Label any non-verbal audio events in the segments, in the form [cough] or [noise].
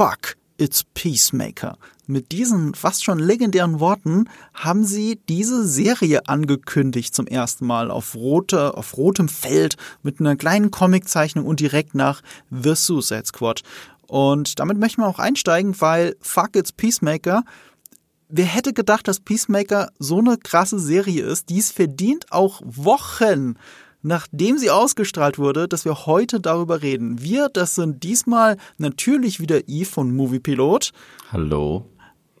Fuck, it's Peacemaker. Mit diesen fast schon legendären Worten haben sie diese Serie angekündigt zum ersten Mal auf, rote, auf rotem Feld mit einer kleinen Comiczeichnung und direkt nach The Suicide Squad. Und damit möchten wir auch einsteigen, weil Fuck It's Peacemaker wer hätte gedacht, dass Peacemaker so eine krasse Serie ist? Dies verdient auch Wochen, nachdem sie ausgestrahlt wurde, dass wir heute darüber reden. Wir, das sind diesmal natürlich wieder Eve von Moviepilot. Hallo.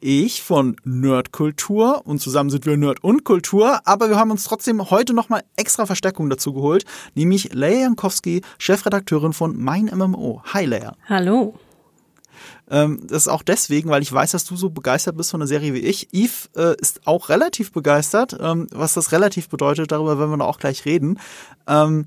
Ich von Nerdkultur und zusammen sind wir Nerd und Kultur, aber wir haben uns trotzdem heute nochmal extra Verstärkung dazu geholt, nämlich Leia Jankowski, Chefredakteurin von Mein MMO. Hi Leia. Hallo. Ähm, das ist auch deswegen, weil ich weiß, dass du so begeistert bist von der Serie wie ich. Eve äh, ist auch relativ begeistert. Ähm, was das relativ bedeutet, darüber werden wir noch auch gleich reden. Ähm,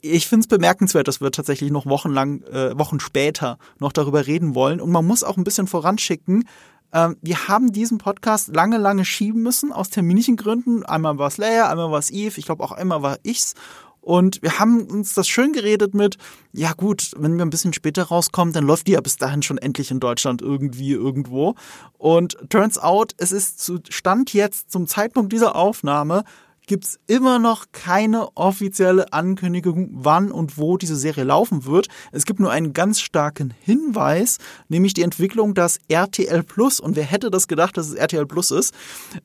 ich finde es bemerkenswert, dass wir tatsächlich noch wochenlang, äh, Wochen später noch darüber reden wollen. Und man muss auch ein bisschen voranschicken, ähm, wir haben diesen Podcast lange, lange schieben müssen, aus terminischen Gründen. Einmal war es Leia, einmal war es Eve, ich glaube auch einmal war ich's. Und wir haben uns das schön geredet mit, ja gut, wenn wir ein bisschen später rauskommen, dann läuft die ja bis dahin schon endlich in Deutschland irgendwie irgendwo. Und turns out, es ist zu Stand jetzt zum Zeitpunkt dieser Aufnahme gibt's immer noch keine offizielle Ankündigung, wann und wo diese Serie laufen wird. Es gibt nur einen ganz starken Hinweis, nämlich die Entwicklung, dass RTL Plus, und wer hätte das gedacht, dass es RTL Plus ist,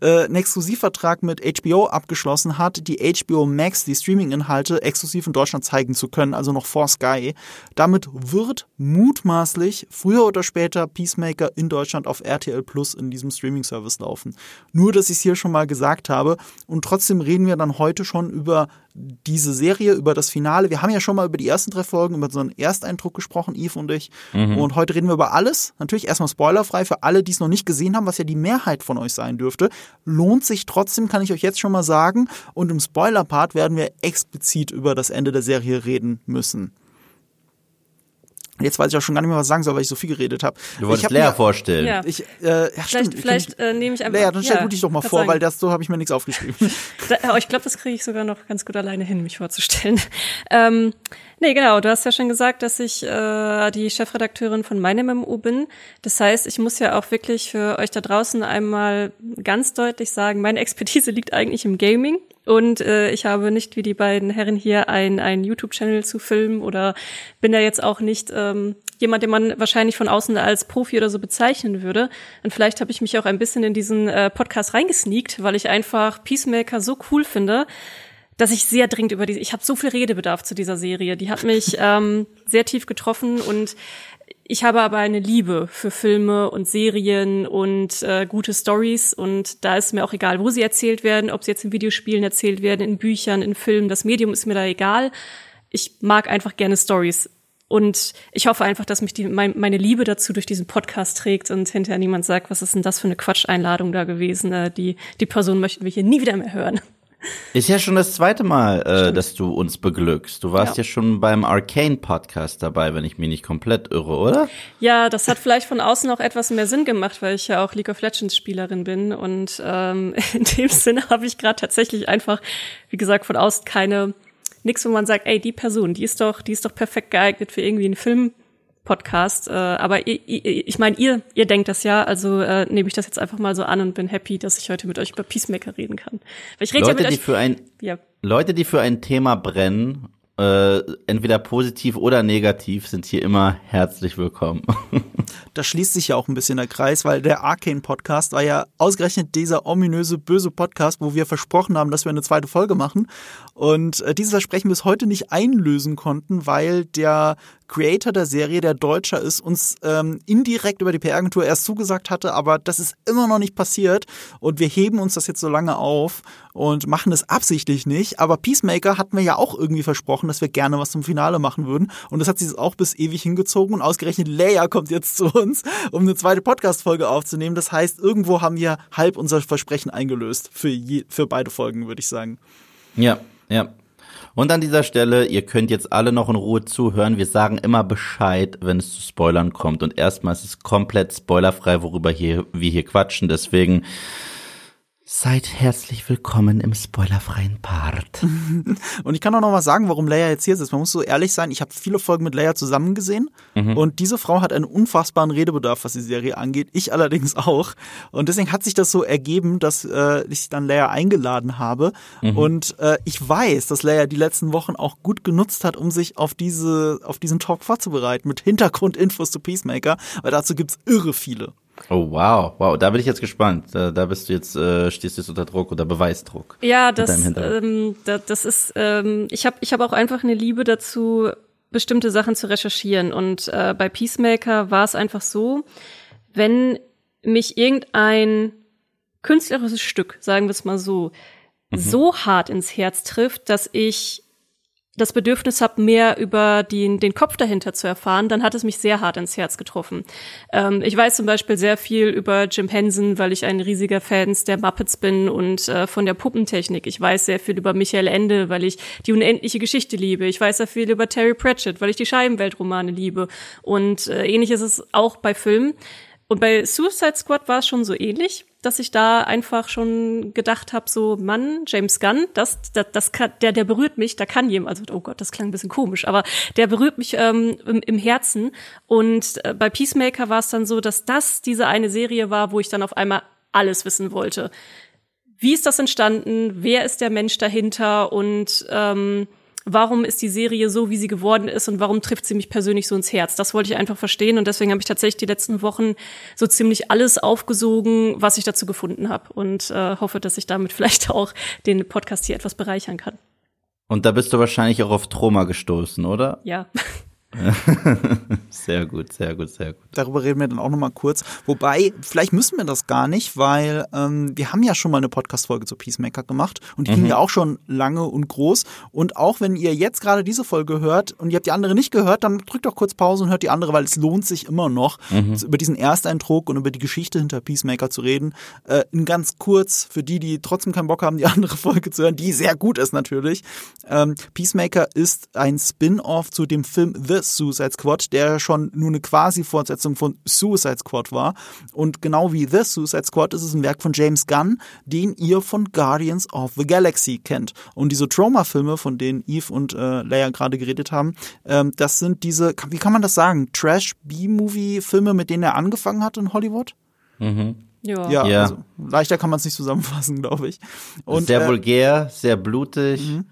äh, einen Exklusivvertrag mit HBO abgeschlossen hat, die HBO Max, die Streaming-Inhalte exklusiv in Deutschland zeigen zu können, also noch vor Sky. Damit wird mutmaßlich früher oder später Peacemaker in Deutschland auf RTL Plus in diesem Streaming-Service laufen. Nur, dass ich es hier schon mal gesagt habe und trotzdem reden wir dann heute schon über diese Serie, über das Finale. Wir haben ja schon mal über die ersten drei Folgen, über so einen Ersteindruck gesprochen, Eve und ich. Mhm. Und heute reden wir über alles. Natürlich erstmal spoilerfrei für alle, die es noch nicht gesehen haben, was ja die Mehrheit von euch sein dürfte. Lohnt sich trotzdem, kann ich euch jetzt schon mal sagen. Und im Spoiler-Part werden wir explizit über das Ende der Serie reden müssen. Jetzt weiß ich auch schon gar nicht mehr, was ich sagen soll, weil ich so viel geredet habe. Du wolltest Lea vorstellen. Ja. Ich, äh, ja, vielleicht vielleicht äh, nehme ich einfach. Lea, dann stell ja, du dich doch mal vor, sagen. weil das so habe ich mir nichts aufgeschrieben. [laughs] da, ich glaube, das kriege ich sogar noch ganz gut alleine hin, mich vorzustellen. [laughs] Ähm, nee, genau. Du hast ja schon gesagt, dass ich äh, die Chefredakteurin von meinem MMO bin. Das heißt, ich muss ja auch wirklich für euch da draußen einmal ganz deutlich sagen, meine Expertise liegt eigentlich im Gaming. Und äh, ich habe nicht wie die beiden Herren hier ein, ein YouTube-Channel zu filmen oder bin da jetzt auch nicht ähm, jemand, den man wahrscheinlich von außen als Profi oder so bezeichnen würde. Und vielleicht habe ich mich auch ein bisschen in diesen äh, Podcast reingesneakt, weil ich einfach Peacemaker so cool finde, dass ich sehr dringend über die, ich habe so viel Redebedarf zu dieser Serie. Die hat mich ähm, sehr tief getroffen und ich habe aber eine Liebe für Filme und Serien und äh, gute Stories und da ist mir auch egal, wo sie erzählt werden, ob sie jetzt in Videospielen erzählt werden, in Büchern, in Filmen, das Medium ist mir da egal. Ich mag einfach gerne Stories und ich hoffe einfach, dass mich die, mein, meine Liebe dazu durch diesen Podcast trägt und hinterher niemand sagt, was ist denn das für eine Quatscheinladung da gewesen? Äh, die, die Person möchten wir hier nie wieder mehr hören. Ist ja schon das zweite Mal, äh, dass du uns beglückst. Du warst ja. ja. schon beim Arcane Podcast dabei, wenn ich mich nicht komplett irre, oder? Ja, das hat vielleicht von außen auch etwas mehr Sinn gemacht, weil ich ja auch League of Legends Spielerin bin und ähm, [laughs] in dem Sinne habe ich gerade tatsächlich einfach, wie gesagt, von außen keine nichts, wo man sagt, ey, die Person, die ist doch, die ist doch perfekt geeignet für irgendwie einen Film Podcast. Äh, aber ihr, ihr, ich meine, ihr, ihr denkt das ja, also äh, nehme ich das jetzt einfach mal so an und bin happy, dass ich heute mit euch über Peacemaker reden kann. Weil ich rede Leute, ja mit euch, die für ein, ja. Leute, die für ein Thema brennen äh, entweder positiv oder negativ, sind hier immer herzlich willkommen. [laughs] da schließt sich ja auch ein bisschen der Kreis, weil der Arcane Podcast war ja ausgerechnet dieser ominöse, böse Podcast, wo wir versprochen haben, dass wir eine zweite Folge machen. Und äh, dieses Versprechen bis heute nicht einlösen konnten, weil der Creator der Serie, der Deutscher ist, uns ähm, indirekt über die PR-Agentur erst zugesagt hatte, aber das ist immer noch nicht passiert und wir heben uns das jetzt so lange auf und machen es absichtlich nicht. Aber Peacemaker hatten wir ja auch irgendwie versprochen, dass wir gerne was zum Finale machen würden und das hat sich auch bis ewig hingezogen und ausgerechnet Leia kommt jetzt zu uns, um eine zweite Podcast-Folge aufzunehmen. Das heißt, irgendwo haben wir halb unser Versprechen eingelöst für, je, für beide Folgen, würde ich sagen. Ja, ja. Und an dieser Stelle, ihr könnt jetzt alle noch in Ruhe zuhören. Wir sagen immer Bescheid, wenn es zu Spoilern kommt. Und erstmal ist es komplett spoilerfrei, worüber hier, wir hier quatschen. Deswegen Seid herzlich willkommen im spoilerfreien Part. [laughs] und ich kann auch noch mal sagen, warum Leia jetzt hier sitzt. Man muss so ehrlich sein, ich habe viele Folgen mit Leia zusammen gesehen mhm. und diese Frau hat einen unfassbaren Redebedarf, was die Serie angeht. Ich allerdings auch. Und deswegen hat sich das so ergeben, dass äh, ich dann Leia eingeladen habe. Mhm. Und äh, ich weiß, dass Leia die letzten Wochen auch gut genutzt hat, um sich auf diese, auf diesen Talk vorzubereiten mit Hintergrundinfos zu Peacemaker, weil dazu gibt's irre viele. Oh wow, wow, da bin ich jetzt gespannt. Da, da bist du jetzt, äh, stehst du jetzt unter Druck oder Beweisdruck. Ja, das, ähm, das, das ist, ähm, ich habe ich hab auch einfach eine Liebe dazu, bestimmte Sachen zu recherchieren. Und äh, bei Peacemaker war es einfach so, wenn mich irgendein künstlerisches Stück, sagen wir es mal so, mhm. so hart ins Herz trifft, dass ich das Bedürfnis habe, mehr über den, den Kopf dahinter zu erfahren, dann hat es mich sehr hart ins Herz getroffen. Ähm, ich weiß zum Beispiel sehr viel über Jim Henson, weil ich ein riesiger Fan der Muppets bin und äh, von der Puppentechnik. Ich weiß sehr viel über Michael Ende, weil ich die unendliche Geschichte liebe. Ich weiß sehr viel über Terry Pratchett, weil ich die Scheibenweltromane liebe. Und äh, ähnlich ist es auch bei Filmen. Und bei Suicide Squad war es schon so ähnlich dass ich da einfach schon gedacht habe, so Mann, James Gunn, das, das, das kann, der, der berührt mich, da kann jemand, also oh Gott, das klang ein bisschen komisch, aber der berührt mich ähm, im, im Herzen. Und äh, bei Peacemaker war es dann so, dass das diese eine Serie war, wo ich dann auf einmal alles wissen wollte. Wie ist das entstanden? Wer ist der Mensch dahinter? Und ähm, warum ist die Serie so, wie sie geworden ist und warum trifft sie mich persönlich so ins Herz. Das wollte ich einfach verstehen und deswegen habe ich tatsächlich die letzten Wochen so ziemlich alles aufgesogen, was ich dazu gefunden habe und äh, hoffe, dass ich damit [laughs] vielleicht auch den Podcast hier etwas bereichern kann. Und da bist du wahrscheinlich auch auf Troma gestoßen, oder? Ja. [laughs] [laughs] sehr gut, sehr gut, sehr gut. Darüber reden wir dann auch nochmal kurz. Wobei, vielleicht müssen wir das gar nicht, weil ähm, wir haben ja schon mal eine Podcast-Folge zu Peacemaker gemacht und die mhm. ging ja auch schon lange und groß. Und auch wenn ihr jetzt gerade diese Folge hört und ihr habt die andere nicht gehört, dann drückt doch kurz Pause und hört die andere, weil es lohnt sich immer noch, mhm. über diesen Ersteindruck und über die Geschichte hinter Peacemaker zu reden. Äh, in ganz kurz, für die, die trotzdem keinen Bock haben, die [laughs] andere Folge zu hören, die sehr gut ist natürlich. Ähm, Peacemaker ist ein Spin-off zu dem Film The Suicide Squad, der schon nur eine Quasi-Fortsetzung von Suicide Squad war. Und genau wie The Suicide Squad ist es ein Werk von James Gunn, den ihr von Guardians of the Galaxy kennt. Und diese Trauma-Filme, von denen Eve und äh, Leia gerade geredet haben, ähm, das sind diese, wie kann man das sagen, Trash-B-Movie-Filme, mit denen er angefangen hat in Hollywood? Mhm. Ja, ja, ja. Also, leichter kann man es nicht zusammenfassen, glaube ich. Und, sehr äh, vulgär, sehr blutig, mhm.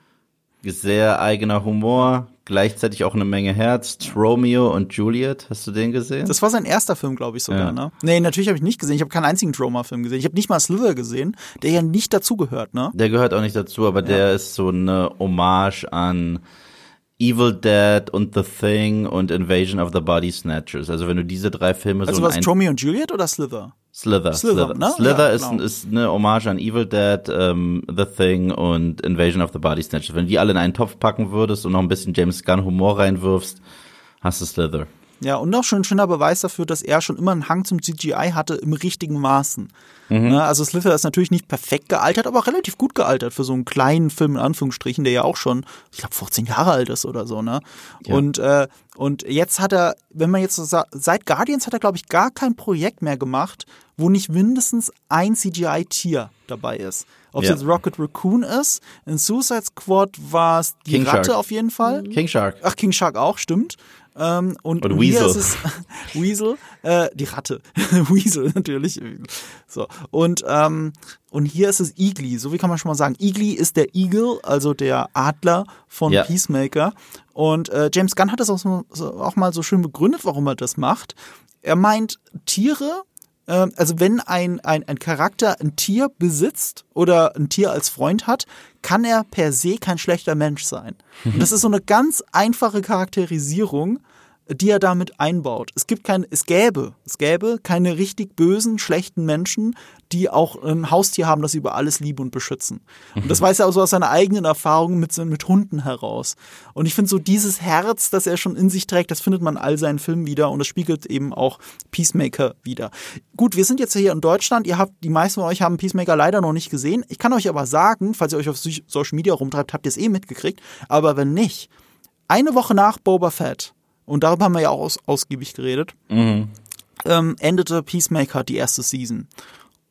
sehr eigener Humor, gleichzeitig auch eine Menge Herz. Romeo und Juliet, hast du den gesehen? Das war sein erster Film, glaube ich sogar, ja. ne? Nee, natürlich habe ich nicht gesehen. Ich habe keinen einzigen Troma-Film gesehen. Ich habe nicht mal Slither gesehen, der ja nicht dazugehört, ne? Der gehört auch nicht dazu, aber ja. der ist so eine Hommage an Evil Dead und The Thing und Invasion of the Body Snatchers. Also wenn du diese drei Filme also so was Romeo und Juliet oder Slither? Slither. Slither, Slither, ne? Slither ja, ist, genau. ist eine Hommage an Evil Dead, ähm, The Thing und Invasion of the Body Snatchers. Wenn du die alle in einen Topf packen würdest und noch ein bisschen James Gunn Humor reinwirfst, hast du Slither. Ja, und auch schon ein schöner Beweis dafür, dass er schon immer einen Hang zum CGI hatte im richtigen Maßen. Mhm. Ne, also Slither ist natürlich nicht perfekt gealtert, aber relativ gut gealtert für so einen kleinen Film in Anführungsstrichen, der ja auch schon, ich glaube, 14 Jahre alt ist oder so, ne? Ja. Und, äh, und jetzt hat er, wenn man jetzt so sagt, seit Guardians hat er, glaube ich, gar kein Projekt mehr gemacht, wo nicht mindestens ein CGI-Tier dabei ist. Ob es ja. jetzt Rocket Raccoon ist, in Suicide Squad war es die King Ratte Shark. auf jeden Fall. King Shark. Ach, King Shark auch, stimmt. Ähm, und, und Weasel. Ist es, [laughs] Weasel, äh, die Ratte. [laughs] Weasel natürlich. So. Und, ähm, und hier ist es Eagly. So wie kann man schon mal sagen. Eagly ist der Eagle, also der Adler von ja. Peacemaker. Und äh, James Gunn hat das auch, so, auch mal so schön begründet, warum er das macht. Er meint, Tiere ähm, also wenn ein, ein, ein Charakter ein Tier besitzt oder ein Tier als Freund hat, kann er per se kein schlechter Mensch sein. Und das ist so eine ganz einfache Charakterisierung, die er damit einbaut. Es gibt kein, es gäbe, es gäbe keine richtig bösen, schlechten Menschen, die auch ein Haustier haben, das sie über alles lieben und beschützen. Und das weiß er auch so aus seiner eigenen Erfahrung mit, mit Hunden heraus. Und ich finde so dieses Herz, das er schon in sich trägt, das findet man all seinen Filmen wieder und das spiegelt eben auch Peacemaker wieder. Gut, wir sind jetzt hier in Deutschland. Ihr habt, die meisten von euch haben Peacemaker leider noch nicht gesehen. Ich kann euch aber sagen, falls ihr euch auf Social Media rumtreibt, habt ihr es eh mitgekriegt. Aber wenn nicht, eine Woche nach Boba Fett und darüber haben wir ja auch aus, ausgiebig geredet, mhm. ähm, endete Peacemaker die erste Season.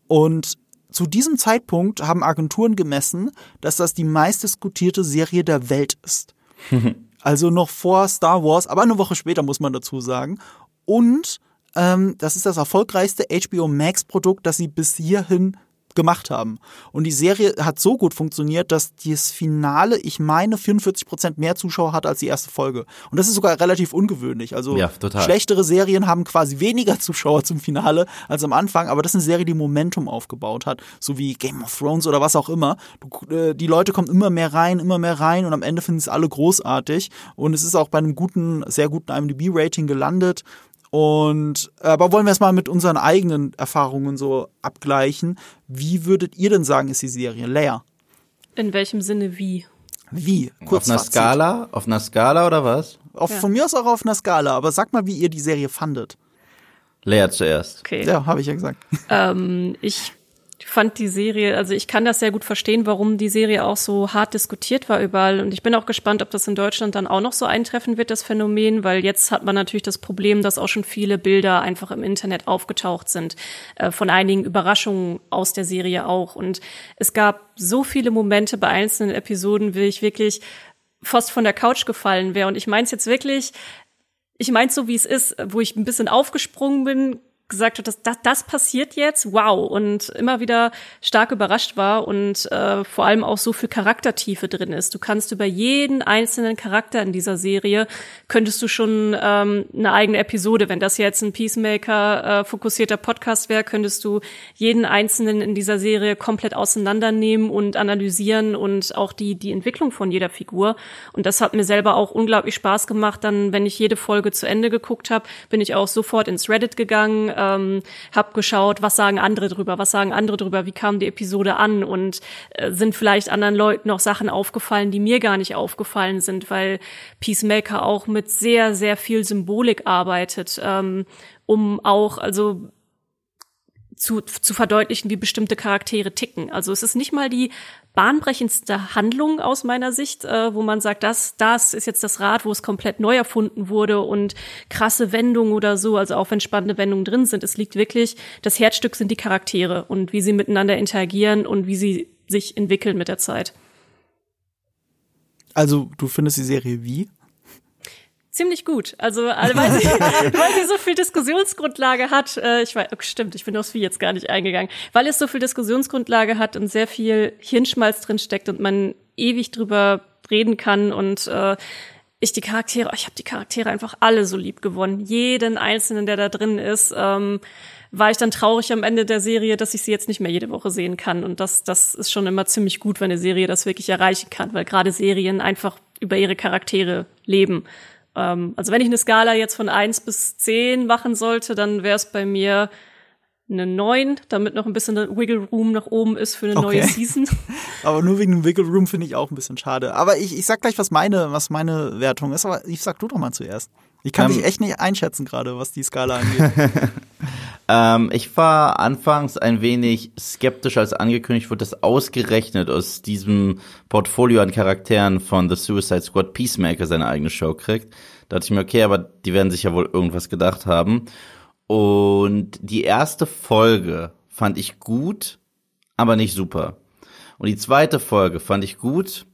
Und zu diesem Zeitpunkt haben Agenturen gemessen, dass das die meistdiskutierte Serie der Welt ist. [laughs] also noch vor Star Wars, aber eine Woche später muss man dazu sagen. Und ähm, das ist das erfolgreichste HBO Max Produkt, das sie bis hierhin gemacht haben. Und die Serie hat so gut funktioniert, dass das Finale, ich meine, 44 Prozent mehr Zuschauer hat als die erste Folge. Und das ist sogar relativ ungewöhnlich. Also ja, schlechtere Serien haben quasi weniger [laughs] Zuschauer zum Finale als am Anfang, aber das ist eine Serie, die Momentum aufgebaut hat, so wie Game of Thrones oder was auch immer. Du, äh, die Leute kommen immer mehr rein, immer mehr rein und am Ende finden es alle großartig. Und es ist auch bei einem guten, sehr guten IMDb-Rating gelandet. Und aber wollen wir es mal mit unseren eigenen Erfahrungen so abgleichen. Wie würdet ihr denn sagen, ist die Serie leer? In welchem Sinne wie? Wie? Kurz auf einer Skala? Auf einer Skala oder was? Auf, ja. Von mir aus auch auf einer Skala, aber sag mal, wie ihr die Serie fandet. Leer zuerst. Okay. Ja, habe ich ja gesagt. Ähm, ich fand die Serie, also ich kann das sehr gut verstehen, warum die Serie auch so hart diskutiert war überall. Und ich bin auch gespannt, ob das in Deutschland dann auch noch so eintreffen wird, das Phänomen, weil jetzt hat man natürlich das Problem, dass auch schon viele Bilder einfach im Internet aufgetaucht sind, äh, von einigen Überraschungen aus der Serie auch. Und es gab so viele Momente bei einzelnen Episoden, wie ich wirklich fast von der Couch gefallen wäre. Und ich meine es jetzt wirklich, ich meine so, wie es ist, wo ich ein bisschen aufgesprungen bin, gesagt hat, dass das, das passiert jetzt, wow, und immer wieder stark überrascht war und äh, vor allem auch so viel Charaktertiefe drin ist. Du kannst über jeden einzelnen Charakter in dieser Serie, könntest du schon ähm, eine eigene Episode, wenn das jetzt ein Peacemaker äh, Podcast wäre, könntest du jeden einzelnen in dieser Serie komplett auseinandernehmen und analysieren und auch die, die Entwicklung von jeder Figur. Und das hat mir selber auch unglaublich Spaß gemacht. Dann, wenn ich jede Folge zu Ende geguckt habe, bin ich auch sofort ins Reddit gegangen, ähm, habe geschaut, was sagen andere drüber, was sagen andere drüber, wie kam die Episode an und äh, sind vielleicht anderen Leuten noch Sachen aufgefallen, die mir gar nicht aufgefallen sind, weil Peacemaker auch mit sehr, sehr viel Symbolik arbeitet, ähm, um auch, also zu, zu verdeutlichen, wie bestimmte Charaktere ticken. Also es ist nicht mal die bahnbrechendste Handlung aus meiner Sicht, äh, wo man sagt, das, das ist jetzt das Rad, wo es komplett neu erfunden wurde und krasse Wendungen oder so, also auch wenn spannende Wendungen drin sind. Es liegt wirklich, das Herzstück sind die Charaktere und wie sie miteinander interagieren und wie sie sich entwickeln mit der Zeit. Also, du findest die Serie wie? Ziemlich gut. Also, also weil, sie, [laughs] weil sie so viel Diskussionsgrundlage hat. Äh, ich weiß, oh, stimmt, ich bin aufs Wie jetzt gar nicht eingegangen. Weil es so viel Diskussionsgrundlage hat und sehr viel Hirnschmalz drin steckt und man ewig drüber reden kann und äh, ich die Charaktere, ich habe die Charaktere einfach alle so lieb gewonnen. Jeden einzelnen, der da drin ist. Ähm, war ich dann traurig am Ende der Serie, dass ich sie jetzt nicht mehr jede Woche sehen kann. Und das, das ist schon immer ziemlich gut, wenn eine Serie das wirklich erreichen kann, weil gerade Serien einfach über ihre Charaktere leben. Ähm, also wenn ich eine Skala jetzt von eins bis zehn machen sollte, dann wäre es bei mir eine neun, damit noch ein bisschen Wiggle Room nach oben ist für eine okay. neue Season. [laughs] Aber nur wegen dem Wiggle Room finde ich auch ein bisschen schade. Aber ich, ich sag gleich, was meine, was meine Wertung ist, aber ich sag du doch mal zuerst. Ich kann ähm, dich echt nicht einschätzen gerade, was die Skala angeht. [laughs] ähm, ich war anfangs ein wenig skeptisch, als angekündigt wurde, dass ausgerechnet aus diesem Portfolio an Charakteren von The Suicide Squad Peacemaker seine eigene Show kriegt. Da dachte ich mir, okay, aber die werden sich ja wohl irgendwas gedacht haben. Und die erste Folge fand ich gut, aber nicht super. Und die zweite Folge fand ich gut,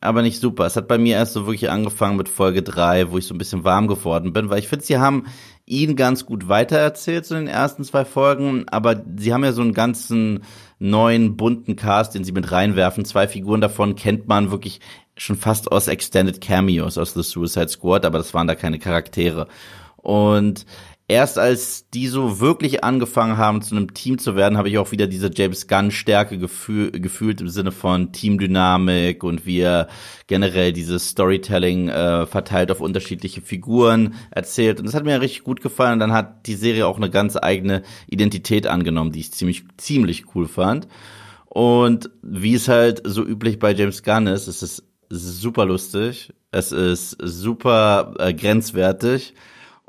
aber nicht super. Es hat bei mir erst so wirklich angefangen mit Folge drei, wo ich so ein bisschen warm geworden bin, weil ich finde, sie haben ihn ganz gut weitererzählt, in den ersten zwei Folgen, aber sie haben ja so einen ganzen neuen, bunten Cast, den sie mit reinwerfen. Zwei Figuren davon kennt man wirklich schon fast aus Extended Cameos aus The Suicide Squad, aber das waren da keine Charaktere. Und erst als die so wirklich angefangen haben, zu einem Team zu werden, habe ich auch wieder diese James Gunn-Stärke gefühl, gefühlt im Sinne von Teamdynamik und wie er generell dieses Storytelling äh, verteilt auf unterschiedliche Figuren erzählt. Und das hat mir richtig gut gefallen. Und dann hat die Serie auch eine ganz eigene Identität angenommen, die ich ziemlich, ziemlich cool fand. Und wie es halt so üblich bei James Gunn ist, es ist super lustig, es ist super äh, grenzwertig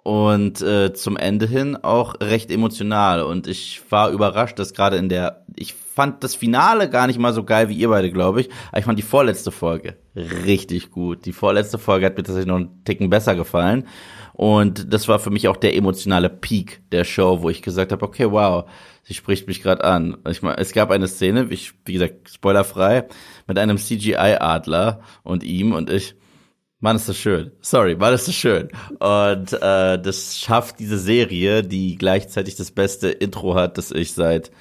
und äh, zum Ende hin auch recht emotional. Und ich war überrascht, dass gerade in der, ich fand das Finale gar nicht mal so geil wie ihr beide, glaube ich. Aber ich fand die vorletzte Folge richtig gut. Die vorletzte Folge hat mir tatsächlich noch einen Ticken besser gefallen. Und das war für mich auch der emotionale Peak der Show, wo ich gesagt habe, okay, wow, sie spricht mich gerade an. Ich meine, es gab eine Szene, wie, wie gesagt, spoilerfrei, mit einem CGI-Adler und ihm und ich. Mann, ist das schön. Sorry, Mann, ist das schön. Und äh, das schafft diese Serie, die gleichzeitig das beste Intro hat, das ich seit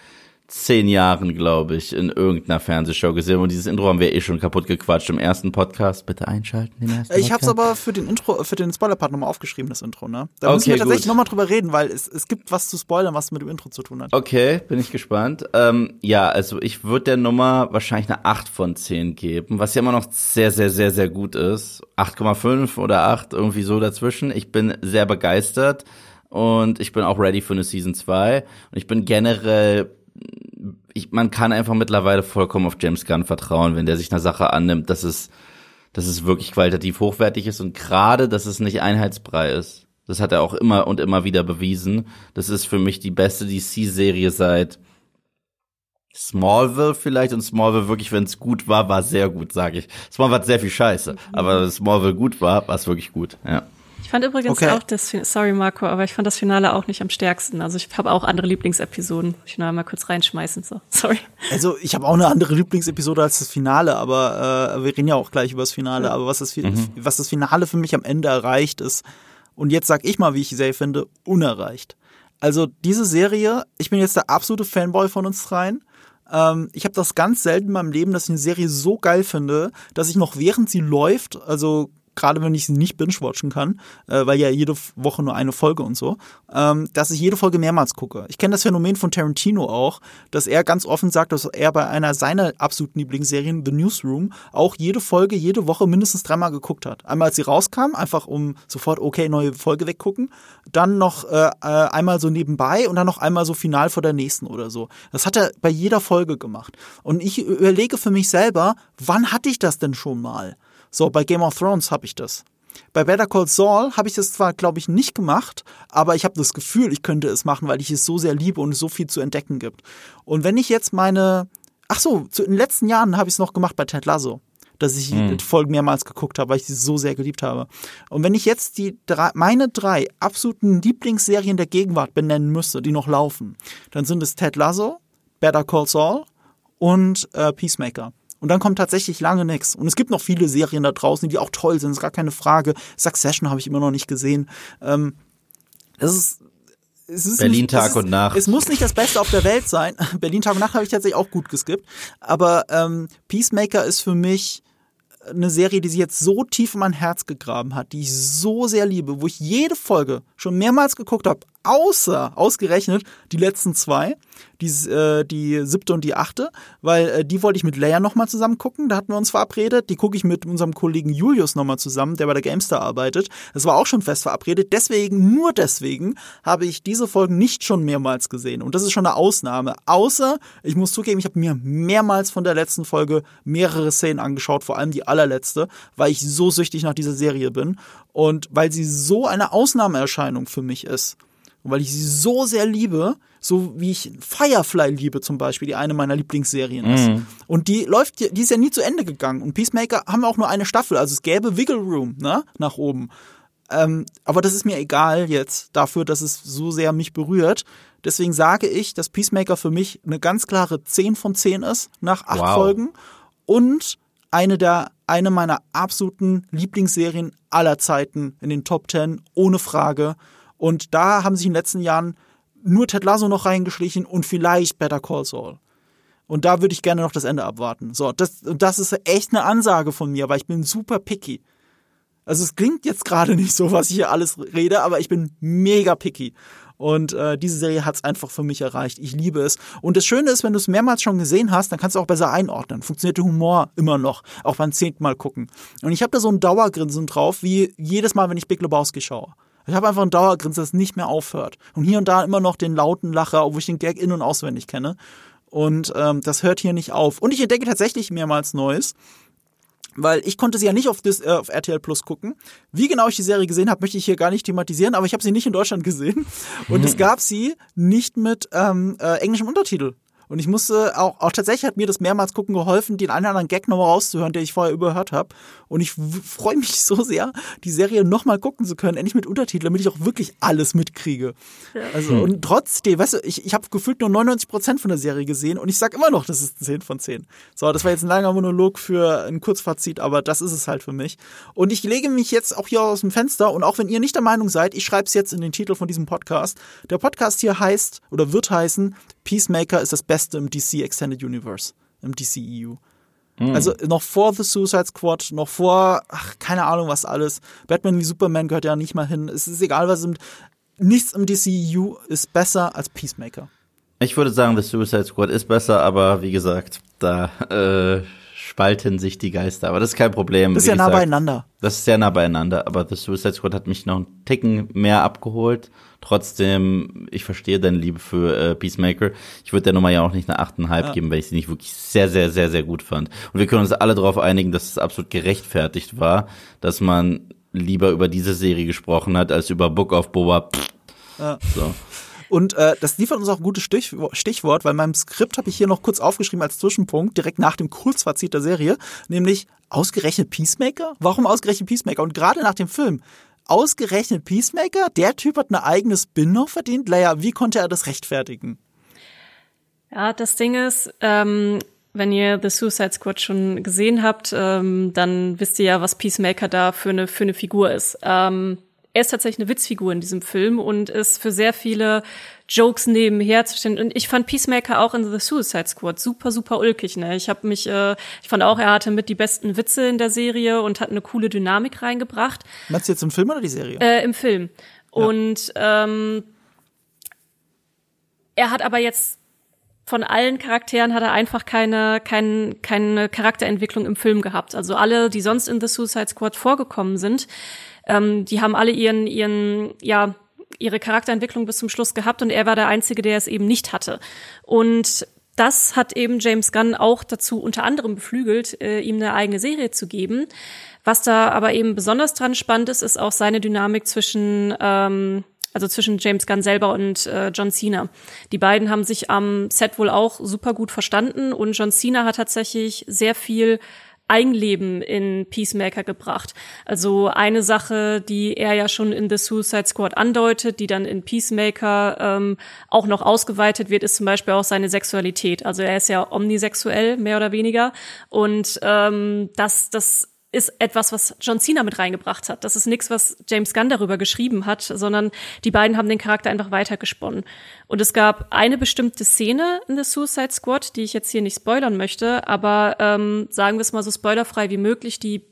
zehn Jahren, glaube ich, in irgendeiner Fernsehshow gesehen. Und dieses Intro haben wir eh schon kaputt gequatscht im ersten Podcast. Bitte einschalten, den ersten Ich habe es aber für den Intro, für den Spoiler-Part nochmal aufgeschrieben, das Intro, ne? Da okay, müssen wir tatsächlich nochmal drüber reden, weil es, es gibt was zu spoilern, was mit dem Intro zu tun hat. Okay, bin ich gespannt. Ähm, ja, also ich würde der Nummer wahrscheinlich eine 8 von 10 geben, was ja immer noch sehr, sehr, sehr, sehr gut ist. 8,5 oder 8, irgendwie so dazwischen. Ich bin sehr begeistert und ich bin auch ready für eine Season 2. Und ich bin generell ich, man kann einfach mittlerweile vollkommen auf James Gunn vertrauen, wenn der sich einer Sache annimmt, dass es, dass es wirklich qualitativ hochwertig ist und gerade, dass es nicht Einheitsbrei ist. Das hat er auch immer und immer wieder bewiesen. Das ist für mich die beste DC-Serie seit Smallville vielleicht und Smallville wirklich, wenn es gut war, war sehr gut, sage ich. Smallville hat sehr viel Scheiße, aber Smallville gut war, war es wirklich gut, ja. Ich fand übrigens okay. auch das, sorry Marco, aber ich fand das Finale auch nicht am stärksten. Also ich habe auch andere Lieblingsepisoden. Ich will mal kurz reinschmeißen, so. [laughs] Sorry. Also ich habe auch eine andere Lieblingsepisode als das Finale, aber äh, wir reden ja auch gleich über das Finale. Aber was das, mhm. was das Finale für mich am Ende erreicht ist, und jetzt sag ich mal, wie ich die Serie finde, unerreicht. Also diese Serie, ich bin jetzt der absolute Fanboy von uns dreien. Ähm, ich habe das ganz selten in meinem Leben, dass ich eine Serie so geil finde, dass ich noch während sie läuft, also gerade wenn ich sie nicht binge-watchen kann, äh, weil ja jede Woche nur eine Folge und so, ähm, dass ich jede Folge mehrmals gucke. Ich kenne das Phänomen von Tarantino auch, dass er ganz offen sagt, dass er bei einer seiner absoluten Lieblingsserien, The Newsroom, auch jede Folge, jede Woche mindestens dreimal geguckt hat. Einmal als sie rauskam, einfach um sofort, okay, neue Folge weggucken, dann noch äh, äh, einmal so nebenbei und dann noch einmal so final vor der nächsten oder so. Das hat er bei jeder Folge gemacht. Und ich überlege für mich selber, wann hatte ich das denn schon mal? So, bei Game of Thrones habe ich das. Bei Better Call Saul habe ich das zwar, glaube ich, nicht gemacht, aber ich habe das Gefühl, ich könnte es machen, weil ich es so sehr liebe und es so viel zu entdecken gibt. Und wenn ich jetzt meine, ach so, zu, in den letzten Jahren habe ich es noch gemacht bei Ted Lasso, dass ich hm. die Folgen mehrmals geguckt habe, weil ich sie so sehr geliebt habe. Und wenn ich jetzt die drei, meine drei absoluten Lieblingsserien der Gegenwart benennen müsste, die noch laufen, dann sind es Ted Lasso, Better Call Saul und äh, Peacemaker. Und dann kommt tatsächlich lange nichts. Und es gibt noch viele Serien da draußen, die auch toll sind, ist gar keine Frage. Succession habe ich immer noch nicht gesehen. Ähm, das ist Berlin nicht, Tag ist, und Nacht. Es muss nicht das Beste auf der Welt sein. [laughs] Berlin Tag und Nacht habe ich tatsächlich auch gut geskippt. Aber ähm, Peacemaker ist für mich eine Serie, die sich jetzt so tief in mein Herz gegraben hat, die ich so sehr liebe, wo ich jede Folge schon mehrmals geguckt habe, außer ausgerechnet die letzten zwei, die, äh, die siebte und die achte, weil äh, die wollte ich mit Leia nochmal zusammen gucken, da hatten wir uns verabredet, die gucke ich mit unserem Kollegen Julius nochmal zusammen, der bei der GameStar arbeitet, das war auch schon fest verabredet, deswegen, nur deswegen, habe ich diese Folgen nicht schon mehrmals gesehen. Und das ist schon eine Ausnahme, außer, ich muss zugeben, ich habe mir mehrmals von der letzten Folge mehrere Szenen angeschaut, vor allem die allerletzte, weil ich so süchtig nach dieser Serie bin und weil sie so eine Ausnahmeerscheinung für mich ist. Und weil ich sie so sehr liebe, so wie ich Firefly liebe zum Beispiel, die eine meiner Lieblingsserien ist. Mhm. Und die läuft, die ist ja nie zu Ende gegangen. Und Peacemaker haben auch nur eine Staffel, also es gäbe Wiggle Room, ne, nach oben. Ähm, aber das ist mir egal jetzt dafür, dass es so sehr mich berührt. Deswegen sage ich, dass Peacemaker für mich eine ganz klare 10 von 10 ist nach acht wow. Folgen und eine der eine meiner absoluten Lieblingsserien aller Zeiten in den Top 10 ohne Frage. Und da haben sich in den letzten Jahren nur Ted Lasso noch reingeschlichen und vielleicht Better Call Saul. Und da würde ich gerne noch das Ende abwarten. So, das, das ist echt eine Ansage von mir, weil ich bin super picky. Also es klingt jetzt gerade [laughs] nicht so, was ich hier alles rede, aber ich bin mega picky. Und äh, diese Serie hat es einfach für mich erreicht. Ich liebe es. Und das Schöne ist, wenn du es mehrmals schon gesehen hast, dann kannst du auch besser einordnen. Funktioniert der Humor immer noch, auch beim zehnten Mal gucken. Und ich habe da so ein Dauergrinsen drauf, wie jedes Mal, wenn ich Big Lebowski schaue. Ich habe einfach ein Dauergrinsen, das nicht mehr aufhört. Und hier und da immer noch den lauten Lacher, obwohl ich den Gag in- und auswendig kenne. Und ähm, das hört hier nicht auf. Und ich entdecke tatsächlich mehrmals Neues weil ich konnte sie ja nicht auf, das, äh, auf RTL Plus gucken. Wie genau ich die Serie gesehen habe, möchte ich hier gar nicht thematisieren, aber ich habe sie nicht in Deutschland gesehen und mhm. es gab sie nicht mit ähm, äh, englischem Untertitel. Und ich musste auch, auch tatsächlich hat mir das mehrmals gucken geholfen, den einen oder anderen Gag nochmal rauszuhören, den ich vorher überhört habe. Und ich freue mich [laughs] so sehr, die Serie nochmal gucken zu können, endlich mit Untertiteln, damit ich auch wirklich alles mitkriege. Ja. Also, hm. und trotzdem, weißt du, ich, ich habe gefühlt nur 99 Prozent von der Serie gesehen und ich sag immer noch, das ist ein 10 von 10. So, das war jetzt ein langer Monolog für ein Kurzfazit, aber das ist es halt für mich. Und ich lege mich jetzt auch hier aus dem Fenster und auch wenn ihr nicht der Meinung seid, ich schreibe es jetzt in den Titel von diesem Podcast. Der Podcast hier heißt oder wird heißen Peacemaker ist das Beste im DC Extended Universe, im DCEU. Mhm. Also noch vor The Suicide Squad, noch vor, ach, keine Ahnung was alles. Batman wie Superman gehört ja nicht mal hin. Es ist egal, was im, nichts im DCEU ist besser als Peacemaker. Ich würde sagen, The Suicide Squad ist besser, aber wie gesagt, da äh, spalten sich die Geister. Aber das ist kein Problem. Das ist ja gesagt. nah beieinander. Das ist sehr nah beieinander, aber The Suicide Squad hat mich noch einen Ticken mehr abgeholt. Trotzdem, ich verstehe deine Liebe für äh, Peacemaker. Ich würde der Nummer ja auch nicht eine 8,5 ja. geben, weil ich sie nicht wirklich sehr, sehr, sehr, sehr gut fand. Und wir können uns alle darauf einigen, dass es absolut gerechtfertigt war, dass man lieber über diese Serie gesprochen hat, als über Book of Boba. Ja. So. Und äh, das liefert uns auch ein gutes Stichwort, weil in meinem Skript habe ich hier noch kurz aufgeschrieben als Zwischenpunkt, direkt nach dem Kurzfazit der Serie, nämlich ausgerechnet Peacemaker? Warum ausgerechnet Peacemaker? Und gerade nach dem Film, ausgerechnet Peacemaker? Der Typ hat eine eigene Spin-off verdient. Leia, wie konnte er das rechtfertigen? Ja, das Ding ist, ähm, wenn ihr The Suicide Squad schon gesehen habt, ähm, dann wisst ihr ja, was Peacemaker da für eine, für eine Figur ist. Ähm, er ist tatsächlich eine Witzfigur in diesem Film und ist für sehr viele Jokes nebenher zu stehen. Und ich fand Peacemaker auch in The Suicide Squad super, super ulkig. Ne? Ich habe mich, äh, ich fand auch, er hatte mit die besten Witze in der Serie und hat eine coole Dynamik reingebracht. Meinst du jetzt im Film oder die Serie? Äh, Im Film. Ja. Und ähm, er hat aber jetzt von allen Charakteren hat er einfach keine, keine, keine Charakterentwicklung im Film gehabt. Also alle, die sonst in The Suicide Squad vorgekommen sind, ähm, die haben alle ihren, ihren, ja, ihre Charakterentwicklung bis zum Schluss gehabt und er war der Einzige, der es eben nicht hatte. Und das hat eben James Gunn auch dazu unter anderem beflügelt, äh, ihm eine eigene Serie zu geben. Was da aber eben besonders dran spannend ist, ist auch seine Dynamik zwischen ähm, also zwischen James Gunn selber und äh, John Cena. Die beiden haben sich am Set wohl auch super gut verstanden und John Cena hat tatsächlich sehr viel Eigenleben in Peacemaker gebracht. Also eine Sache, die er ja schon in The Suicide Squad andeutet, die dann in Peacemaker ähm, auch noch ausgeweitet wird, ist zum Beispiel auch seine Sexualität. Also er ist ja omnisexuell, mehr oder weniger. Und ähm, das, das ist etwas, was John Cena mit reingebracht hat. Das ist nichts, was James Gunn darüber geschrieben hat, sondern die beiden haben den Charakter einfach weitergesponnen. Und es gab eine bestimmte Szene in The Suicide Squad, die ich jetzt hier nicht spoilern möchte, aber ähm, sagen wir es mal so spoilerfrei wie möglich, die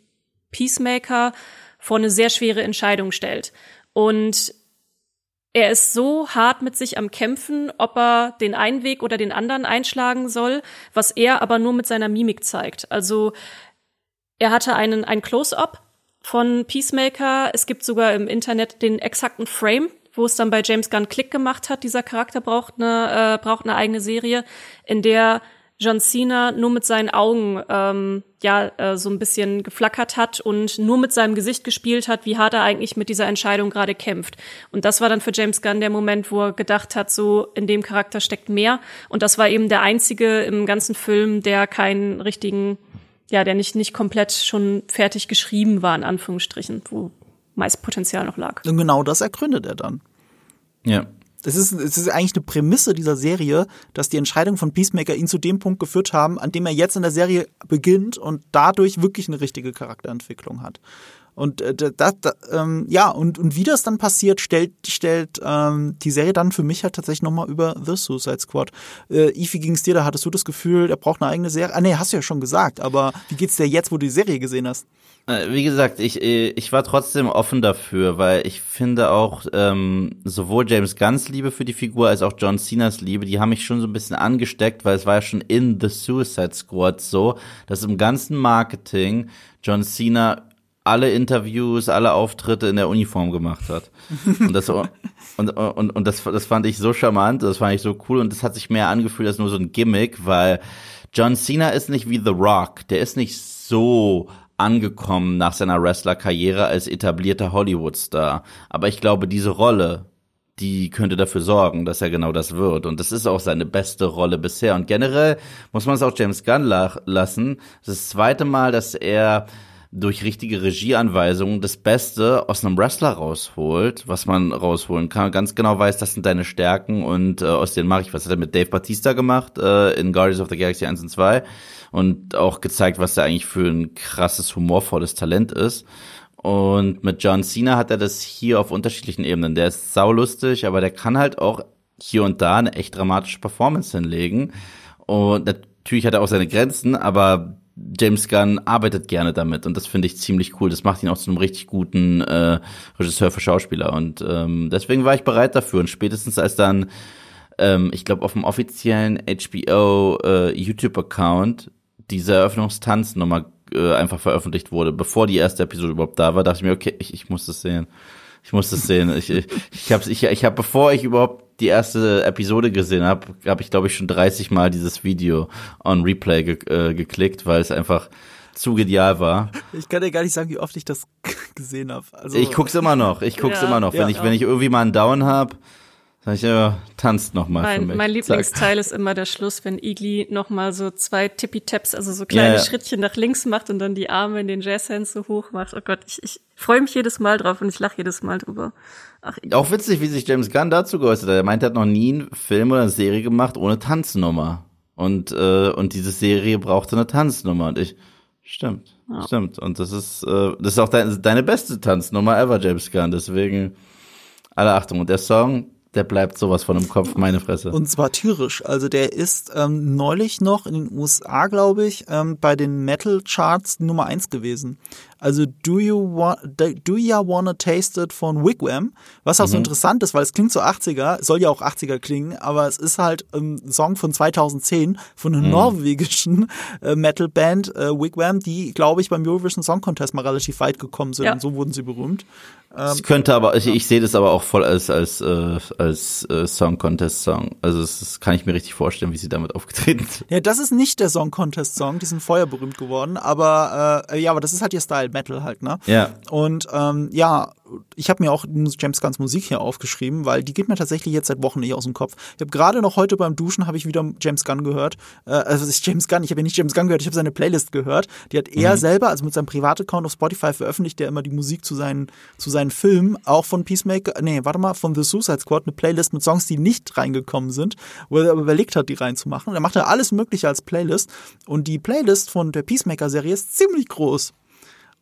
Peacemaker vor eine sehr schwere Entscheidung stellt. Und er ist so hart mit sich am Kämpfen, ob er den einen Weg oder den anderen einschlagen soll, was er aber nur mit seiner Mimik zeigt. Also er hatte einen, ein Close-up von Peacemaker. Es gibt sogar im Internet den exakten Frame, wo es dann bei James Gunn Klick gemacht hat. Dieser Charakter braucht eine, äh, braucht eine eigene Serie, in der John Cena nur mit seinen Augen ähm, ja äh, so ein bisschen geflackert hat und nur mit seinem Gesicht gespielt hat, wie hart er eigentlich mit dieser Entscheidung gerade kämpft. Und das war dann für James Gunn der Moment, wo er gedacht hat, so in dem Charakter steckt mehr. Und das war eben der einzige im ganzen Film, der keinen richtigen ja, der nicht, nicht komplett schon fertig geschrieben war, in Anführungsstrichen, wo meist Potenzial noch lag. Und genau das ergründet er dann. Ja. Das ist, es ist eigentlich eine Prämisse dieser Serie, dass die Entscheidung von Peacemaker ihn zu dem Punkt geführt haben, an dem er jetzt in der Serie beginnt und dadurch wirklich eine richtige Charakterentwicklung hat. Und äh, da, da, ähm, ja, und, und wie das dann passiert, stellt, stellt ähm, die Serie dann für mich halt tatsächlich nochmal über The Suicide Squad. Äh, wie ging's dir da? Hattest du das Gefühl, er braucht eine eigene Serie? Ah nee, hast du ja schon gesagt, aber wie geht's dir jetzt, wo du die Serie gesehen hast? Äh, wie gesagt, ich, äh, ich war trotzdem offen dafür, weil ich finde auch ähm, sowohl James Gunns Liebe für die Figur als auch John Cenas Liebe, die haben mich schon so ein bisschen angesteckt, weil es war ja schon in The Suicide Squad so, dass im ganzen Marketing John Cena alle Interviews, alle Auftritte in der Uniform gemacht hat. Und das, und, und, und das, das fand ich so charmant, das fand ich so cool und das hat sich mehr angefühlt als nur so ein Gimmick, weil John Cena ist nicht wie The Rock, der ist nicht so angekommen nach seiner Wrestler-Karriere als etablierter Hollywood-Star. Aber ich glaube, diese Rolle die könnte dafür sorgen, dass er genau das wird. Und das ist auch seine beste Rolle bisher. Und generell muss man es auch James Gunn lassen. Das ist das zweite Mal, dass er durch richtige Regieanweisungen das Beste aus einem Wrestler rausholt, was man rausholen kann. Ganz genau weiß, das sind deine Stärken und äh, aus denen mache ich was. Hat er mit Dave Batista gemacht äh, in Guardians of the Galaxy 1 und 2 und auch gezeigt, was er eigentlich für ein krasses, humorvolles Talent ist. Und mit John Cena hat er das hier auf unterschiedlichen Ebenen. Der ist saulustig, aber der kann halt auch hier und da eine echt dramatische Performance hinlegen. Und natürlich hat er auch seine Grenzen, aber James Gunn arbeitet gerne damit und das finde ich ziemlich cool. Das macht ihn auch zu einem richtig guten äh, Regisseur für Schauspieler und ähm, deswegen war ich bereit dafür und spätestens als dann, ähm, ich glaube auf dem offiziellen HBO äh, YouTube-Account diese Eröffnungstanz nochmal äh, einfach veröffentlicht wurde, bevor die erste Episode überhaupt da war, dachte ich mir, okay, ich, ich muss das sehen. Ich muss das sehen. Ich, ich, ich habe, ich, ich hab, bevor ich überhaupt die erste Episode gesehen habe, habe ich, glaube ich, schon 30 Mal dieses Video on Replay ge äh, geklickt, weil es einfach zu genial war. Ich kann dir gar nicht sagen, wie oft ich das [laughs] gesehen habe. Also, ich guck's immer noch. Ich guck's ja, immer noch. Wenn ja, ich, ja. wenn ich irgendwie mal einen Down hab, Sag ich, ja, tanzt noch mal mein, für mich. Mein Lieblingsteil ist immer der Schluss, wenn Igli noch mal so zwei Tippy-Taps, also so kleine ja, ja. Schrittchen nach links macht und dann die Arme in den Jazzhands so hoch macht. Oh Gott, ich, ich freue mich jedes Mal drauf und ich lache jedes Mal drüber. Ach, Auch witzig, wie sich James Gunn dazu geäußert hat. Er meint, er hat noch nie einen Film oder eine Serie gemacht ohne Tanznummer. Und, äh, und diese Serie brauchte eine Tanznummer. Und ich, stimmt, ja. stimmt. Und das ist, äh, das ist auch dein, deine beste Tanznummer ever, James Gunn. Deswegen, alle Achtung. Und der Song, der bleibt sowas von im Kopf, meine Fresse. Und zwar tyrisch. Also der ist ähm, neulich noch in den USA, glaube ich, ähm, bei den Metal Charts Nummer eins gewesen. Also Do You, want, do you Wanna Taste It von Wigwam, was auch mhm. so interessant ist, weil es klingt so 80er, soll ja auch 80er klingen, aber es ist halt ein Song von 2010 von einer mhm. norwegischen äh, Metalband äh, Wigwam, die, glaube ich, beim Eurovision Song Contest mal relativ weit gekommen sind ja. und so wurden sie berühmt. Ähm, es könnte aber, ich, ich sehe das aber auch voll als als äh, als äh, Song Contest Song. Also das, das kann ich mir richtig vorstellen, wie sie damit aufgetreten sind. Ja, das ist nicht der Song Contest Song, die sind vorher berühmt geworden, aber äh, ja, aber das ist halt ihr Style. Metal halt, ne? Ja. Und ähm, ja, ich habe mir auch James Gunns Musik hier aufgeschrieben, weil die geht mir tatsächlich jetzt seit Wochen nicht aus dem Kopf. Ich habe gerade noch heute beim Duschen habe ich wieder James Gunn gehört. Äh, also ist James Gunn, ich habe ja nicht James Gunn gehört, ich habe seine Playlist gehört. Die hat er mhm. selber, also mit seinem Privataccount auf Spotify veröffentlicht, der immer die Musik zu seinen zu seinen Filmen, auch von Peacemaker, nee, warte mal, von The Suicide Squad, eine Playlist mit Songs, die nicht reingekommen sind, wo er aber überlegt hat, die reinzumachen. Und er macht ja alles mögliche als Playlist und die Playlist von der Peacemaker Serie ist ziemlich groß.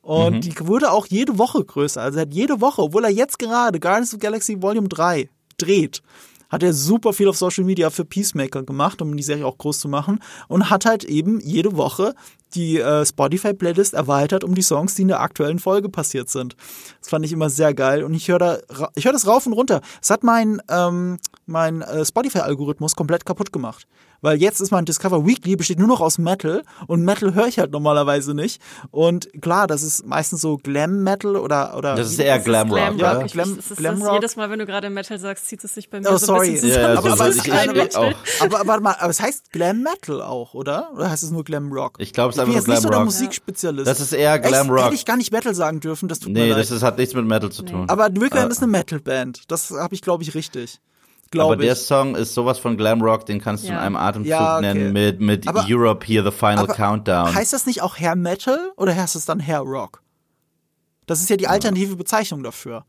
Und mhm. die wurde auch jede Woche größer. Also er hat jede Woche, obwohl er jetzt gerade Guardians of the Galaxy Volume 3 dreht, hat er super viel auf Social Media für Peacemaker gemacht, um die Serie auch groß zu machen. Und hat halt eben jede Woche die äh, Spotify-Playlist erweitert um die Songs, die in der aktuellen Folge passiert sind. Das fand ich immer sehr geil. Und ich höre da, ich höre das rauf und runter. Es hat mein, ähm, mein äh, Spotify-Algorithmus komplett kaputt gemacht weil jetzt ist mein Discover Weekly besteht nur noch aus Metal und Metal höre ich halt normalerweise nicht. Und klar, das ist meistens so Glam Metal oder oder Das ist eher Glam Rock. Glam ja, Glam, das ist Glam Rock. jedes Mal, wenn du gerade Metal sagst, zieht es sich bei mir oh, so sorry. ein bisschen zusammen. Ja, aber, aber, ich, ich, auch. [laughs] aber warte mal, aber es heißt Glam Metal auch, oder? Oder heißt es nur Glam Rock? Ich glaube, es ist einfach nur Glam nicht so der Musikspezialist. Das ist eher Glam Rock. Hätte ich gar nicht Metal sagen dürfen, das tut nee, mir leid. Nee, das ist, hat nichts mit Metal zu tun. Aber Wigwam uh. ist eine Metal-Band. Das habe ich, glaube ich, richtig glaube Aber der Song ist sowas von Glamrock, den kannst du ja. in einem Atemzug ja, okay. nennen mit, mit aber, Europe Here, The Final Countdown. Heißt das nicht auch Hair Metal oder heißt es dann Hair Rock? Das ist ja die alternative Bezeichnung dafür.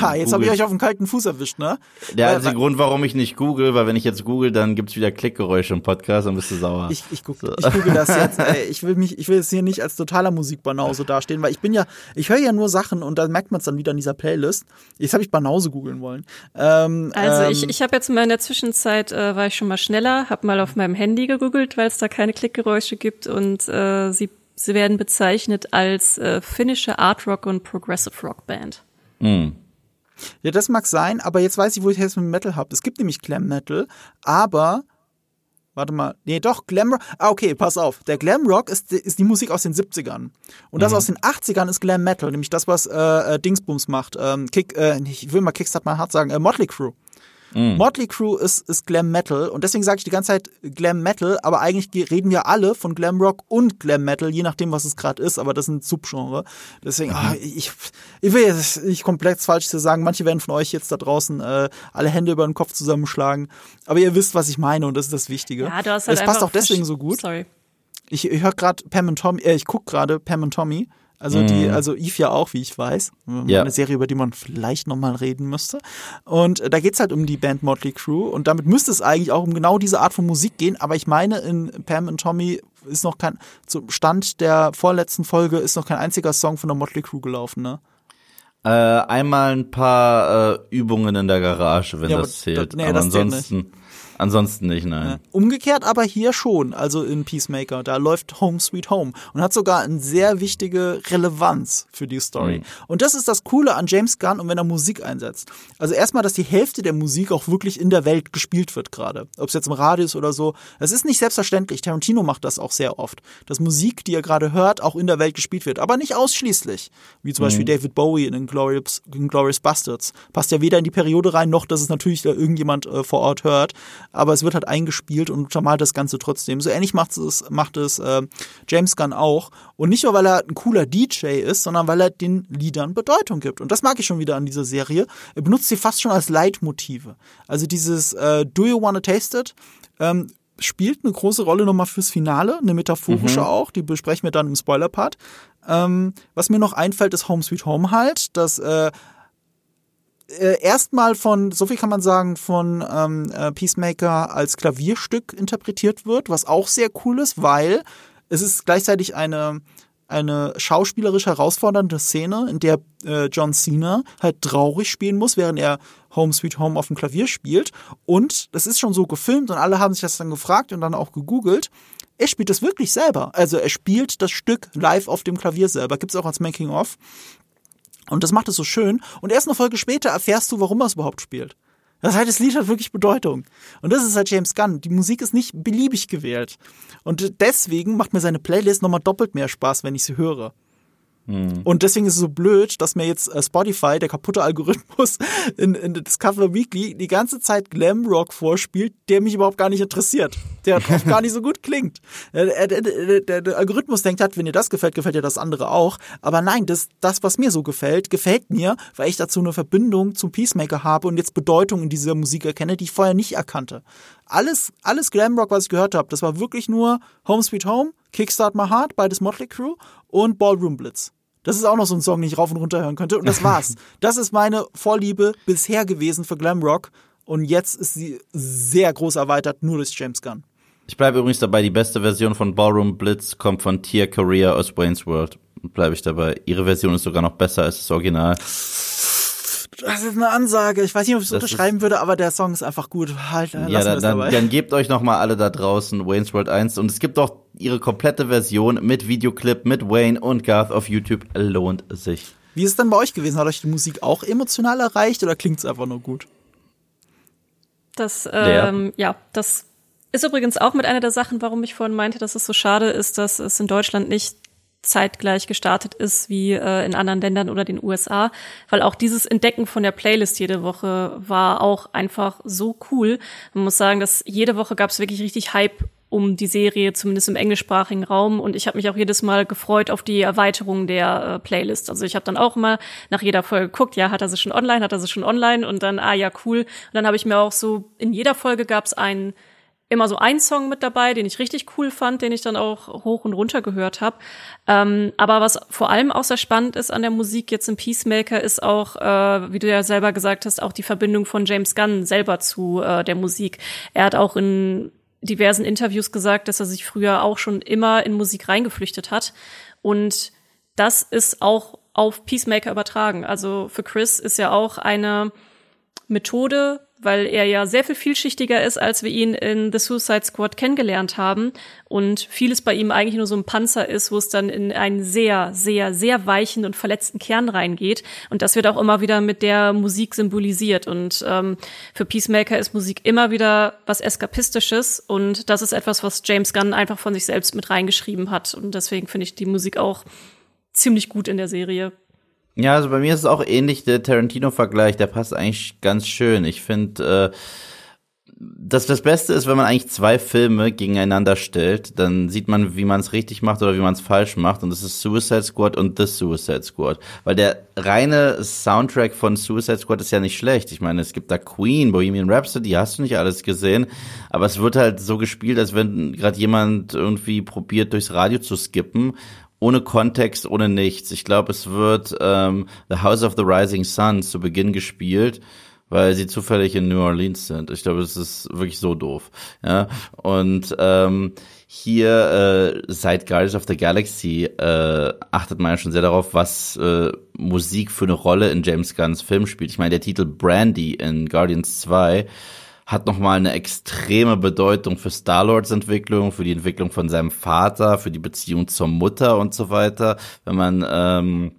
Ha, jetzt habe ich euch auf den kalten Fuß erwischt, ne? Der weil, einzige Grund, warum ich nicht google, weil wenn ich jetzt google, dann gibt's wieder Klickgeräusche im Podcast und bist du sauer. Ich, ich, guck, so. ich google das jetzt. [laughs] Ey, ich will mich, ich will jetzt hier nicht als totaler Musikbanause dastehen, weil ich bin ja, ich höre ja nur Sachen und da merkt man es dann wieder in dieser Playlist. Jetzt habe ich Banause googeln wollen. Ähm, also ähm, ich, ich habe jetzt mal in der Zwischenzeit äh, war ich schon mal schneller, habe mal auf meinem Handy gegoogelt, weil es da keine Klickgeräusche gibt und äh, sie sie werden bezeichnet als äh, finnische Art Rock und Progressive Rock Band. Mhm. Ja, das mag sein, aber jetzt weiß ich, wo ich jetzt mit Metal habe. Es gibt nämlich Glam Metal, aber Warte mal. Nee, doch, Glam Rock. Ah, okay, pass auf. Der Glam Rock ist, ist die Musik aus den 70ern. Und das mhm. aus den 80ern ist Glam Metal, nämlich das, was äh, äh, Dingsbums macht. Ähm, Kick, äh, ich will mal Kickstart mal hart sagen, äh, Motley Crew. Mm. Motley Crue ist, ist Glam Metal und deswegen sage ich die ganze Zeit Glam Metal, aber eigentlich reden wir alle von Glam Rock und Glam Metal, je nachdem, was es gerade ist, aber das sind Subgenre. Deswegen, oh, ich, ich will jetzt nicht komplett falsch zu sagen, manche werden von euch jetzt da draußen äh, alle Hände über den Kopf zusammenschlagen, aber ihr wisst, was ich meine und das ist das Wichtige. Ja, du hast halt es passt auch deswegen so gut. Sorry. Ich, ich höre gerade Pam und Tommy, äh, ich gucke gerade Pam und Tommy also mm. die, mhm. also Eve ja auch, wie ich weiß. Ja. Eine Serie, über die man vielleicht nochmal reden müsste. Und äh, da geht's halt um die Band Motley Crue und damit müsste es eigentlich auch um genau diese Art von Musik gehen. Aber ich meine, in Pam und Tommy ist noch kein, zum Stand der vorletzten Folge ist noch kein einziger Song von der Motley Crue gelaufen, ne? Äh, einmal ein paar äh, Übungen in der Garage, wenn ja, das zählt. Nee, aber das ansonsten. Ansonsten nicht, nein. Umgekehrt aber hier schon, also in Peacemaker, da läuft Home Sweet Home und hat sogar eine sehr wichtige Relevanz für die Story. Mhm. Und das ist das Coole an James Gunn und wenn er Musik einsetzt. Also erstmal, dass die Hälfte der Musik auch wirklich in der Welt gespielt wird gerade. Ob es jetzt im Radio ist oder so. Es ist nicht selbstverständlich. Tarantino macht das auch sehr oft. Dass Musik, die ihr gerade hört, auch in der Welt gespielt wird. Aber nicht ausschließlich. Wie zum mhm. Beispiel David Bowie in Glorious, Glorious Bastards. Passt ja weder in die Periode rein, noch dass es natürlich da irgendjemand äh, vor Ort hört aber es wird halt eingespielt und untermalt das Ganze trotzdem. So ähnlich macht es, macht es äh, James Gunn auch. Und nicht nur, weil er ein cooler DJ ist, sondern weil er den Liedern Bedeutung gibt. Und das mag ich schon wieder an dieser Serie. Er benutzt sie fast schon als Leitmotive. Also dieses äh, Do You Wanna Taste It? Ähm, spielt eine große Rolle nochmal fürs Finale, eine metaphorische mhm. auch, die besprechen wir dann im Spoiler-Part. Ähm, was mir noch einfällt, ist Home Sweet Home halt, dass äh, äh, erstmal von, so viel kann man sagen, von ähm, äh, Peacemaker als Klavierstück interpretiert wird, was auch sehr cool ist, weil es ist gleichzeitig eine eine schauspielerisch herausfordernde Szene, in der äh, John Cena halt traurig spielen muss, während er Home Sweet Home auf dem Klavier spielt. Und das ist schon so gefilmt und alle haben sich das dann gefragt und dann auch gegoogelt. Er spielt das wirklich selber. Also er spielt das Stück live auf dem Klavier selber. Gibt es auch als Making-of. Und das macht es so schön. Und erst eine Folge später erfährst du, warum er es überhaupt spielt. Das heißt, das Lied hat wirklich Bedeutung. Und das ist halt James Gunn. Die Musik ist nicht beliebig gewählt. Und deswegen macht mir seine Playlist nochmal doppelt mehr Spaß, wenn ich sie höre. Mhm. Und deswegen ist es so blöd, dass mir jetzt äh, Spotify, der kaputte Algorithmus, [laughs] in, in Discover Weekly die ganze Zeit Glam Rock vorspielt, der mich überhaupt gar nicht interessiert. Der [laughs] auch gar nicht so gut klingt. Der, der, der, der, Algorithmus denkt halt, wenn dir das gefällt, gefällt dir das andere auch. Aber nein, das, das, was mir so gefällt, gefällt mir, weil ich dazu eine Verbindung zum Peacemaker habe und jetzt Bedeutung in dieser Musik erkenne, die ich vorher nicht erkannte. Alles, alles Glamrock, was ich gehört habe, das war wirklich nur Home Sweet Home, Kickstart My Heart, beides Motley Crew und Ballroom Blitz. Das ist auch noch so ein Song, den ich rauf und runter hören könnte. Und das [laughs] war's. das ist meine Vorliebe bisher gewesen für Glamrock. Und jetzt ist sie sehr groß erweitert, nur durch James Gunn. Ich bleibe übrigens dabei, die beste Version von Ballroom Blitz kommt von Tia Korea aus Wayne's World. Bleibe ich dabei. Ihre Version ist sogar noch besser als das Original. Das ist eine Ansage. Ich weiß nicht, ob ich es unterschreiben würde, aber der Song ist einfach gut. Halt, ja, dann, dann, dann gebt euch noch mal alle da draußen Wayne's World 1 und es gibt auch ihre komplette Version mit Videoclip, mit Wayne und Garth auf YouTube. Lohnt sich. Wie ist es dann bei euch gewesen? Hat euch die Musik auch emotional erreicht oder klingt es einfach nur gut? Das, ähm, ja, das ist übrigens auch mit einer der Sachen, warum ich vorhin meinte, dass es so schade ist, dass es in Deutschland nicht zeitgleich gestartet ist wie äh, in anderen Ländern oder den USA, weil auch dieses Entdecken von der Playlist jede Woche war auch einfach so cool. Man muss sagen, dass jede Woche gab es wirklich richtig Hype um die Serie, zumindest im englischsprachigen Raum. Und ich habe mich auch jedes Mal gefreut auf die Erweiterung der äh, Playlist. Also ich habe dann auch immer nach jeder Folge geguckt, ja, hat er sie schon online, hat er sie schon online und dann, ah ja, cool. Und dann habe ich mir auch so, in jeder Folge gab es einen immer so ein Song mit dabei, den ich richtig cool fand, den ich dann auch hoch und runter gehört habe. Ähm, aber was vor allem auch sehr spannend ist an der Musik jetzt im Peacemaker, ist auch, äh, wie du ja selber gesagt hast, auch die Verbindung von James Gunn selber zu äh, der Musik. Er hat auch in diversen Interviews gesagt, dass er sich früher auch schon immer in Musik reingeflüchtet hat. Und das ist auch auf Peacemaker übertragen. Also für Chris ist ja auch eine Methode, weil er ja sehr viel vielschichtiger ist, als wir ihn in The Suicide Squad kennengelernt haben. Und vieles bei ihm eigentlich nur so ein Panzer ist, wo es dann in einen sehr, sehr, sehr weichen und verletzten Kern reingeht. Und das wird auch immer wieder mit der Musik symbolisiert. Und ähm, für Peacemaker ist Musik immer wieder was Eskapistisches. Und das ist etwas, was James Gunn einfach von sich selbst mit reingeschrieben hat. Und deswegen finde ich die Musik auch ziemlich gut in der Serie. Ja, also bei mir ist es auch ähnlich, der Tarantino-Vergleich, der passt eigentlich ganz schön. Ich finde, äh, das, das Beste ist, wenn man eigentlich zwei Filme gegeneinander stellt, dann sieht man, wie man es richtig macht oder wie man es falsch macht. Und das ist Suicide Squad und The Suicide Squad. Weil der reine Soundtrack von Suicide Squad ist ja nicht schlecht. Ich meine, es gibt da Queen, Bohemian Rhapsody, hast du nicht alles gesehen. Aber es wird halt so gespielt, als wenn gerade jemand irgendwie probiert, durchs Radio zu skippen ohne Kontext, ohne nichts. Ich glaube, es wird ähm, The House of the Rising Sun zu Beginn gespielt weil sie zufällig in New Orleans sind. Ich glaube, das ist wirklich so doof. Ja, und ähm, hier äh, seit Guardians of the Galaxy äh, achtet man ja schon sehr darauf, was äh, Musik für eine Rolle in James Gunns Film spielt. Ich meine, der Titel Brandy in Guardians 2 hat nochmal eine extreme Bedeutung für Star-Lords Entwicklung, für die Entwicklung von seinem Vater, für die Beziehung zur Mutter und so weiter. Wenn man ähm,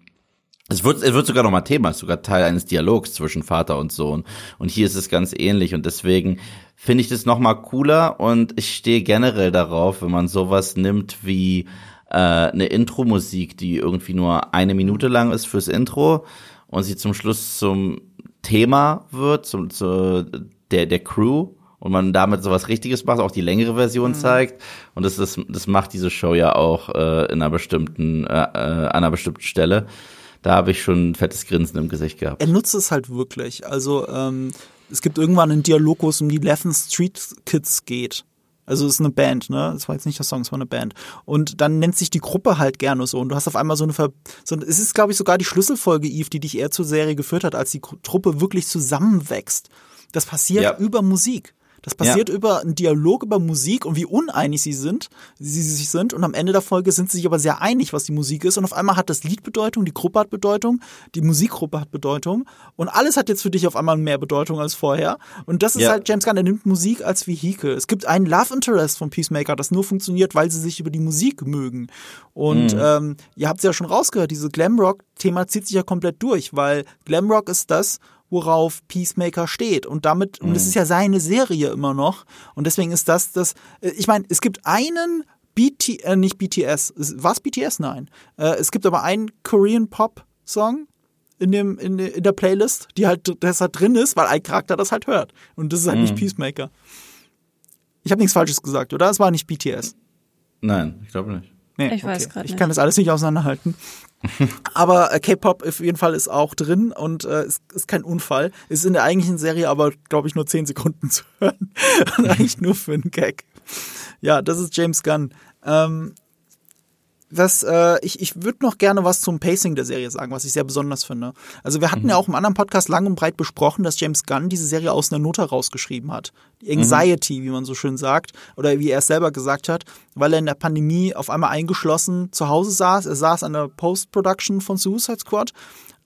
es wird, es wird sogar nochmal Thema, es ist sogar Teil eines Dialogs zwischen Vater und Sohn. Und hier ist es ganz ähnlich und deswegen finde ich das nochmal cooler und ich stehe generell darauf, wenn man sowas nimmt wie äh, eine Intro-Musik, die irgendwie nur eine Minute lang ist fürs Intro und sie zum Schluss zum Thema wird, zum, zu der, der Crew und man damit sowas Richtiges macht, auch die längere Version mhm. zeigt. Und das, das, das macht diese Show ja auch äh, in einer bestimmten, äh, äh, an einer bestimmten Stelle da habe ich schon ein fettes Grinsen im Gesicht gehabt. Er nutzt es halt wirklich. Also ähm, es gibt irgendwann einen Dialog, wo es um die Eleven Street Kids geht. Also es ist eine Band, ne? Das war jetzt nicht der Song, es war eine Band. Und dann nennt sich die Gruppe halt gerne so. Und du hast auf einmal so eine Ver so, es ist, glaube ich, sogar die Schlüsselfolge, Eve, die dich eher zur Serie geführt hat, als die Truppe wirklich zusammenwächst. Das passiert ja. über Musik. Das passiert ja. über einen Dialog über Musik und wie uneinig sie sind, sie sich sind. Und am Ende der Folge sind sie sich aber sehr einig, was die Musik ist. Und auf einmal hat das Lied Bedeutung, die Gruppe hat Bedeutung, die Musikgruppe hat Bedeutung. Und alles hat jetzt für dich auf einmal mehr Bedeutung als vorher. Und das ist ja. halt James Gunn, er nimmt Musik als Vehikel. Es gibt einen Love Interest von Peacemaker, das nur funktioniert, weil sie sich über die Musik mögen. Und mhm. ähm, ihr habt es ja schon rausgehört, diese Glamrock-Thema zieht sich ja komplett durch, weil Glamrock ist das, worauf Peacemaker steht. Und damit, mhm. und es ist ja seine Serie immer noch. Und deswegen ist das das, äh, ich meine, es gibt einen BT, äh, nicht BTS, was BTS? Nein. Äh, es gibt aber einen Korean Pop Song in dem, in, in der Playlist, die halt, das halt drin ist, weil ein Charakter das halt hört. Und das ist halt mhm. nicht Peacemaker. Ich habe nichts Falsches gesagt, oder? Es war nicht BTS. Nein, ich glaube nicht. Nee, ich okay. weiß gerade Ich kann das alles nicht auseinanderhalten. [laughs] aber äh, K-Pop auf jeden Fall ist auch drin und äh, ist, ist kein Unfall. Ist in der eigentlichen Serie aber, glaube ich, nur 10 Sekunden [laughs] zu hören. und eigentlich nur für einen Gag. Ja, das ist James Gunn. Ähm, was, äh, ich, ich würde noch gerne was zum Pacing der Serie sagen, was ich sehr besonders finde. Also wir hatten mhm. ja auch im anderen Podcast lang und breit besprochen, dass James Gunn diese Serie aus einer Not herausgeschrieben hat. Anxiety, mhm. wie man so schön sagt, oder wie er es selber gesagt hat, weil er in der Pandemie auf einmal eingeschlossen zu Hause saß. Er saß an der Post-Production von Suicide Squad,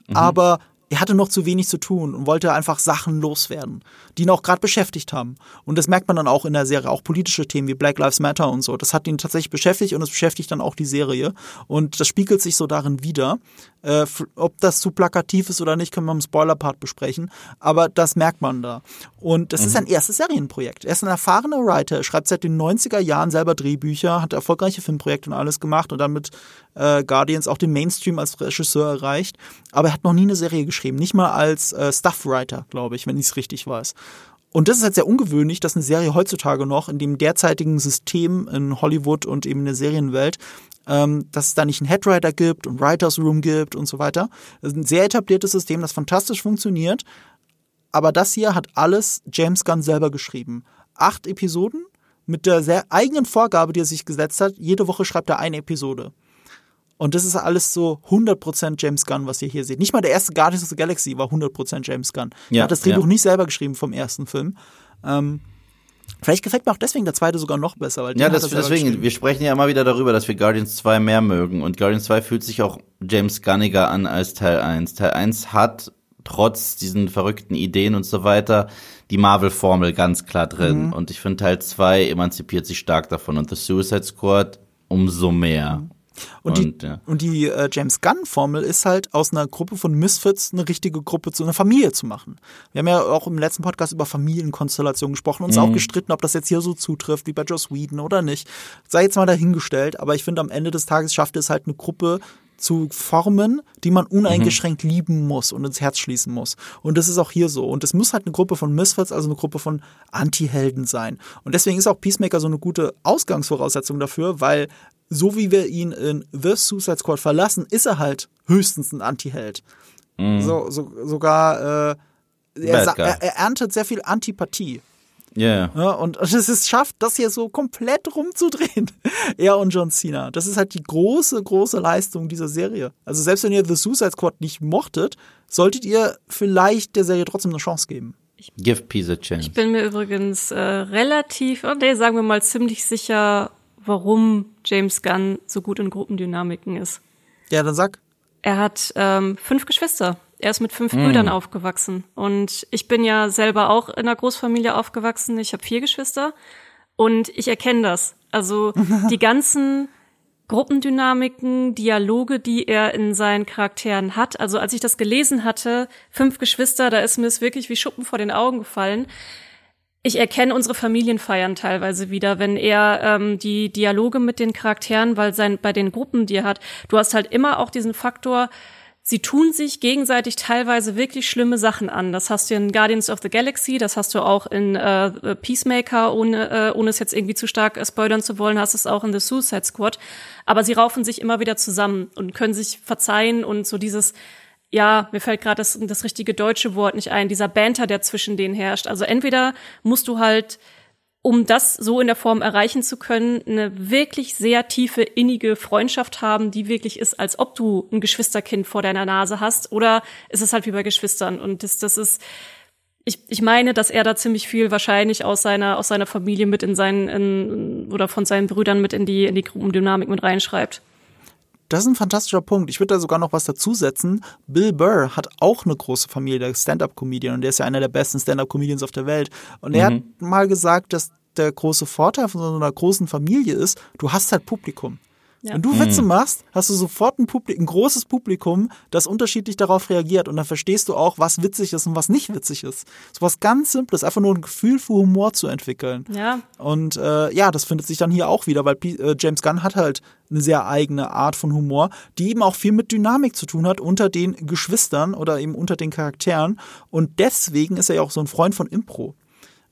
mhm. aber er hatte noch zu wenig zu tun und wollte einfach Sachen loswerden, die ihn auch gerade beschäftigt haben. Und das merkt man dann auch in der Serie, auch politische Themen wie Black Lives Matter und so. Das hat ihn tatsächlich beschäftigt und es beschäftigt dann auch die Serie. Und das spiegelt sich so darin wieder. Äh, ob das zu plakativ ist oder nicht, können wir im Spoiler-Part besprechen. Aber das merkt man da. Und das mhm. ist ein erstes Serienprojekt. Er ist ein erfahrener Writer, schreibt seit den 90er Jahren selber Drehbücher, hat erfolgreiche Filmprojekte und alles gemacht und dann mit äh, Guardians auch den Mainstream als Regisseur erreicht. Aber er hat noch nie eine Serie geschrieben. Nicht mal als äh, Stuff-Writer, glaube ich, wenn ich es richtig weiß. Und das ist halt sehr ungewöhnlich, dass eine Serie heutzutage noch in dem derzeitigen System in Hollywood und eben in der Serienwelt ähm, dass es da nicht einen Headwriter gibt und Writers Room gibt und so weiter. Das ist ein sehr etabliertes System, das fantastisch funktioniert. Aber das hier hat alles James Gunn selber geschrieben. Acht Episoden mit der sehr eigenen Vorgabe, die er sich gesetzt hat. Jede Woche schreibt er eine Episode. Und das ist alles so 100% James Gunn, was ihr hier seht. Nicht mal der erste Guardians of the Galaxy war 100% James Gunn. Ja, er hat das Drehbuch ja. nicht selber geschrieben vom ersten Film. Ähm, Vielleicht gefällt mir auch deswegen der zweite sogar noch besser. Weil ja, das, deswegen, wir sprechen ja immer wieder darüber, dass wir Guardians 2 mehr mögen. Und Guardians 2 fühlt sich auch James Gunniger an als Teil 1. Teil 1 hat trotz diesen verrückten Ideen und so weiter die Marvel-Formel ganz klar drin. Mhm. Und ich finde Teil 2 emanzipiert sich stark davon. Und The Suicide Squad umso mehr. Mhm. Und, und die, ja. und die äh, James Gunn-Formel ist halt, aus einer Gruppe von Misfits eine richtige Gruppe zu einer Familie zu machen. Wir haben ja auch im letzten Podcast über Familienkonstellationen gesprochen und uns mhm. auch gestritten, ob das jetzt hier so zutrifft wie bei Joss Whedon oder nicht. Sei jetzt mal dahingestellt, aber ich finde, am Ende des Tages schafft es halt eine Gruppe, zu formen, die man uneingeschränkt mhm. lieben muss und ins Herz schließen muss. Und das ist auch hier so. Und es muss halt eine Gruppe von Misfits, also eine Gruppe von Anti-Helden sein. Und deswegen ist auch Peacemaker so eine gute Ausgangsvoraussetzung dafür, weil so wie wir ihn in The Suicide Squad verlassen, ist er halt höchstens ein Anti-Held. Mhm. So, so, sogar äh, er, er, er erntet sehr viel Antipathie. Yeah. Ja. Und es ist schafft, das hier so komplett rumzudrehen. [laughs] er und John Cena. Das ist halt die große, große Leistung dieser Serie. Also selbst wenn ihr The Suicide Squad nicht mochtet, solltet ihr vielleicht der Serie trotzdem eine Chance geben. Give Peace a chance. Ich bin mir übrigens äh, relativ, oh nee, sagen wir mal ziemlich sicher, warum James Gunn so gut in Gruppendynamiken ist. Ja, dann sag. Er hat ähm, fünf Geschwister. Er ist mit fünf mm. Brüdern aufgewachsen. Und ich bin ja selber auch in einer Großfamilie aufgewachsen. Ich habe vier Geschwister. Und ich erkenne das. Also [laughs] die ganzen Gruppendynamiken, Dialoge, die er in seinen Charakteren hat. Also als ich das gelesen hatte, fünf Geschwister, da ist mir es wirklich wie Schuppen vor den Augen gefallen. Ich erkenne unsere Familienfeiern teilweise wieder, wenn er ähm, die Dialoge mit den Charakteren, weil sein bei den Gruppen, die er hat, du hast halt immer auch diesen Faktor, sie tun sich gegenseitig teilweise wirklich schlimme Sachen an. Das hast du in Guardians of the Galaxy, das hast du auch in äh, Peacemaker, ohne, äh, ohne es jetzt irgendwie zu stark äh, spoilern zu wollen, hast es auch in The Suicide Squad. Aber sie raufen sich immer wieder zusammen und können sich verzeihen und so dieses, ja, mir fällt gerade das, das richtige deutsche Wort nicht ein, dieser Banter, der zwischen denen herrscht. Also entweder musst du halt um das so in der Form erreichen zu können, eine wirklich sehr tiefe, innige Freundschaft haben, die wirklich ist, als ob du ein Geschwisterkind vor deiner Nase hast. Oder ist es halt wie bei Geschwistern? Und das, das ist, ich, ich meine, dass er da ziemlich viel wahrscheinlich aus seiner, aus seiner Familie mit in seinen, in, oder von seinen Brüdern mit in die, in die Gruppendynamik mit reinschreibt. Das ist ein fantastischer Punkt. Ich würde da sogar noch was dazusetzen. Bill Burr hat auch eine große Familie, der Stand-up-Comedian, und der ist ja einer der besten Stand-up-Comedians auf der Welt. Und er mhm. hat mal gesagt, dass der große Vorteil von so einer großen Familie ist, du hast halt Publikum. Ja. Wenn du Witze mhm. machst, hast du sofort ein, Publikum, ein großes Publikum, das unterschiedlich darauf reagiert. Und dann verstehst du auch, was witzig ist und was nicht witzig ist. So was ganz Simples, einfach nur ein Gefühl für Humor zu entwickeln. Ja. Und äh, ja, das findet sich dann hier auch wieder, weil P äh, James Gunn hat halt eine sehr eigene Art von Humor, die eben auch viel mit Dynamik zu tun hat unter den Geschwistern oder eben unter den Charakteren. Und deswegen ist er ja auch so ein Freund von Impro.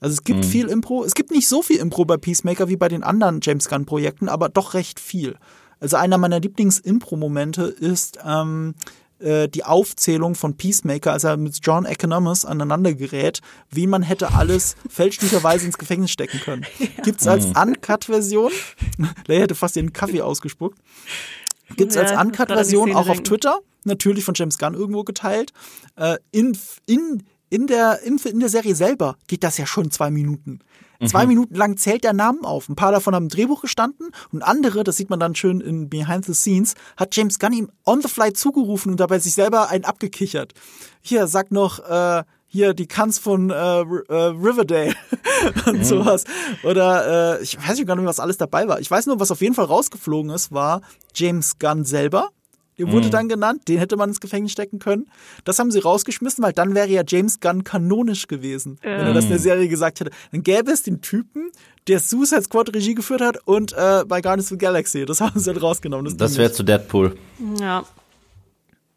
Also es gibt mhm. viel Impro. Es gibt nicht so viel Impro bei Peacemaker wie bei den anderen James Gunn-Projekten, aber doch recht viel. Also einer meiner Lieblings-Impro-Momente ist ähm, äh, die Aufzählung von Peacemaker, als er mit John Economist aneinander gerät, wie man hätte alles [laughs] fälschlicherweise ins Gefängnis stecken können. [laughs] Ja. Gibt's als mhm. Uncut-Version. [laughs] Leia hätte fast den Kaffee ausgespuckt. Gibt's ja, als Uncut-Version auch auf Twitter, natürlich von James Gunn irgendwo geteilt. Äh, in, in in der, in, in der Serie selber geht das ja schon zwei Minuten. Mhm. Zwei Minuten lang zählt der Namen auf. Ein paar davon haben im Drehbuch gestanden und andere, das sieht man dann schön in Behind the Scenes, hat James Gunn ihm on the fly zugerufen und dabei sich selber einen abgekichert. Hier, sag noch, äh, hier die Kanz von äh, äh, Riverdale [laughs] und mhm. sowas. Oder äh, ich weiß nicht gar nicht, was alles dabei war. Ich weiß nur, was auf jeden Fall rausgeflogen ist, war James Gunn selber. Der wurde mhm. dann genannt, den hätte man ins Gefängnis stecken können. Das haben sie rausgeschmissen, weil dann wäre ja James Gunn kanonisch gewesen, ähm. wenn er das in der Serie gesagt hätte. Dann gäbe es den Typen, der Suicide Squad Regie geführt hat und äh, bei Guardians of the Galaxy. Das haben sie dann rausgenommen. Das, das wäre zu Deadpool. Ja.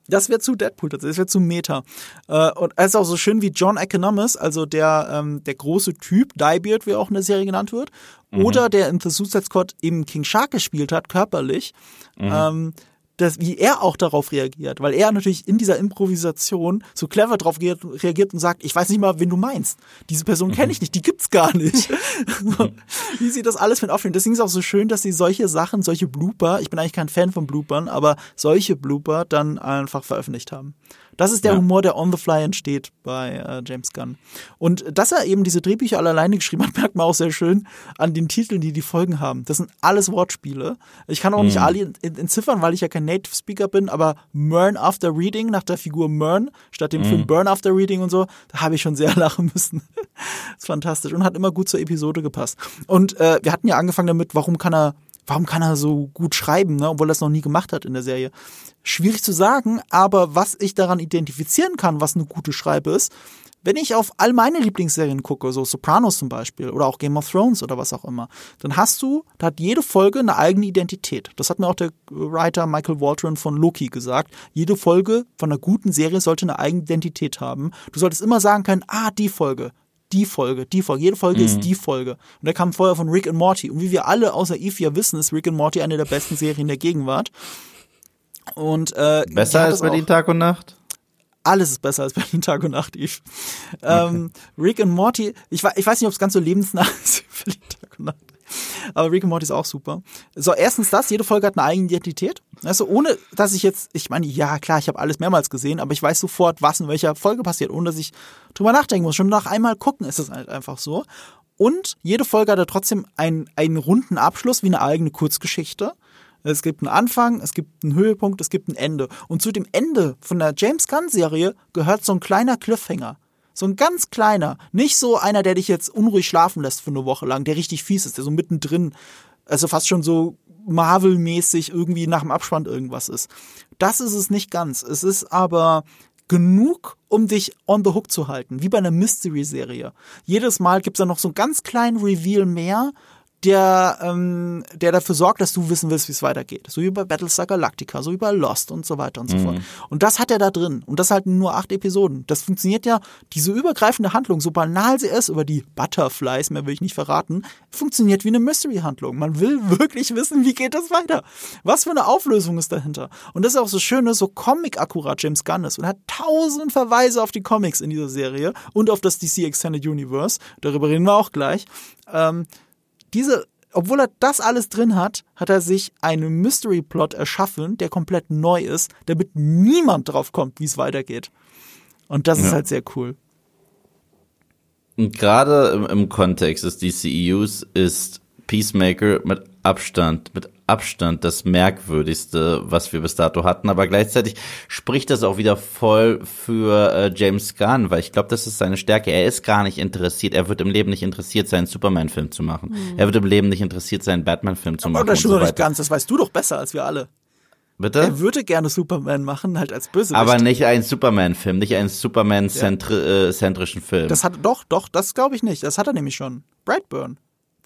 Das wäre zu Deadpool, das wäre zu Meta. Äh, und es ist auch so schön wie John Economist, also der, ähm, der große Typ, Diebeard, wie auch in der Serie genannt wird, mhm. oder der in The Suicide Squad eben King Shark gespielt hat, körperlich. Mhm. Ähm, dass, wie er auch darauf reagiert, weil er natürlich in dieser Improvisation so clever darauf reagiert und sagt, ich weiß nicht mal, wen du meinst. Diese Person kenne ich nicht, die gibt's gar nicht. [laughs] wie sie das alles mit aufnehmen. Deswegen ist es auch so schön, dass sie solche Sachen, solche Blooper, ich bin eigentlich kein Fan von Bloopern, aber solche Blooper dann einfach veröffentlicht haben. Das ist der ja. Humor, der on the fly entsteht bei äh, James Gunn. Und dass er eben diese Drehbücher alle alleine geschrieben hat, [laughs] merkt man auch sehr schön an den Titeln, die die Folgen haben. Das sind alles Wortspiele. Ich kann auch mhm. nicht alle entziffern, weil ich ja kein Native Speaker bin, aber Mern After Reading nach der Figur Mern statt dem mhm. Film Burn After Reading und so, da habe ich schon sehr [laughs] lachen müssen. das [laughs] ist fantastisch und hat immer gut zur Episode gepasst. Und äh, wir hatten ja angefangen damit, warum kann er warum kann er so gut schreiben, ne, obwohl er es noch nie gemacht hat in der Serie? Schwierig zu sagen, aber was ich daran identifizieren kann, was eine gute Schreibe ist, wenn ich auf all meine Lieblingsserien gucke, so Sopranos zum Beispiel oder auch Game of Thrones oder was auch immer, dann hast du, da hat jede Folge eine eigene Identität. Das hat mir auch der Writer Michael Waldron von Loki gesagt. Jede Folge von einer guten Serie sollte eine eigene Identität haben. Du solltest immer sagen können, ah, die Folge, die Folge, die Folge. Jede Folge mhm. ist die Folge. Und der kam vorher von Rick and Morty. Und wie wir alle außer Eve ja wissen, ist Rick and Morty eine der besten Serien der Gegenwart. Und äh, besser als Berlin Tag und Nacht? Alles ist besser als Berlin Tag und Nacht, Eve. ähm, Rick and Morty, ich, ich weiß nicht, ob es ganz so lebensnah [laughs] ist wie Berlin Tag und Nacht. Aber Rick and Morty ist auch super. So, erstens das, jede Folge hat eine eigene Identität. Also ohne, dass ich jetzt, ich meine, ja klar, ich habe alles mehrmals gesehen, aber ich weiß sofort, was in welcher Folge passiert, ohne dass ich drüber nachdenken muss. Schon nach einmal gucken ist es halt einfach so. Und jede Folge hat trotzdem einen, einen runden Abschluss wie eine eigene Kurzgeschichte. Es gibt einen Anfang, es gibt einen Höhepunkt, es gibt ein Ende. Und zu dem Ende von der James Gunn-Serie gehört so ein kleiner Cliffhanger. So ein ganz kleiner. Nicht so einer, der dich jetzt unruhig schlafen lässt für eine Woche lang, der richtig fies ist, der so mittendrin, also fast schon so Marvel-mäßig irgendwie nach dem Abspann irgendwas ist. Das ist es nicht ganz. Es ist aber genug, um dich on the hook zu halten, wie bei einer Mystery-Serie. Jedes Mal gibt's da noch so einen ganz kleinen Reveal mehr, der, ähm, der dafür sorgt, dass du wissen willst, wie es weitergeht. So wie bei Battlestar Galactica, so wie bei Lost und so weiter und so mhm. fort. Und das hat er da drin. Und das halt nur acht Episoden. Das funktioniert ja, diese übergreifende Handlung, so banal sie ist, über die Butterflies, mehr will ich nicht verraten, funktioniert wie eine Mystery-Handlung. Man will [laughs] wirklich wissen, wie geht das weiter. Was für eine Auflösung ist dahinter. Und das ist auch so schön, ne, so Comic-akkurat James Gunn ist und hat tausend Verweise auf die Comics in dieser Serie und auf das DC Extended Universe. Darüber reden wir auch gleich. Ähm, diese, obwohl er das alles drin hat, hat er sich einen Mystery-Plot erschaffen, der komplett neu ist, damit niemand drauf kommt, wie es weitergeht. Und das ja. ist halt sehr cool. Und gerade im, im Kontext des DCEUs ist Peacemaker mit Abstand, mit Abstand das merkwürdigste, was wir bis dato hatten. Aber gleichzeitig spricht das auch wieder voll für äh, James Gunn, weil ich glaube, das ist seine Stärke. Er ist gar nicht interessiert. Er wird im Leben nicht interessiert sein, Superman-Film zu machen. Mhm. Er wird im Leben nicht interessiert sein, Batman-Film zu machen. Aber das stimmt so nicht ganz. Das weißt du doch besser als wir alle. Bitte? Er würde gerne Superman machen, halt als Bösewicht. Aber nicht einen Superman-Film, nicht einen Superman-zentrischen ja. Film. Das hat, doch, doch, das glaube ich nicht. Das hat er nämlich schon. Brightburn.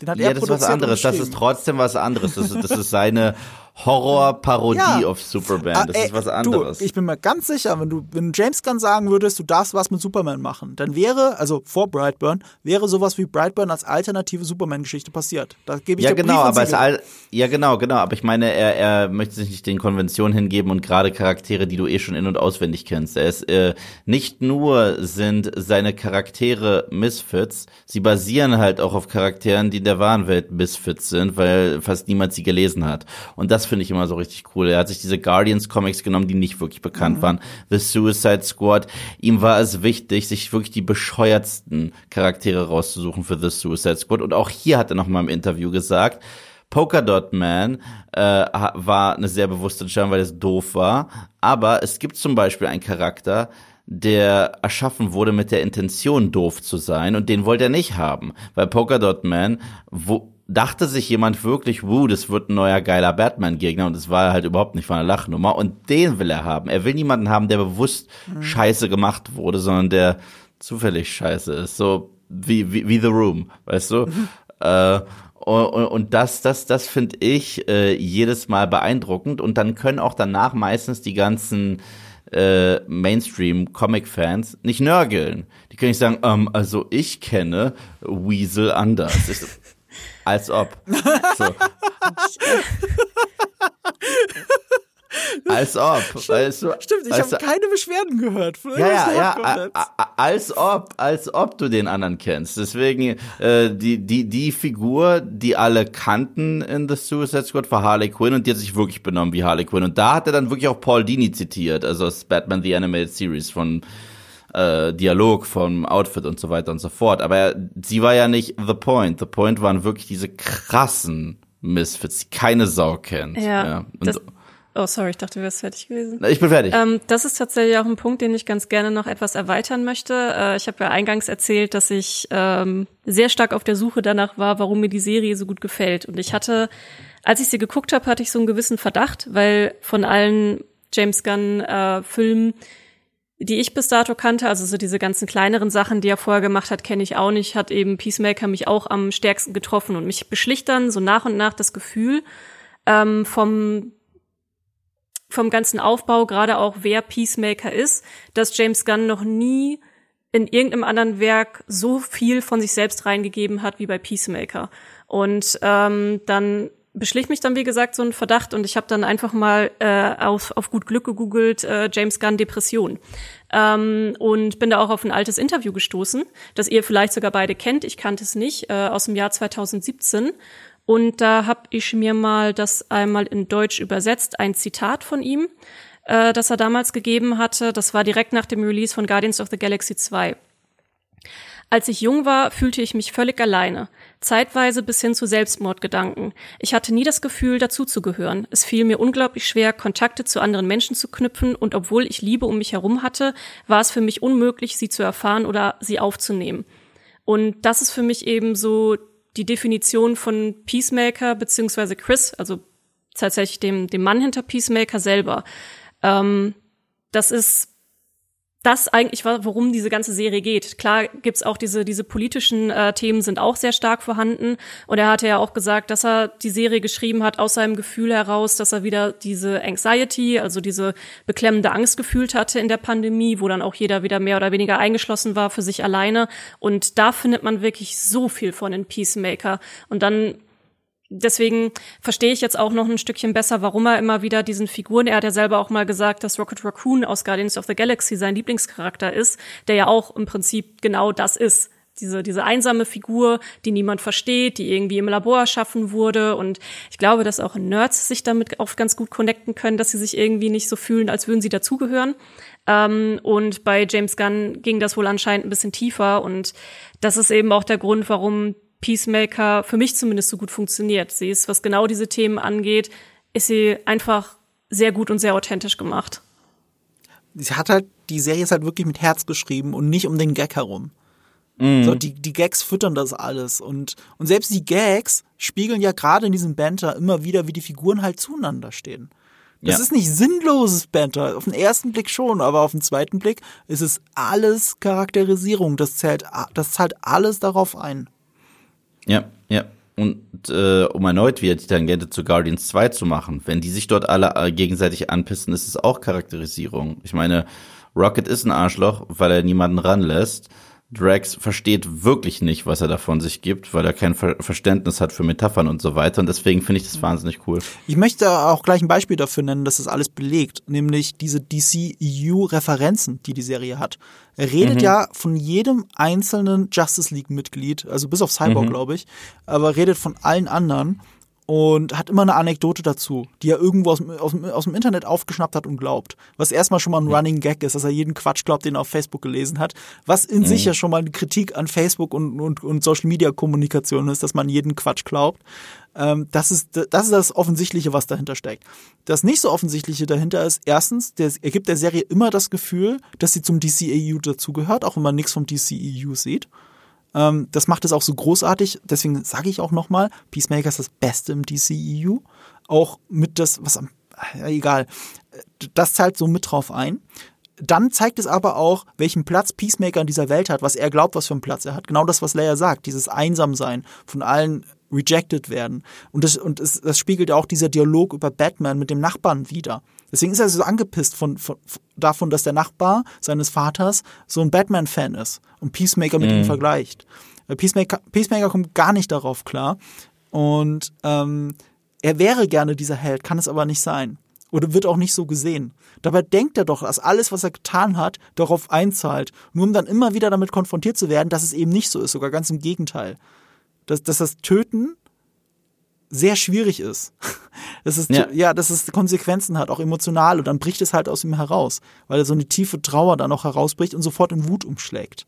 Den hat ja, er das ist was anderes. Das ist trotzdem was anderes. Das ist, das ist seine [laughs] Horror-Parodie ja. auf Superman. Das ah, ey, ist was anderes. Du, ich bin mir ganz sicher, wenn du, wenn James Gunn sagen würdest, du darfst was mit Superman machen, dann wäre, also vor Brightburn, wäre sowas wie Brightburn als alternative Superman-Geschichte passiert. Da gebe ich ja, dir genau, aber es all, ja, genau, genau. Aber ich meine, er, er möchte sich nicht den Konventionen hingeben und gerade Charaktere, die du eh schon in- und auswendig kennst. Er ist, äh, nicht nur sind seine Charaktere Misfits, sie basieren halt auch auf Charakteren, die in der wahren Welt Misfits sind, weil fast niemand sie gelesen hat. Und das das finde ich immer so richtig cool. Er hat sich diese Guardians Comics genommen, die nicht wirklich bekannt mhm. waren. The Suicide Squad. Ihm war es wichtig, sich wirklich die bescheuertsten Charaktere rauszusuchen für The Suicide Squad. Und auch hier hat er noch mal im Interview gesagt, Polkadot Man äh, war eine sehr bewusste Entscheidung, weil es doof war. Aber es gibt zum Beispiel einen Charakter, der erschaffen wurde mit der Intention, doof zu sein, und den wollte er nicht haben. Weil Polkadot Man wo, dachte sich jemand wirklich, wuh, das wird ein neuer geiler Batman-Gegner und es war halt überhaupt nicht von einer Lachnummer und den will er haben. Er will niemanden haben, der bewusst mhm. scheiße gemacht wurde, sondern der zufällig scheiße ist. So wie, wie, wie The Room, weißt du? Mhm. [laughs] Äh, und, und das, das, das finde ich äh, jedes Mal beeindruckend und dann können auch danach meistens die ganzen äh, Mainstream-Comic-Fans nicht nörgeln. Die können nicht sagen, ähm, also ich kenne Weasel anders. Ich, als ob. So. [laughs] Als ob. Weißt du, Stimmt, ich habe keine Beschwerden gehört. ja, ja, ja, als ob, als ob du den anderen kennst. Deswegen, äh, die, die, die Figur, die alle kannten in The Suicide Squad, war Harley Quinn und die hat sich wirklich benommen wie Harley Quinn. Und da hat er dann wirklich auch Paul Dini zitiert, also aus Batman The Animated Series von äh, Dialog, vom Outfit und so weiter und so fort. Aber er, sie war ja nicht the point. The point waren wirklich diese krassen Misfits, die keine Sau kennt. Ja. ja. Das, oh, sorry, ich dachte, du wärst fertig gewesen. Ich bin fertig. Ähm, das ist tatsächlich auch ein Punkt, den ich ganz gerne noch etwas erweitern möchte. Äh, ich habe ja eingangs erzählt, dass ich ähm, sehr stark auf der Suche danach war, warum mir die Serie so gut gefällt. Und ich hatte, als ich sie geguckt habe, hatte ich so einen gewissen Verdacht, weil von allen James Gunn äh, die ich bis dato kannte, also so diese ganzen kleineren Sachen, die er vorher gemacht hat, kenne ich auch nicht, hat eben Peacemaker mich auch am stärksten getroffen und mich beschlicht dann so nach und nach das Gefühl ähm, vom vom ganzen Aufbau, gerade auch wer Peacemaker ist, dass James Gunn noch nie in irgendeinem anderen Werk so viel von sich selbst reingegeben hat wie bei Peacemaker. Und ähm, dann beschlich mich dann, wie gesagt, so ein Verdacht und ich habe dann einfach mal äh, auf, auf gut Glück gegoogelt, äh, James Gunn Depression. Ähm, und bin da auch auf ein altes Interview gestoßen, das ihr vielleicht sogar beide kennt, ich kannte es nicht, äh, aus dem Jahr 2017. Und da habe ich mir mal das einmal in Deutsch übersetzt, ein Zitat von ihm, äh, das er damals gegeben hatte. Das war direkt nach dem Release von Guardians of the Galaxy 2. Als ich jung war, fühlte ich mich völlig alleine, zeitweise bis hin zu Selbstmordgedanken. Ich hatte nie das Gefühl, dazuzugehören. Es fiel mir unglaublich schwer, Kontakte zu anderen Menschen zu knüpfen, und obwohl ich Liebe um mich herum hatte, war es für mich unmöglich, sie zu erfahren oder sie aufzunehmen. Und das ist für mich eben so die Definition von Peacemaker beziehungsweise Chris, also tatsächlich dem, dem Mann hinter Peacemaker selber. Ähm, das ist das eigentlich war, worum diese ganze Serie geht. Klar gibt's auch diese diese politischen äh, Themen sind auch sehr stark vorhanden. Und er hatte ja auch gesagt, dass er die Serie geschrieben hat aus seinem Gefühl heraus, dass er wieder diese Anxiety, also diese beklemmende Angst gefühlt hatte in der Pandemie, wo dann auch jeder wieder mehr oder weniger eingeschlossen war für sich alleine. Und da findet man wirklich so viel von in Peacemaker. Und dann deswegen verstehe ich jetzt auch noch ein Stückchen besser, warum er immer wieder diesen Figuren, er hat ja selber auch mal gesagt, dass Rocket Raccoon aus Guardians of the Galaxy sein Lieblingscharakter ist, der ja auch im Prinzip genau das ist. Diese, diese einsame Figur, die niemand versteht, die irgendwie im Labor erschaffen wurde. Und ich glaube, dass auch Nerds sich damit oft ganz gut connecten können, dass sie sich irgendwie nicht so fühlen, als würden sie dazugehören. Ähm, und bei James Gunn ging das wohl anscheinend ein bisschen tiefer. Und das ist eben auch der Grund, warum Peacemaker für mich zumindest so gut funktioniert. Sie ist, was genau diese Themen angeht, ist sie einfach sehr gut und sehr authentisch gemacht. Sie hat halt, die Serie ist halt wirklich mit Herz geschrieben und nicht um den Gag herum. Mhm. So, die, die Gags füttern das alles. Und, und selbst die Gags spiegeln ja gerade in diesem Banter immer wieder, wie die Figuren halt zueinander stehen. Das ja. ist nicht sinnloses Banter. Auf den ersten Blick schon, aber auf den zweiten Blick ist es alles Charakterisierung. Das zählt, das zahlt alles darauf ein. Ja, ja. Und äh, um erneut wieder die Tangente zu Guardians 2 zu machen, wenn die sich dort alle äh, gegenseitig anpissen, ist es auch Charakterisierung. Ich meine, Rocket ist ein Arschloch, weil er niemanden ranlässt. Drax versteht wirklich nicht, was er davon sich gibt, weil er kein Ver Verständnis hat für Metaphern und so weiter. Und deswegen finde ich das wahnsinnig cool. Ich möchte auch gleich ein Beispiel dafür nennen, dass das alles belegt, nämlich diese DC-EU-Referenzen, die die Serie hat. Er redet mhm. ja von jedem einzelnen Justice League-Mitglied, also bis auf Cyborg, mhm. glaube ich, aber redet von allen anderen und hat immer eine Anekdote dazu, die er irgendwo aus, aus, aus dem Internet aufgeschnappt hat und glaubt. Was erstmal schon mal ein Running Gag ist, dass er jeden Quatsch glaubt, den er auf Facebook gelesen hat. Was in mhm. sich ja schon mal eine Kritik an Facebook und, und, und Social Media Kommunikation ist, dass man jeden Quatsch glaubt. Ähm, das, ist, das ist das Offensichtliche, was dahinter steckt. Das nicht so Offensichtliche dahinter ist, erstens, der, er gibt der Serie immer das Gefühl, dass sie zum DCEU dazugehört, auch wenn man nichts vom DCEU sieht. Ähm, das macht es auch so großartig. Deswegen sage ich auch nochmal, Peacemaker ist das Beste im DCEU. Auch mit das, was am, ja, egal. Das zahlt so mit drauf ein. Dann zeigt es aber auch, welchen Platz Peacemaker in dieser Welt hat, was er glaubt, was für einen Platz er hat. Genau das, was Leia sagt, dieses Einsamsein, von allen rejected werden. Und das, und das, das spiegelt auch dieser Dialog über Batman mit dem Nachbarn wieder. Deswegen ist er so angepisst von, von, davon, dass der Nachbar seines Vaters so ein Batman-Fan ist und Peacemaker mit mhm. ihm vergleicht. Peacemaker, Peacemaker kommt gar nicht darauf klar. Und ähm, er wäre gerne dieser Held, kann es aber nicht sein. Oder wird auch nicht so gesehen. Dabei denkt er doch, dass alles, was er getan hat, darauf einzahlt. Nur um dann immer wieder damit konfrontiert zu werden, dass es eben nicht so ist. Sogar ganz im Gegenteil. Dass, dass das Töten sehr schwierig ist. [laughs] Das ist, ja. ja, dass es Konsequenzen hat, auch emotional. Und dann bricht es halt aus ihm heraus, weil er so eine tiefe Trauer dann auch herausbricht und sofort in Wut umschlägt.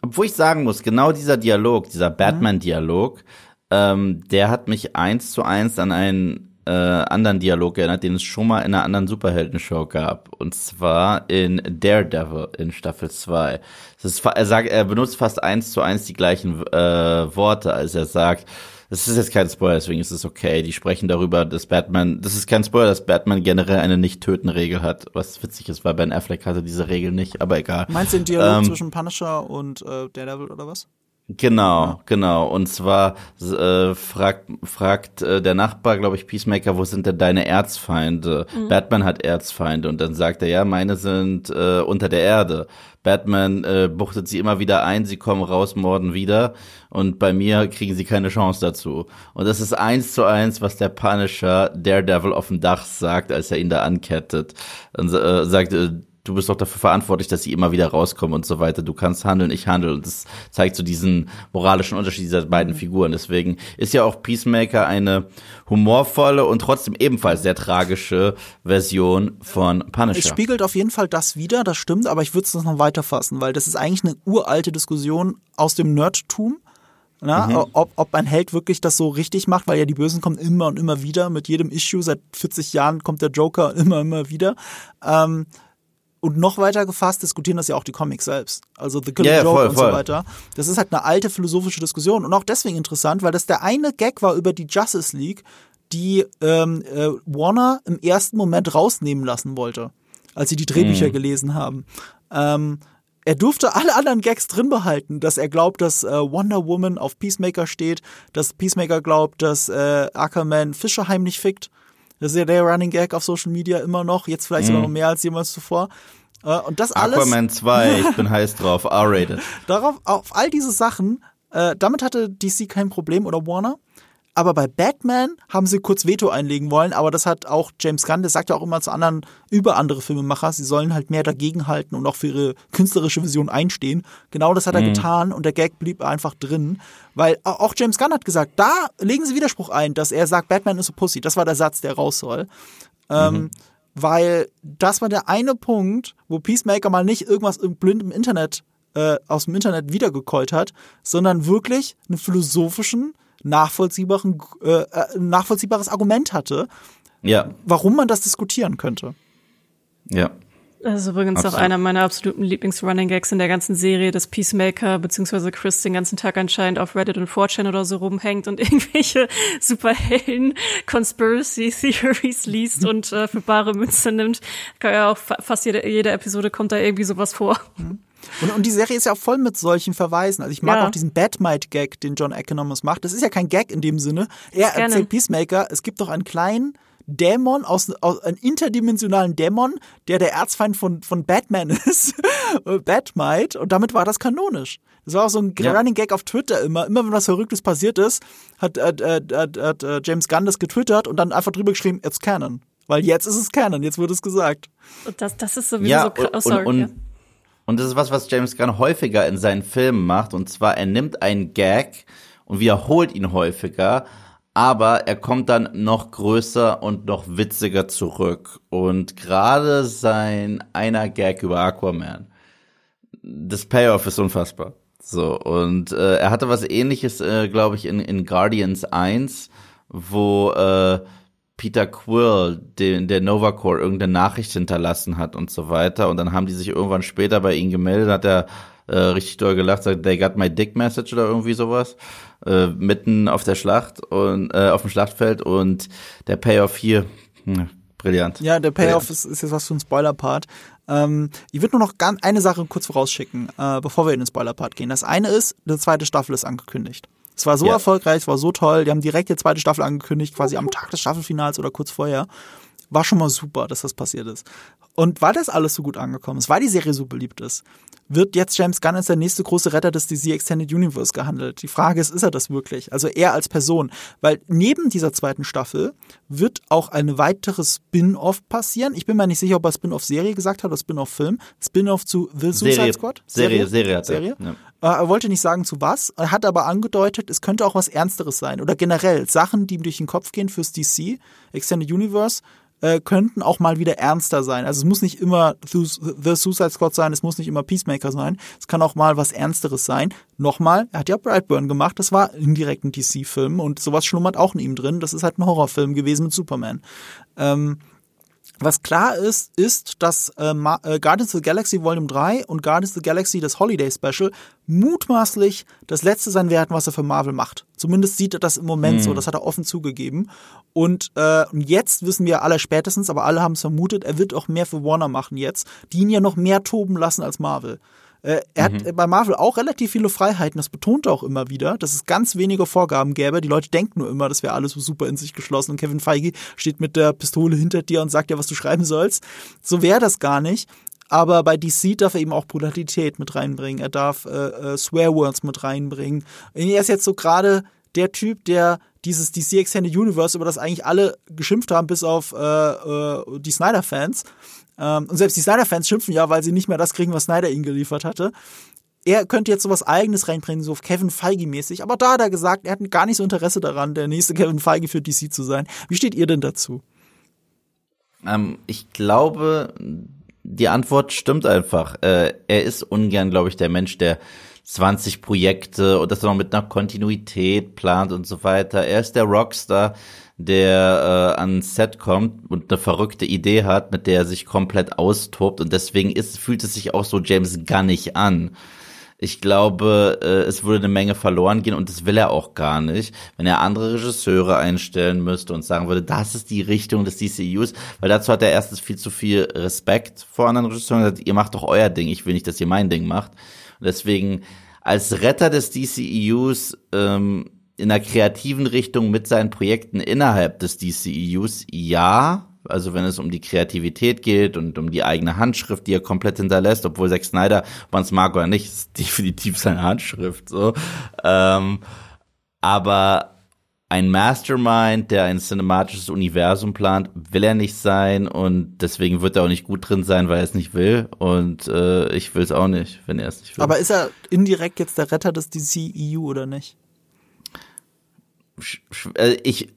Obwohl ich sagen muss, genau dieser Dialog, dieser Batman-Dialog, ähm, der hat mich eins zu eins an einen äh, anderen Dialog erinnert, den es schon mal in einer anderen Superhelden-Show gab. Und zwar in Daredevil in Staffel 2. Das ist, er, sagt, er benutzt fast eins zu eins die gleichen äh, Worte, als er sagt, das ist jetzt kein Spoiler, deswegen ist es okay. Die sprechen darüber, dass Batman, das ist kein Spoiler, dass Batman generell eine Nicht-Töten-Regel hat. Was witzig ist, weil Ben Affleck hatte diese Regel nicht, aber egal. Meinst du den Dialog ähm, zwischen Punisher und äh, Daredevil oder was? Genau, ja. genau. Und zwar äh, fragt, fragt äh, der Nachbar, glaube ich, Peacemaker, wo sind denn deine Erzfeinde? Mhm. Batman hat Erzfeinde und dann sagt er, ja, meine sind äh, unter der Erde. Batman äh, buchtet sie immer wieder ein, sie kommen raus, morden wieder und bei mir kriegen sie keine Chance dazu. Und das ist eins zu eins, was der Punisher Daredevil auf dem Dach sagt, als er ihn da ankettet. Und äh, sagt, äh, du bist doch dafür verantwortlich, dass sie immer wieder rauskommen und so weiter. Du kannst handeln, ich handle. Und das zeigt so diesen moralischen Unterschied dieser beiden Figuren. Deswegen ist ja auch Peacemaker eine humorvolle und trotzdem ebenfalls sehr tragische Version von Punisher. Es spiegelt auf jeden Fall das wieder, das stimmt, aber ich würde es noch weiter fassen, weil das ist eigentlich eine uralte Diskussion aus dem Nerdtum. Na, mhm. ob, ob ein Held wirklich das so richtig macht, weil ja die Bösen kommen immer und immer wieder. Mit jedem Issue seit 40 Jahren kommt der Joker immer, immer wieder. Ähm, und noch weiter gefasst diskutieren das ja auch die Comics selbst. Also The Killing yeah, Joke voll, und voll. so weiter. Das ist halt eine alte philosophische Diskussion und auch deswegen interessant, weil das der eine Gag war über die Justice League, die ähm, äh, Warner im ersten Moment rausnehmen lassen wollte, als sie die Drehbücher mm. gelesen haben. Ähm, er durfte alle anderen Gags drin behalten, dass er glaubt, dass äh, Wonder Woman auf Peacemaker steht, dass Peacemaker glaubt, dass äh, Ackerman Fischer heimlich fickt das ist ja der Running Gag auf Social Media immer noch, jetzt vielleicht sogar mhm. noch mehr als jemals zuvor. Äh, und das alles. Aquaman 2, [laughs] ich bin heiß drauf, R-rated. Darauf, auf all diese Sachen, äh, damit hatte DC kein Problem oder Warner. Aber bei Batman haben sie kurz Veto einlegen wollen, aber das hat auch James Gunn, der sagt ja auch immer zu anderen, über andere Filmemacher, sie sollen halt mehr dagegenhalten und auch für ihre künstlerische Vision einstehen. Genau das hat er mhm. getan und der Gag blieb einfach drin, weil auch James Gunn hat gesagt, da legen sie Widerspruch ein, dass er sagt, Batman ist a Pussy. Das war der Satz, der raus soll. Ähm, mhm. weil das war der eine Punkt, wo Peacemaker mal nicht irgendwas blind im Internet äh, aus dem Internet wiedergekeult hat, sondern wirklich einen philosophischen nachvollziehbaren, äh, äh, nachvollziehbares Argument hatte, ja. warum man das diskutieren könnte. Ja. Das ist übrigens Absolut. auch einer meiner absoluten Lieblings-Running Gags in der ganzen Serie, dass Peacemaker bzw. Chris den ganzen Tag anscheinend auf Reddit und 4chan oder so rumhängt und [laughs] irgendwelche superhellen Conspiracy Theories liest und äh, für bare Münze nimmt. Kann ja auch fast jede, jede Episode kommt da irgendwie sowas vor. Mhm. Und, und die Serie ist ja auch voll mit solchen Verweisen. Also ich mag ja. auch diesen Batmite-Gag, den John Economos macht. Das ist ja kein Gag in dem Sinne. Er erzählt Peacemaker, es gibt doch einen kleinen Dämon, aus, aus einen interdimensionalen Dämon, der der Erzfeind von, von Batman [laughs] ist, Batmite, und damit war das kanonisch. Das war auch so ein ja. Running Gag auf Twitter immer. Immer wenn was Verrücktes passiert ist, hat, hat, hat, hat, hat äh, James Gunn das getwittert und dann einfach drüber geschrieben, it's canon. Weil jetzt ist es canon, jetzt wird es gesagt. Das, das ist sowieso ja, so krass. Oh, sorry, und, und, ja. Und das ist was, was James Gunn häufiger in seinen Filmen macht. Und zwar, er nimmt einen Gag und wiederholt ihn häufiger, aber er kommt dann noch größer und noch witziger zurück. Und gerade sein einer Gag über Aquaman, das Payoff ist unfassbar. So, und äh, er hatte was ähnliches, äh, glaube ich, in, in Guardians 1, wo äh, Peter Quill, den, der Nova Corps, irgendeine Nachricht hinterlassen hat und so weiter. Und dann haben die sich irgendwann später bei ihm gemeldet, hat er äh, richtig doll gelacht, sagt, they got my dick message oder irgendwie sowas. Äh, mitten auf der Schlacht und äh, auf dem Schlachtfeld und der Payoff hier, mh, brillant. Ja, der Payoff ist, ist jetzt was für ein Spoiler-Part. Ähm, ich würde nur noch ganz eine Sache kurz vorausschicken, äh, bevor wir in den Spoiler-Part gehen. Das eine ist, eine zweite Staffel ist angekündigt. Es war so ja. erfolgreich, es war so toll. Die haben direkt die zweite Staffel angekündigt, quasi am Tag des Staffelfinals oder kurz vorher. War schon mal super, dass das passiert ist. Und weil das alles so gut angekommen ist, weil die Serie so beliebt ist, wird jetzt James Gunn als der nächste große Retter des DC Extended Universe gehandelt. Die Frage ist, ist er das wirklich? Also er als Person. Weil neben dieser zweiten Staffel wird auch eine weitere Spin-off passieren. Ich bin mir nicht sicher, ob er Spin-off-Serie gesagt hat oder Spin-off-Film. Spin-off zu The Suicide Serie. Squad? Serie, Serie, hat Serie. Ja. Äh, er wollte nicht sagen zu was, er hat aber angedeutet, es könnte auch was Ernsteres sein. Oder generell Sachen, die ihm durch den Kopf gehen fürs DC Extended Universe äh, könnten auch mal wieder ernster sein. Also es muss nicht immer The Suicide Squad sein, es muss nicht immer Peacemaker sein. Es kann auch mal was Ernsteres sein. Nochmal, er hat ja Brightburn gemacht, das war indirekt ein DC-Film und sowas schlummert auch in ihm drin. Das ist halt ein Horrorfilm gewesen mit Superman. Ähm, was klar ist, ist, dass äh, äh, Guardians of the Galaxy Volume 3 und Guardians of the Galaxy das Holiday Special mutmaßlich das letzte sein werden, was er für Marvel macht. Zumindest sieht er das im Moment mhm. so, das hat er offen zugegeben. Und äh, jetzt wissen wir alle spätestens, aber alle haben es vermutet, er wird auch mehr für Warner machen jetzt, die ihn ja noch mehr toben lassen als Marvel. Äh, er mhm. hat bei Marvel auch relativ viele Freiheiten, das betont er auch immer wieder, dass es ganz wenige Vorgaben gäbe. Die Leute denken nur immer, das wäre alles so super in sich geschlossen und Kevin Feige steht mit der Pistole hinter dir und sagt dir, was du schreiben sollst. So wäre das gar nicht. Aber bei DC darf er eben auch Brutalität mit reinbringen. Er darf äh, äh, Swearwords mit reinbringen. Er ist jetzt so gerade der Typ, der dieses DC Extended Universe, über das eigentlich alle geschimpft haben, bis auf äh, äh, die Snyder-Fans, und selbst die Snyder-Fans schimpfen ja, weil sie nicht mehr das kriegen, was Snyder ihnen geliefert hatte. Er könnte jetzt sowas eigenes reinbringen, so Kevin Feige-mäßig. Aber da hat er gesagt, er hat gar nicht so Interesse daran, der nächste Kevin Feige für DC zu sein. Wie steht ihr denn dazu? Ähm, ich glaube, die Antwort stimmt einfach. Äh, er ist ungern, glaube ich, der Mensch, der 20 Projekte und das noch mit einer Kontinuität plant und so weiter. Er ist der Rockstar, der äh, ans Set kommt und eine verrückte Idee hat, mit der er sich komplett austobt und deswegen ist, fühlt es sich auch so James Gunnig an. Ich glaube, äh, es würde eine Menge verloren gehen und das will er auch gar nicht, wenn er andere Regisseure einstellen müsste und sagen würde, das ist die Richtung des DCUs, weil dazu hat er erstens viel zu viel Respekt vor anderen Regisseuren, gesagt, ihr macht doch euer Ding, ich will nicht, dass ihr mein Ding macht. Deswegen als Retter des DCEUs ähm, in der kreativen Richtung mit seinen Projekten innerhalb des DCEUs, ja. Also wenn es um die Kreativität geht und um die eigene Handschrift, die er komplett hinterlässt, obwohl Zack Snyder, ob man es mag oder nicht, ist definitiv seine Handschrift. So. Ähm, aber ein Mastermind, der ein cinematisches Universum plant, will er nicht sein und deswegen wird er auch nicht gut drin sein, weil er es nicht will und äh, ich will es auch nicht, wenn er es nicht will. Aber ist er indirekt jetzt der Retter des DCEU oder nicht? Äh, ich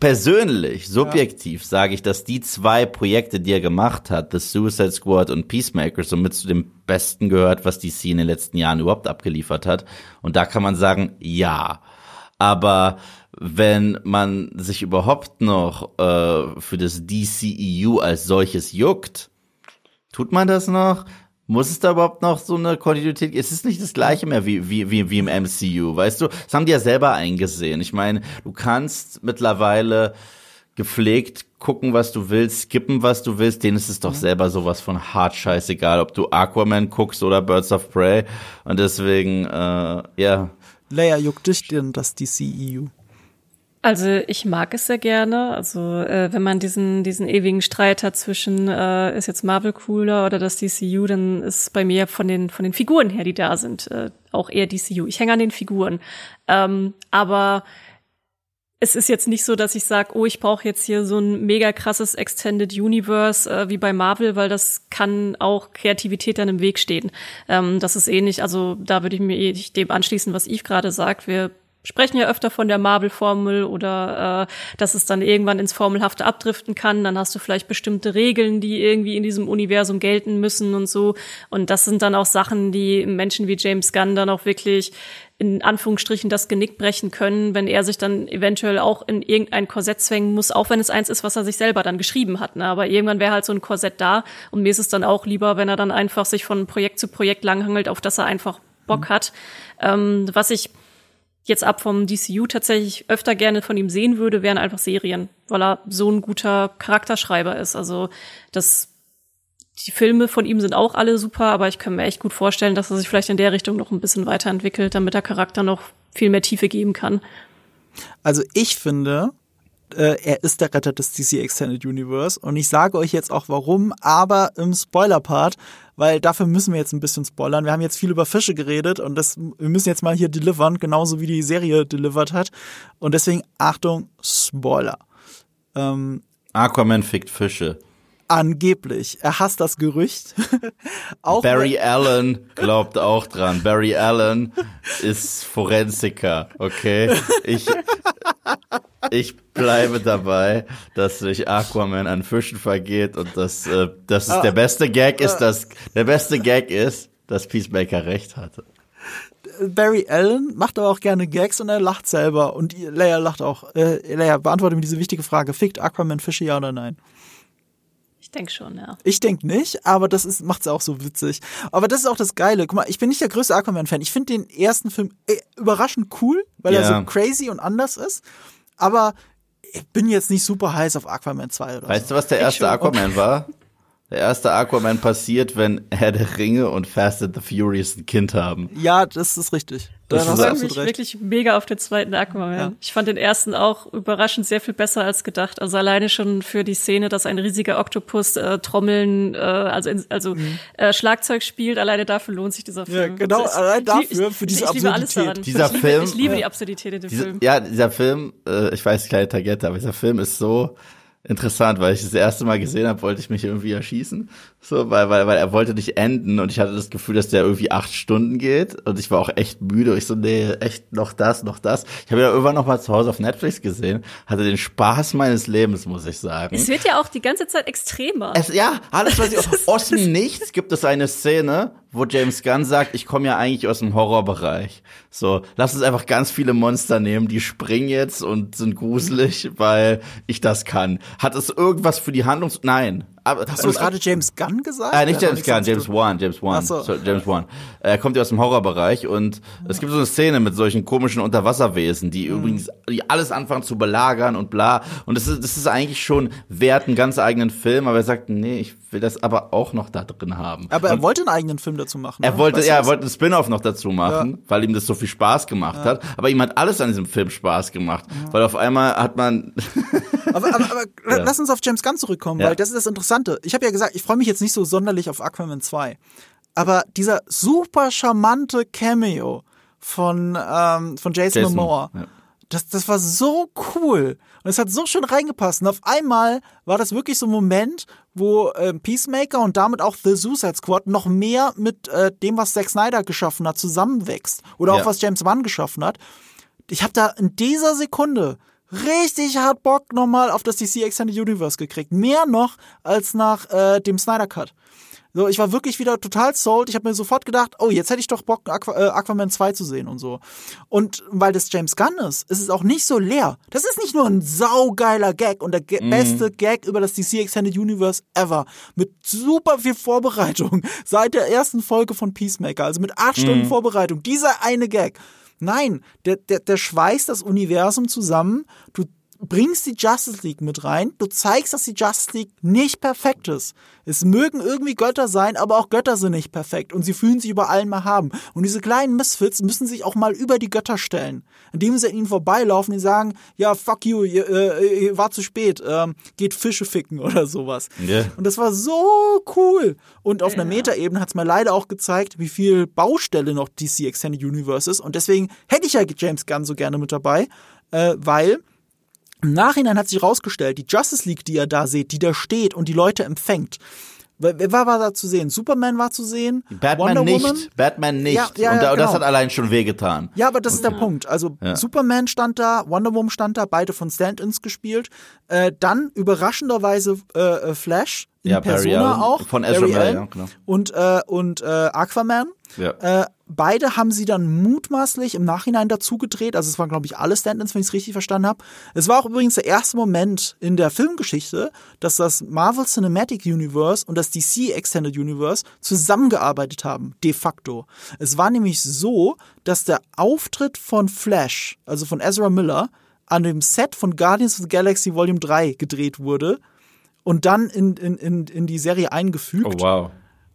persönlich, subjektiv ja. sage ich, dass die zwei Projekte, die er gemacht hat, The Suicide Squad und Peacemaker, somit zu dem Besten gehört, was DC in den letzten Jahren überhaupt abgeliefert hat. Und da kann man sagen, ja. Aber wenn man sich überhaupt noch äh, für das DCEU als solches juckt, tut man das noch? Muss es da überhaupt noch so eine Kontinuität? Es ist nicht das gleiche mehr wie, wie, wie, wie im MCU, weißt du? Das haben die ja selber eingesehen. Ich meine, du kannst mittlerweile gepflegt gucken, was du willst, skippen, was du willst, denen ist es doch selber sowas von hart scheißegal, ob du Aquaman guckst oder Birds of Prey. Und deswegen, äh, ja. Leia, juckt dich denn das DCEU? Also ich mag es sehr gerne. Also äh, wenn man diesen diesen ewigen Streit hat zwischen äh, ist jetzt Marvel cooler oder das DCU, dann ist bei mir von den von den Figuren her, die da sind, äh, auch eher DCU. Ich hänge an den Figuren, ähm, aber es ist jetzt nicht so, dass ich sage, oh, ich brauche jetzt hier so ein mega krasses Extended Universe äh, wie bei Marvel, weil das kann auch Kreativität dann im Weg stehen. Ähm, das ist ähnlich, also da würde ich mir dem anschließen, was Yves gerade sagt. Wir sprechen ja öfter von der Marvel-Formel oder äh, dass es dann irgendwann ins Formelhafte abdriften kann. Dann hast du vielleicht bestimmte Regeln, die irgendwie in diesem Universum gelten müssen und so. Und das sind dann auch Sachen, die Menschen wie James Gunn dann auch wirklich in Anführungsstrichen das Genick brechen können, wenn er sich dann eventuell auch in irgendein Korsett zwängen muss, auch wenn es eins ist, was er sich selber dann geschrieben hat. Ne? Aber irgendwann wäre halt so ein Korsett da und mir ist es dann auch lieber, wenn er dann einfach sich von Projekt zu Projekt langhangelt, auf das er einfach Bock mhm. hat. Ähm, was ich jetzt ab vom DCU tatsächlich öfter gerne von ihm sehen würde, wären einfach Serien, weil er so ein guter Charakterschreiber ist. Also das die Filme von ihm sind auch alle super, aber ich kann mir echt gut vorstellen, dass er sich vielleicht in der Richtung noch ein bisschen weiterentwickelt, damit der Charakter noch viel mehr Tiefe geben kann. Also ich finde, äh, er ist der Retter des DC Extended Universe und ich sage euch jetzt auch warum, aber im Spoiler-Part weil dafür müssen wir jetzt ein bisschen spoilern. Wir haben jetzt viel über Fische geredet und das, wir müssen jetzt mal hier delivern, genauso wie die Serie delivered hat. Und deswegen, Achtung, Spoiler. Ähm, Aquaman fickt Fische. Angeblich. Er hasst das Gerücht. [laughs] auch Barry Allen [laughs] glaubt auch dran. Barry Allen ist Forensiker, okay? Ich, Ich bleibe dabei, dass sich Aquaman an Fischen vergeht und dass, äh, dass es ah, der beste Gag ist, dass der beste Gag ist, dass Peacemaker recht hatte. Barry Allen macht aber auch gerne Gags und er lacht selber. Und Leia lacht auch. Äh, Leia, beantworte mir diese wichtige Frage. Fickt Aquaman Fische, ja oder nein? Ich denke schon, ja. Ich denke nicht, aber das ist, macht's auch so witzig. Aber das ist auch das Geile. Guck mal, ich bin nicht der größte Aquaman-Fan. Ich finde den ersten Film äh, überraschend cool, weil ja. er so crazy und anders ist. Aber ich bin jetzt nicht super heiß auf Aquaman 2 oder Weißt so. du, was der erste Aquaman war? [laughs] Der erste Aquaman passiert, wenn Herr der Ringe und Fast and the Furious ein Kind haben. Ja, das ist richtig. Das da ist mich wirklich mega auf den zweiten Aquaman. Ja. Ich fand den ersten auch überraschend sehr viel besser als gedacht. Also alleine schon für die Szene, dass ein riesiger Oktopus äh, Trommeln, äh, also also mhm. äh, Schlagzeug spielt. Alleine dafür lohnt sich dieser Film. Ja, genau. Ist, allein dafür für diese ich Absurdität. alles daran. Dieser ich liebe, Film. Ich liebe die Absurdität in dem diese, Film. Ja, dieser Film. Äh, ich weiß kleine Tagette, aber dieser Film ist so interessant, weil ich das erste Mal gesehen habe, wollte ich mich irgendwie erschießen. So, weil, weil, weil er wollte nicht enden und ich hatte das Gefühl, dass der irgendwie acht Stunden geht und ich war auch echt müde. Ich so, nee, echt noch das, noch das. Ich habe ja irgendwann noch mal zu Hause auf Netflix gesehen, hatte den Spaß meines Lebens, muss ich sagen. Es wird ja auch die ganze Zeit extremer. Es, ja, alles, was ich [laughs] aus dem Nichts gibt es eine Szene, wo James Gunn sagt, ich komme ja eigentlich aus dem Horrorbereich. So, lass uns einfach ganz viele Monster nehmen, die springen jetzt und sind gruselig, weil ich das kann. Hat es irgendwas für die Handlung? Nein. Aber, Hast du gerade James Gunn gesagt? Äh, nicht James Gunn, James Wan, James Wan, so. James Wan. Er kommt ja aus dem Horrorbereich und ja. es gibt so eine Szene mit solchen komischen Unterwasserwesen, die mhm. übrigens die alles anfangen zu belagern und bla. Und das ist, das ist eigentlich schon wert, einen ganz eigenen Film, aber er sagt, nee, ich will das aber auch noch da drin haben. Aber er und wollte einen eigenen Film dazu machen. Er ne? wollte, weißt ja, er wollte einen Spin-off noch dazu machen, ja. weil ihm das so viel Spaß gemacht ja. hat. Aber ihm hat alles an diesem Film Spaß gemacht, weil auf einmal hat man. aber, aber, aber [laughs] lass uns auf James Gunn zurückkommen, weil das ist das Interessante. Ich habe ja gesagt, ich freue mich jetzt nicht so sonderlich auf Aquaman 2. Aber dieser super charmante Cameo von, ähm, von Jason, Jason Momoa, ja. das, das war so cool. Und es hat so schön reingepasst. Und auf einmal war das wirklich so ein Moment, wo äh, Peacemaker und damit auch The Suicide Squad noch mehr mit äh, dem, was Zack Snyder geschaffen hat, zusammenwächst. Oder auch ja. was James Wan geschaffen hat. Ich habe da in dieser Sekunde richtig hart Bock nochmal auf das DC Extended Universe gekriegt. Mehr noch als nach äh, dem Snyder Cut. So, ich war wirklich wieder total sold. Ich habe mir sofort gedacht, oh, jetzt hätte ich doch Bock, Aqu äh, Aquaman 2 zu sehen und so. Und weil das James Gunn ist, ist es auch nicht so leer. Das ist nicht nur ein saugeiler Gag und der G mhm. beste Gag über das DC Extended Universe ever. Mit super viel Vorbereitung. [laughs] Seit der ersten Folge von Peacemaker. Also mit acht mhm. Stunden Vorbereitung. Dieser eine Gag. Nein, der, der, der schweißt das Universum zusammen. Du bringst die Justice League mit rein. Du zeigst, dass die Justice League nicht perfekt ist. Es mögen irgendwie Götter sein, aber auch Götter sind nicht perfekt und sie fühlen sich über allen mal haben. Und diese kleinen Misfits müssen sich auch mal über die Götter stellen, indem sie an ihnen vorbeilaufen und sagen, ja, fuck you, ihr, äh, ihr war zu spät, ähm, geht Fische ficken [laughs] oder sowas. Yeah. Und das war so cool. Und auf ja. einer Metaebene hat es mir leider auch gezeigt, wie viel Baustelle noch DC Extended Universe ist. Und deswegen hätte ich ja James Gunn so gerne mit dabei, äh, weil im Nachhinein hat sich herausgestellt, die Justice League, die ihr da seht, die da steht und die Leute empfängt, Wer war, da zu sehen? Superman war zu sehen. Batman Wonder nicht. Woman? Batman nicht. Ja, ja, und, da, genau. das hat allein schon wehgetan. Ja, aber das okay. ist der Punkt. Also ja. Superman stand da, Wonder Woman stand da, beide von Stand-ins gespielt. Äh, dann überraschenderweise äh, äh Flash in ja, Persona Barry auch. Von Ezra Miller, ja, genau. Und, äh, und äh, Aquaman. Ja. Beide haben sie dann mutmaßlich im Nachhinein dazu gedreht. Also es waren, glaube ich, alle Stand-ins, wenn ich es richtig verstanden habe. Es war auch übrigens der erste Moment in der Filmgeschichte, dass das Marvel Cinematic Universe und das DC Extended Universe zusammengearbeitet haben, de facto. Es war nämlich so, dass der Auftritt von Flash, also von Ezra Miller, an dem Set von Guardians of the Galaxy Volume 3 gedreht wurde und dann in, in, in, in die Serie eingefügt. Oh, wow.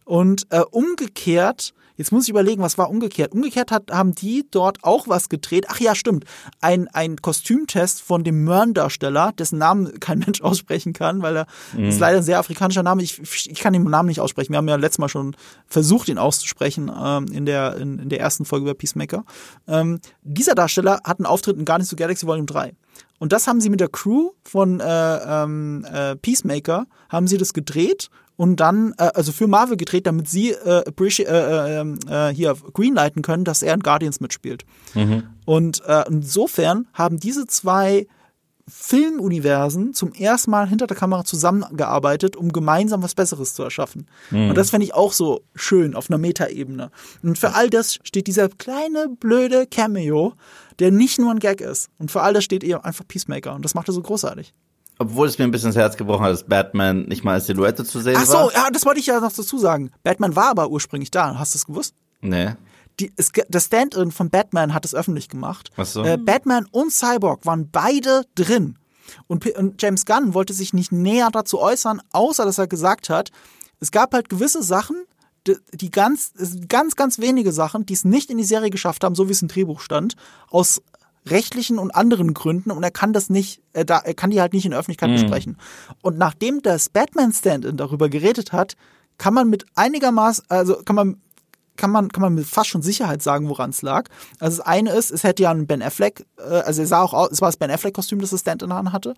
Und äh, umgekehrt, jetzt muss ich überlegen, was war umgekehrt? Umgekehrt hat, haben die dort auch was gedreht. Ach ja, stimmt. Ein, ein Kostümtest von dem Mörn-Darsteller, dessen Namen kein Mensch aussprechen kann, weil er mhm. ist leider ein sehr afrikanischer Name. Ich, ich kann den Namen nicht aussprechen. Wir haben ja letztes Mal schon versucht, ihn auszusprechen ähm, in, der, in, in der ersten Folge über Peacemaker. Ähm, dieser Darsteller hat einen Auftritt in Guardians of Galaxy Volume 3. Und das haben sie mit der Crew von äh, ähm, äh, Peacemaker, haben sie das gedreht und dann, äh, also für Marvel gedreht, damit sie äh, äh, äh, ähm, äh, hier greenlighten können, dass er in Guardians mitspielt. Mhm. Und äh, insofern haben diese zwei Filmuniversen zum ersten Mal hinter der Kamera zusammengearbeitet, um gemeinsam was Besseres zu erschaffen. Mhm. Und das fände ich auch so schön auf einer Metaebene. Und für all das steht dieser kleine, blöde Cameo, der nicht nur ein Gag ist. Und für all das steht eben einfach Peacemaker. Und das macht er so großartig. Obwohl es mir ein bisschen ins Herz gebrochen hat, dass Batman nicht mal als Silhouette zu sehen war. Ach so, war. ja, das wollte ich ja noch dazu sagen. Batman war aber ursprünglich da. Hast du es gewusst? Nee die, es, das Stand-in von Batman hat es öffentlich gemacht. Was so? Äh, Batman und Cyborg waren beide drin. Und, und James Gunn wollte sich nicht näher dazu äußern, außer dass er gesagt hat, es gab halt gewisse Sachen, die, die ganz, ganz, ganz wenige Sachen, die es nicht in die Serie geschafft haben, so wie es im Drehbuch stand, aus rechtlichen und anderen Gründen und er kann das nicht, er, da, er kann die halt nicht in der Öffentlichkeit mhm. besprechen. Und nachdem das Batman Stand-in darüber geredet hat, kann man mit einigermaßen, also kann man kann man, kann man mit fast schon Sicherheit sagen, woran es lag. Also das eine ist, es hätte ja ein Ben Affleck, äh, also er sah auch aus, es war das Ben Affleck-Kostüm, das das Stand-in hatte.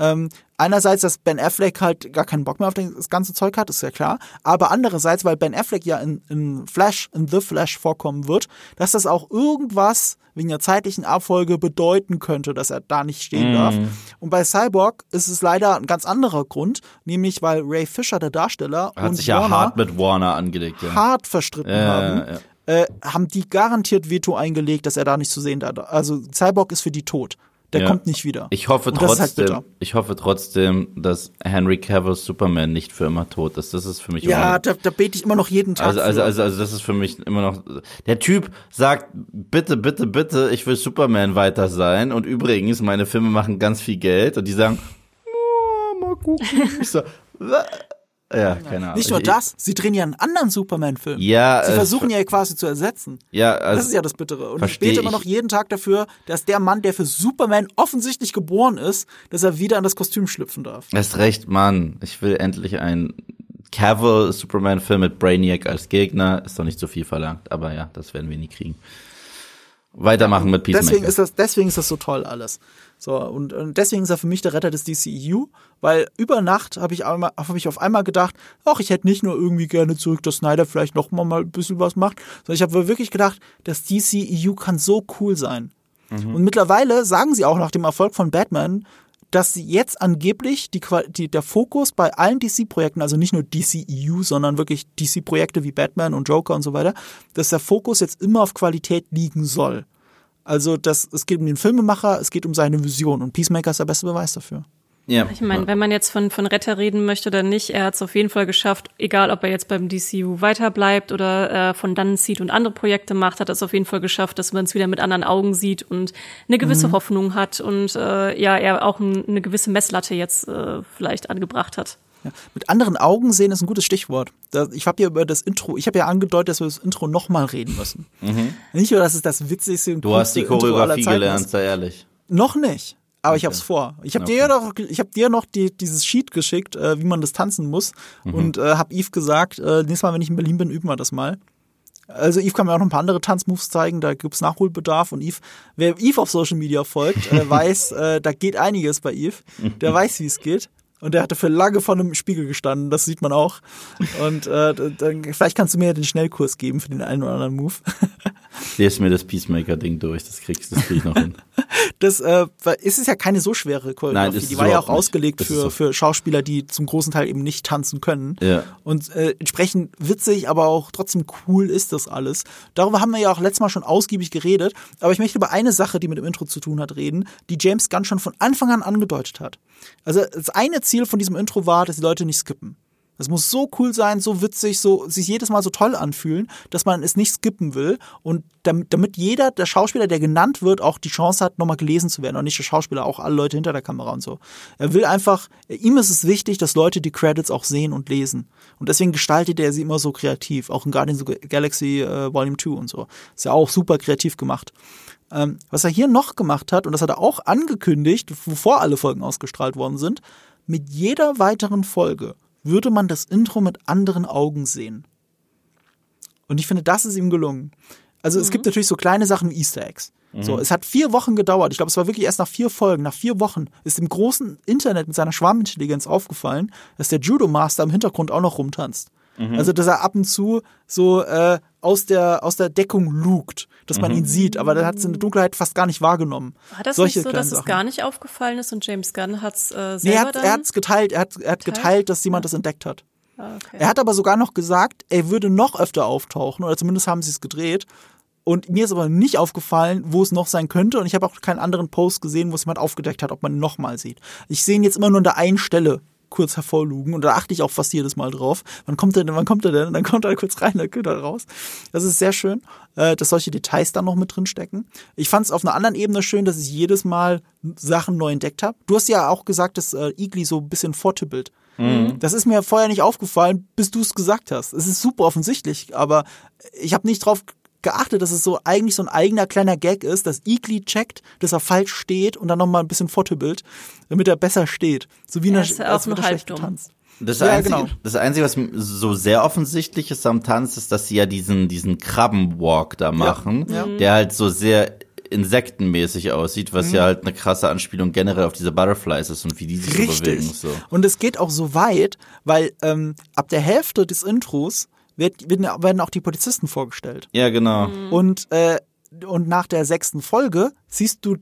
Ähm, einerseits, dass Ben Affleck halt gar keinen Bock mehr auf das ganze Zeug hat, ist ja klar. Aber andererseits, weil Ben Affleck ja in, in Flash, in The Flash vorkommen wird, dass das auch irgendwas wegen der zeitlichen Abfolge bedeuten könnte, dass er da nicht stehen mm. darf. Und bei Cyborg ist es leider ein ganz anderer Grund, nämlich weil Ray Fisher, der Darsteller, hat sich ja hart mit Warner angelegt, ja. hart verstritten äh, haben. Ja. Äh, haben die garantiert Veto eingelegt, dass er da nicht zu sehen darf. Also Cyborg ist für die tot. Der ja. kommt nicht wieder. Ich hoffe halt trotzdem, halt ich hoffe trotzdem, dass Henry Cavill Superman nicht für immer tot ist. Das ist für mich ja, da, da bete ich immer noch jeden Tag. Also, also, also, also, das ist für mich immer noch. Der Typ sagt, bitte, bitte, bitte, ich will Superman weiter sein. Und übrigens, meine Filme machen ganz viel Geld. Und die sagen, oh, mal gucken. Ich so, ja, keine Ahnung. Nicht nur das, sie drehen ja einen anderen Superman-Film. Ja. Sie versuchen ja quasi zu ersetzen. Ja, also Das ist ja das Bittere. Und ich bete immer noch jeden Tag dafür, dass der Mann, der für Superman offensichtlich geboren ist, dass er wieder in das Kostüm schlüpfen darf. Hast recht, Mann. Ich will endlich einen Cavill Superman-Film mit Brainiac als Gegner. Ist doch nicht so viel verlangt, aber ja, das werden wir nie kriegen. Weitermachen mit Peacemaker. Deswegen ist das, deswegen ist das so toll alles. So, und, und deswegen ist er für mich der Retter des DCEU, weil über Nacht habe ich, hab ich auf einmal gedacht, ach, ich hätte nicht nur irgendwie gerne zurück, dass Snyder vielleicht noch mal, mal ein bisschen was macht, sondern ich habe wirklich gedacht, das DCEU kann so cool sein. Mhm. Und mittlerweile sagen sie auch nach dem Erfolg von Batman, dass sie jetzt angeblich die, die, der Fokus bei allen DC-Projekten, also nicht nur DCEU, sondern wirklich DC-Projekte wie Batman und Joker und so weiter, dass der Fokus jetzt immer auf Qualität liegen soll. Also das, es geht um den Filmemacher, es geht um seine Vision und Peacemaker ist der beste Beweis dafür. Ja. Ich meine, wenn man jetzt von, von Retter reden möchte oder nicht, er hat es auf jeden Fall geschafft, egal ob er jetzt beim DCU weiterbleibt oder äh, von dann zieht und andere Projekte macht, hat er es auf jeden Fall geschafft, dass man es wieder mit anderen Augen sieht und eine gewisse mhm. Hoffnung hat und äh, ja, er auch ein, eine gewisse Messlatte jetzt äh, vielleicht angebracht hat. Ja. Mit anderen Augen sehen ist ein gutes Stichwort. Ich habe ja über das Intro, ich habe ja angedeutet, dass wir das Intro nochmal reden müssen. Mhm. Nicht nur, dass es das witzigste und Du hast die Choreografie gelernt, sei ehrlich. Noch nicht. Aber okay. ich hab's vor. Ich habe okay. dir doch, ich habe dir noch die, dieses Sheet geschickt, äh, wie man das tanzen muss, mhm. und äh, habe Yves gesagt, äh, nächstes Mal, wenn ich in Berlin bin, üben wir das mal. Also Yves kann mir auch noch ein paar andere Tanzmoves zeigen, da gibt's Nachholbedarf und Yves, wer Yves auf Social Media folgt, äh, [laughs] weiß, äh, da geht einiges bei Yves. Der [laughs] weiß, wie es geht. Und der hatte für lange vor einem Spiegel gestanden, das sieht man auch. Und äh, dann, vielleicht kannst du mir ja den Schnellkurs geben für den einen oder anderen Move. [laughs] Lest mir das Peacemaker-Ding durch, das kriegst das krieg ich noch hin. [laughs] Das äh, ist es ja keine so schwere Choreografie. Nein, die war ja auch nicht. ausgelegt für, so. für Schauspieler, die zum großen Teil eben nicht tanzen können. Ja. Und äh, entsprechend witzig, aber auch trotzdem cool ist das alles. Darüber haben wir ja auch letztes Mal schon ausgiebig geredet. Aber ich möchte über eine Sache, die mit dem Intro zu tun hat, reden, die James Gunn schon von Anfang an angedeutet hat. Also das eine Ziel von diesem Intro war, dass die Leute nicht skippen. Es muss so cool sein, so witzig, so sich jedes Mal so toll anfühlen, dass man es nicht skippen will und damit, damit jeder der Schauspieler, der genannt wird, auch die Chance hat, nochmal gelesen zu werden und nicht der Schauspieler, auch alle Leute hinter der Kamera und so. Er will einfach, ihm ist es wichtig, dass Leute die Credits auch sehen und lesen und deswegen gestaltet er sie immer so kreativ, auch in Guardians of the Galaxy äh, Volume 2 und so. Ist ja auch super kreativ gemacht. Ähm, was er hier noch gemacht hat, und das hat er auch angekündigt, bevor alle Folgen ausgestrahlt worden sind, mit jeder weiteren Folge würde man das Intro mit anderen Augen sehen. Und ich finde, das ist ihm gelungen. Also mhm. es gibt natürlich so kleine Sachen wie Easter Eggs. Mhm. So, es hat vier Wochen gedauert. Ich glaube, es war wirklich erst nach vier Folgen, nach vier Wochen ist dem großen Internet mit seiner Schwarmintelligenz aufgefallen, dass der Judo Master im Hintergrund auch noch rumtanzt. Mhm. Also, dass er ab und zu so äh, aus der, aus der Deckung lugt, dass man mhm. ihn sieht, aber dann hat es in der Dunkelheit fast gar nicht wahrgenommen. War das Solche nicht so, dass Sachen. es gar nicht aufgefallen ist und James Gunn hat's äh, selber nee, er hat, er hat's geteilt, er hat, er hat geteilt, dass jemand ja. das entdeckt hat. Ah, okay. Er hat aber sogar noch gesagt, er würde noch öfter auftauchen, oder zumindest haben sie es gedreht. Und mir ist aber nicht aufgefallen, wo es noch sein könnte. Und ich habe auch keinen anderen Post gesehen, wo es jemand aufgedeckt hat, ob man ihn nochmal sieht. Ich sehe ihn jetzt immer nur an der einen Stelle kurz hervorlugen und da achte ich auch fast jedes Mal drauf. Wann kommt er denn, wann kommt er denn? Und dann kommt er kurz rein, dann kommt er raus. Das ist sehr schön, äh, dass solche Details dann noch mit drin stecken. Ich fand es auf einer anderen Ebene schön, dass ich jedes Mal Sachen neu entdeckt habe. Du hast ja auch gesagt, dass äh, Igli so ein bisschen vortippelt. Mhm. Das ist mir vorher nicht aufgefallen, bis du es gesagt hast. Es ist super offensichtlich, aber ich habe nicht drauf geachtet, dass es so eigentlich so ein eigener kleiner Gag ist, dass Igli checkt, dass er falsch steht und dann nochmal ein bisschen fortübelt, damit er besser steht. So wie ja, er, ist ja auch nur halb dumm. Das, ja, Einzige, genau. das Einzige, was so sehr offensichtlich ist am Tanz, ist, dass sie ja diesen, diesen Krabbenwalk da machen, ja, ja. der halt so sehr insektenmäßig aussieht, was mhm. ja halt eine krasse Anspielung generell auf diese Butterflies ist und wie die sich Richtig. so bewegen. So. Und es geht auch so weit, weil ähm, ab der Hälfte des Intros wird, werden auch die Polizisten vorgestellt. Ja, genau. Mhm. Und, äh, und nach der sechsten Folge siehst du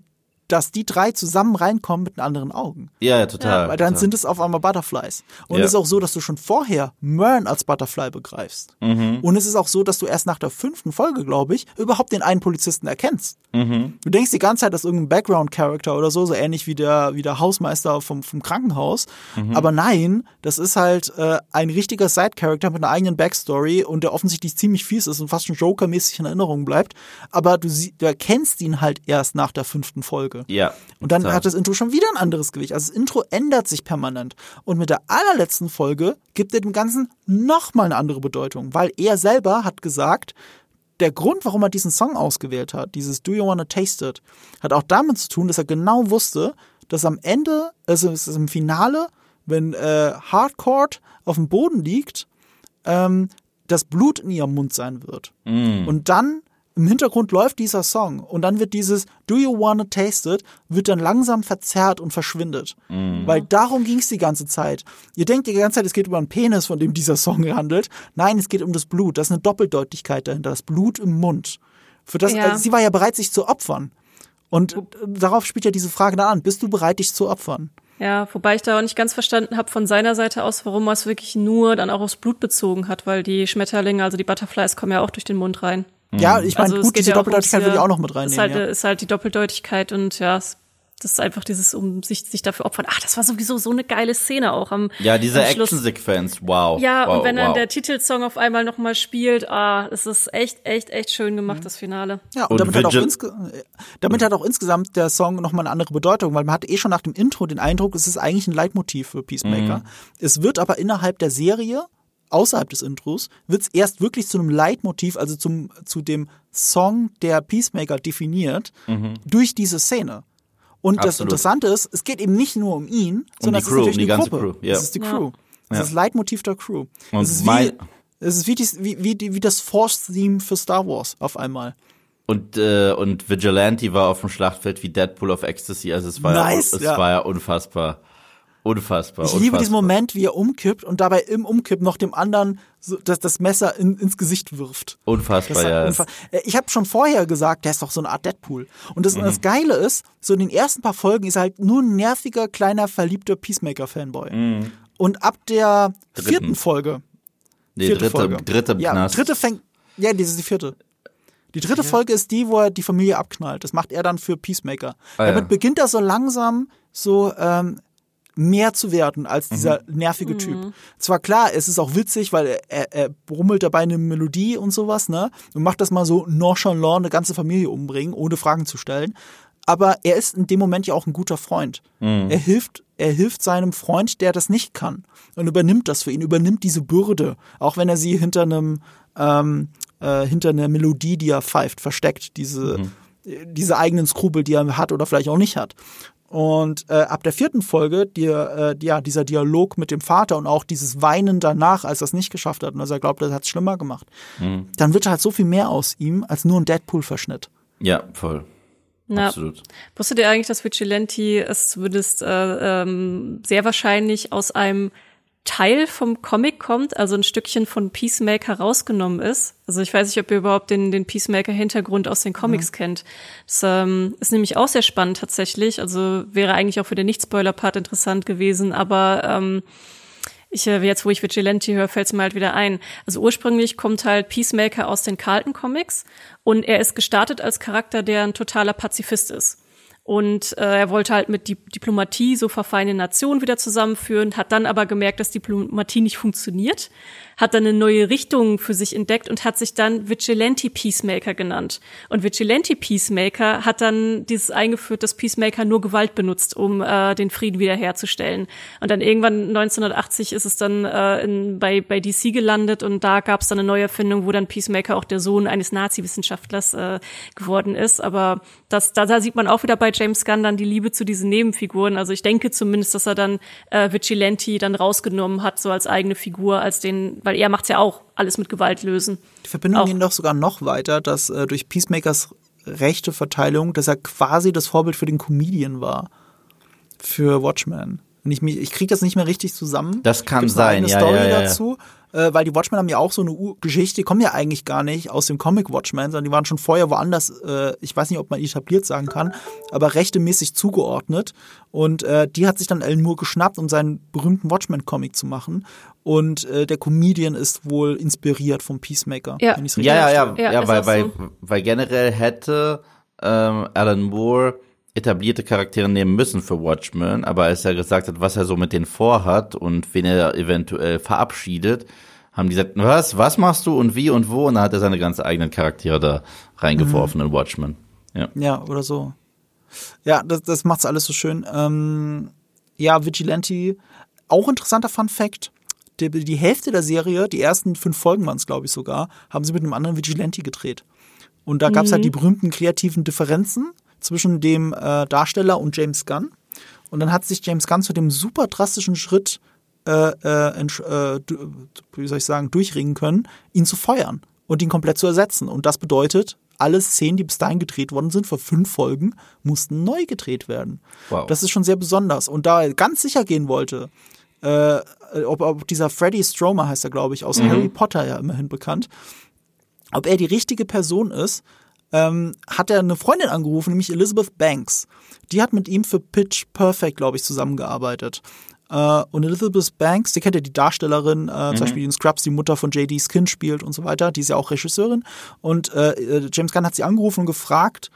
dass die drei zusammen reinkommen mit anderen Augen. Ja, ja total. Ja, weil dann total. sind es auf einmal Butterflies. Und ja. es ist auch so, dass du schon vorher Mern als Butterfly begreifst. Mhm. Und es ist auch so, dass du erst nach der fünften Folge, glaube ich, überhaupt den einen Polizisten erkennst. Mhm. Du denkst die ganze Zeit, das ist irgendein Background-Character oder so, so ähnlich wie der, wie der Hausmeister vom, vom Krankenhaus. Mhm. Aber nein, das ist halt äh, ein richtiger Side-Character mit einer eigenen Backstory und der offensichtlich ziemlich fies ist und fast schon Joker-mäßig in Erinnerung bleibt. Aber du, du erkennst ihn halt erst nach der fünften Folge. Folge. Ja. Und dann so. hat das Intro schon wieder ein anderes Gewicht. Also das Intro ändert sich permanent. Und mit der allerletzten Folge gibt er dem Ganzen nochmal eine andere Bedeutung, weil er selber hat gesagt, der Grund, warum er diesen Song ausgewählt hat, dieses Do You Wanna Taste It, hat auch damit zu tun, dass er genau wusste, dass am Ende, also es ist im Finale, wenn äh, Hardcore auf dem Boden liegt, ähm, das Blut in ihrem Mund sein wird. Mm. Und dann im Hintergrund läuft dieser Song und dann wird dieses Do You Wanna Taste It wird dann langsam verzerrt und verschwindet. Mhm. Weil darum ging es die ganze Zeit. Ihr denkt die ganze Zeit, es geht über einen Penis, von dem dieser Song handelt. Nein, es geht um das Blut. Das ist eine Doppeldeutigkeit dahinter. Das Blut im Mund. Für das, ja. also sie war ja bereit, sich zu opfern. Und darauf spielt ja diese Frage dann an. Bist du bereit, dich zu opfern? Ja, wobei ich da auch nicht ganz verstanden habe von seiner Seite aus, warum er es wirklich nur dann auch aufs Blut bezogen hat, weil die Schmetterlinge, also die Butterflies, kommen ja auch durch den Mund rein. Ja, ich meine, also gut, diese ja Doppeldeutigkeit würde ich auch noch mit reinnehmen. Ist halt, ja. ist halt die Doppeldeutigkeit und ja, das ist einfach dieses, um sich, sich dafür opfern. Ach, das war sowieso so eine geile Szene auch am Ja, diese Actionsequenz, wow. Ja, wow, und wenn wow. dann der Titelsong auf einmal nochmal spielt, ah, es ist echt, echt, echt schön gemacht, mhm. das Finale. Ja, und, und damit, hat auch, damit hat auch insgesamt der Song nochmal eine andere Bedeutung, weil man hat eh schon nach dem Intro den Eindruck, es ist eigentlich ein Leitmotiv für Peacemaker. Mhm. Es wird aber innerhalb der Serie außerhalb des Intros wird es erst wirklich zu einem Leitmotiv, also zum, zu dem Song, der Peacemaker definiert, mhm. durch diese Szene. Und Absolut. das Interessante ist, es geht eben nicht nur um ihn, sondern um Crew, es ist natürlich um die, Gruppe. Crew. Ja. Es ist die Crew. Es ja. ist das Leitmotiv der Crew. Und es ist wie, es ist wie, die, wie, wie, wie das Force-Theme für Star Wars auf einmal. Und, äh, und Vigilante war auf dem Schlachtfeld wie Deadpool of Ecstasy. Also es war, nice, ja, es ja. war ja unfassbar. Unfassbar. Ich unfassbar. liebe diesen Moment, wie er umkippt und dabei im Umkipp noch dem anderen so, das, das Messer in, ins Gesicht wirft. Unfassbar, ja. Unfass äh, ich habe schon vorher gesagt, der ist doch so eine Art Deadpool. Und das, mhm. das Geile ist, so in den ersten paar Folgen ist er halt nur ein nerviger, kleiner, verliebter Peacemaker-Fanboy. Mhm. Und ab der Dritten. vierten Folge. Nee, vierte dritte, Folge. dritte ja, Knast. dritte fängt, ja, das ist die vierte. Die dritte ja. Folge ist die, wo er die Familie abknallt. Das macht er dann für Peacemaker. Ah, Damit ja. beginnt er so langsam so ähm, mehr zu werden als dieser mhm. nervige Typ. Mhm. Zwar klar, es ist auch witzig, weil er, er brummelt dabei eine Melodie und sowas, ne? Und macht das mal so nonchalant eine ganze Familie umbringen, ohne Fragen zu stellen. Aber er ist in dem Moment ja auch ein guter Freund. Mhm. Er hilft, er hilft seinem Freund, der das nicht kann. Und übernimmt das für ihn, übernimmt diese Bürde. Auch wenn er sie hinter einem, ähm, äh, hinter einer Melodie, die er pfeift, versteckt. Diese, mhm diese eigenen Skrupel, die er hat oder vielleicht auch nicht hat. Und äh, ab der vierten Folge, die, äh, ja, dieser Dialog mit dem Vater und auch dieses Weinen danach, als er es nicht geschafft hat und als er glaubt, er hat es schlimmer gemacht, mhm. dann wird halt so viel mehr aus ihm als nur ein Deadpool-Verschnitt. Ja, voll. Ja. Absolut. Wusstet ihr eigentlich, dass Vigilante es zumindest äh, ähm, sehr wahrscheinlich aus einem Teil vom Comic kommt, also ein Stückchen von Peacemaker rausgenommen ist. Also ich weiß nicht, ob ihr überhaupt den, den Peacemaker-Hintergrund aus den Comics mhm. kennt. Das ähm, ist nämlich auch sehr spannend tatsächlich. Also wäre eigentlich auch für den Nicht-Spoiler-Part interessant gewesen, aber ähm, ich, äh, jetzt, wo ich Vigilante höre, fällt es mir halt wieder ein. Also ursprünglich kommt halt Peacemaker aus den Carlton Comics und er ist gestartet als Charakter, der ein totaler Pazifist ist. Und äh, er wollte halt mit Di Diplomatie so verfeine Nationen wieder zusammenführen, hat dann aber gemerkt, dass Diplomatie nicht funktioniert, hat dann eine neue Richtung für sich entdeckt und hat sich dann Vigilante Peacemaker genannt. Und Vigilante Peacemaker hat dann dieses eingeführt, dass Peacemaker nur Gewalt benutzt, um äh, den Frieden wiederherzustellen. Und dann irgendwann 1980 ist es dann äh, in, bei, bei DC gelandet und da gab es dann eine neue Erfindung, wo dann Peacemaker auch der Sohn eines Nazi-Wissenschaftlers äh, geworden ist. Aber das, da, da sieht man auch wieder bei James Gunn dann die Liebe zu diesen Nebenfiguren. Also ich denke zumindest, dass er dann äh, Vigilante dann rausgenommen hat, so als eigene Figur, als den weil er macht's ja auch, alles mit Gewalt lösen. Die Verbindung geht doch sogar noch weiter, dass äh, durch Peacemakers rechte Verteilung, dass er quasi das Vorbild für den Comedian war. Für Watchmen. Und ich, ich kriege das nicht mehr richtig zusammen. Das kann sein, eine ja, Story ja, ja. dazu äh, weil die Watchmen haben ja auch so eine U Geschichte, die kommen ja eigentlich gar nicht aus dem Comic Watchmen, sondern die waren schon vorher woanders, äh, ich weiß nicht, ob man etabliert sagen kann, aber rechtemäßig zugeordnet. Und äh, die hat sich dann Alan Moore geschnappt, um seinen berühmten Watchmen-Comic zu machen. Und äh, der Comedian ist wohl inspiriert vom Peacemaker. Ja, wenn ja, ja, ja, ja, ja weil, weil, so. weil generell hätte ähm, Alan Moore etablierte Charaktere nehmen müssen für Watchmen, aber als er gesagt hat, was er so mit denen vorhat und wen er eventuell verabschiedet, haben die gesagt, was, was machst du und wie und wo? Und dann hat er seine ganz eigenen Charaktere da reingeworfen mhm. in Watchmen. Ja. ja, oder so. Ja, das, das macht's alles so schön. Ähm, ja, Vigilante, auch interessanter Fun Fact. Die, die Hälfte der Serie, die ersten fünf Folgen waren es, glaube ich sogar, haben sie mit einem anderen Vigilante gedreht. Und da gab's mhm. halt die berühmten kreativen Differenzen zwischen dem äh, Darsteller und James Gunn. Und dann hat sich James Gunn zu dem super drastischen Schritt, äh, äh, äh wie soll ich sagen, durchringen können, ihn zu feuern und ihn komplett zu ersetzen. Und das bedeutet, alle Szenen, die bis dahin gedreht worden sind, für fünf Folgen, mussten neu gedreht werden. Wow. Das ist schon sehr besonders. Und da er ganz sicher gehen wollte, äh, ob, ob dieser Freddy Stromer heißt er, glaube ich, aus mhm. Harry Potter ja immerhin bekannt, ob er die richtige Person ist, ähm, hat er eine Freundin angerufen, nämlich Elizabeth Banks. Die hat mit ihm für Pitch Perfect, glaube ich, zusammengearbeitet. Uh, und Elizabeth Banks, die kennt ja die Darstellerin, uh, mhm. zum Beispiel in Scrubs, die Mutter von J.D. Skin spielt und so weiter, die ist ja auch Regisseurin. Und uh, James Gunn hat sie angerufen und gefragt,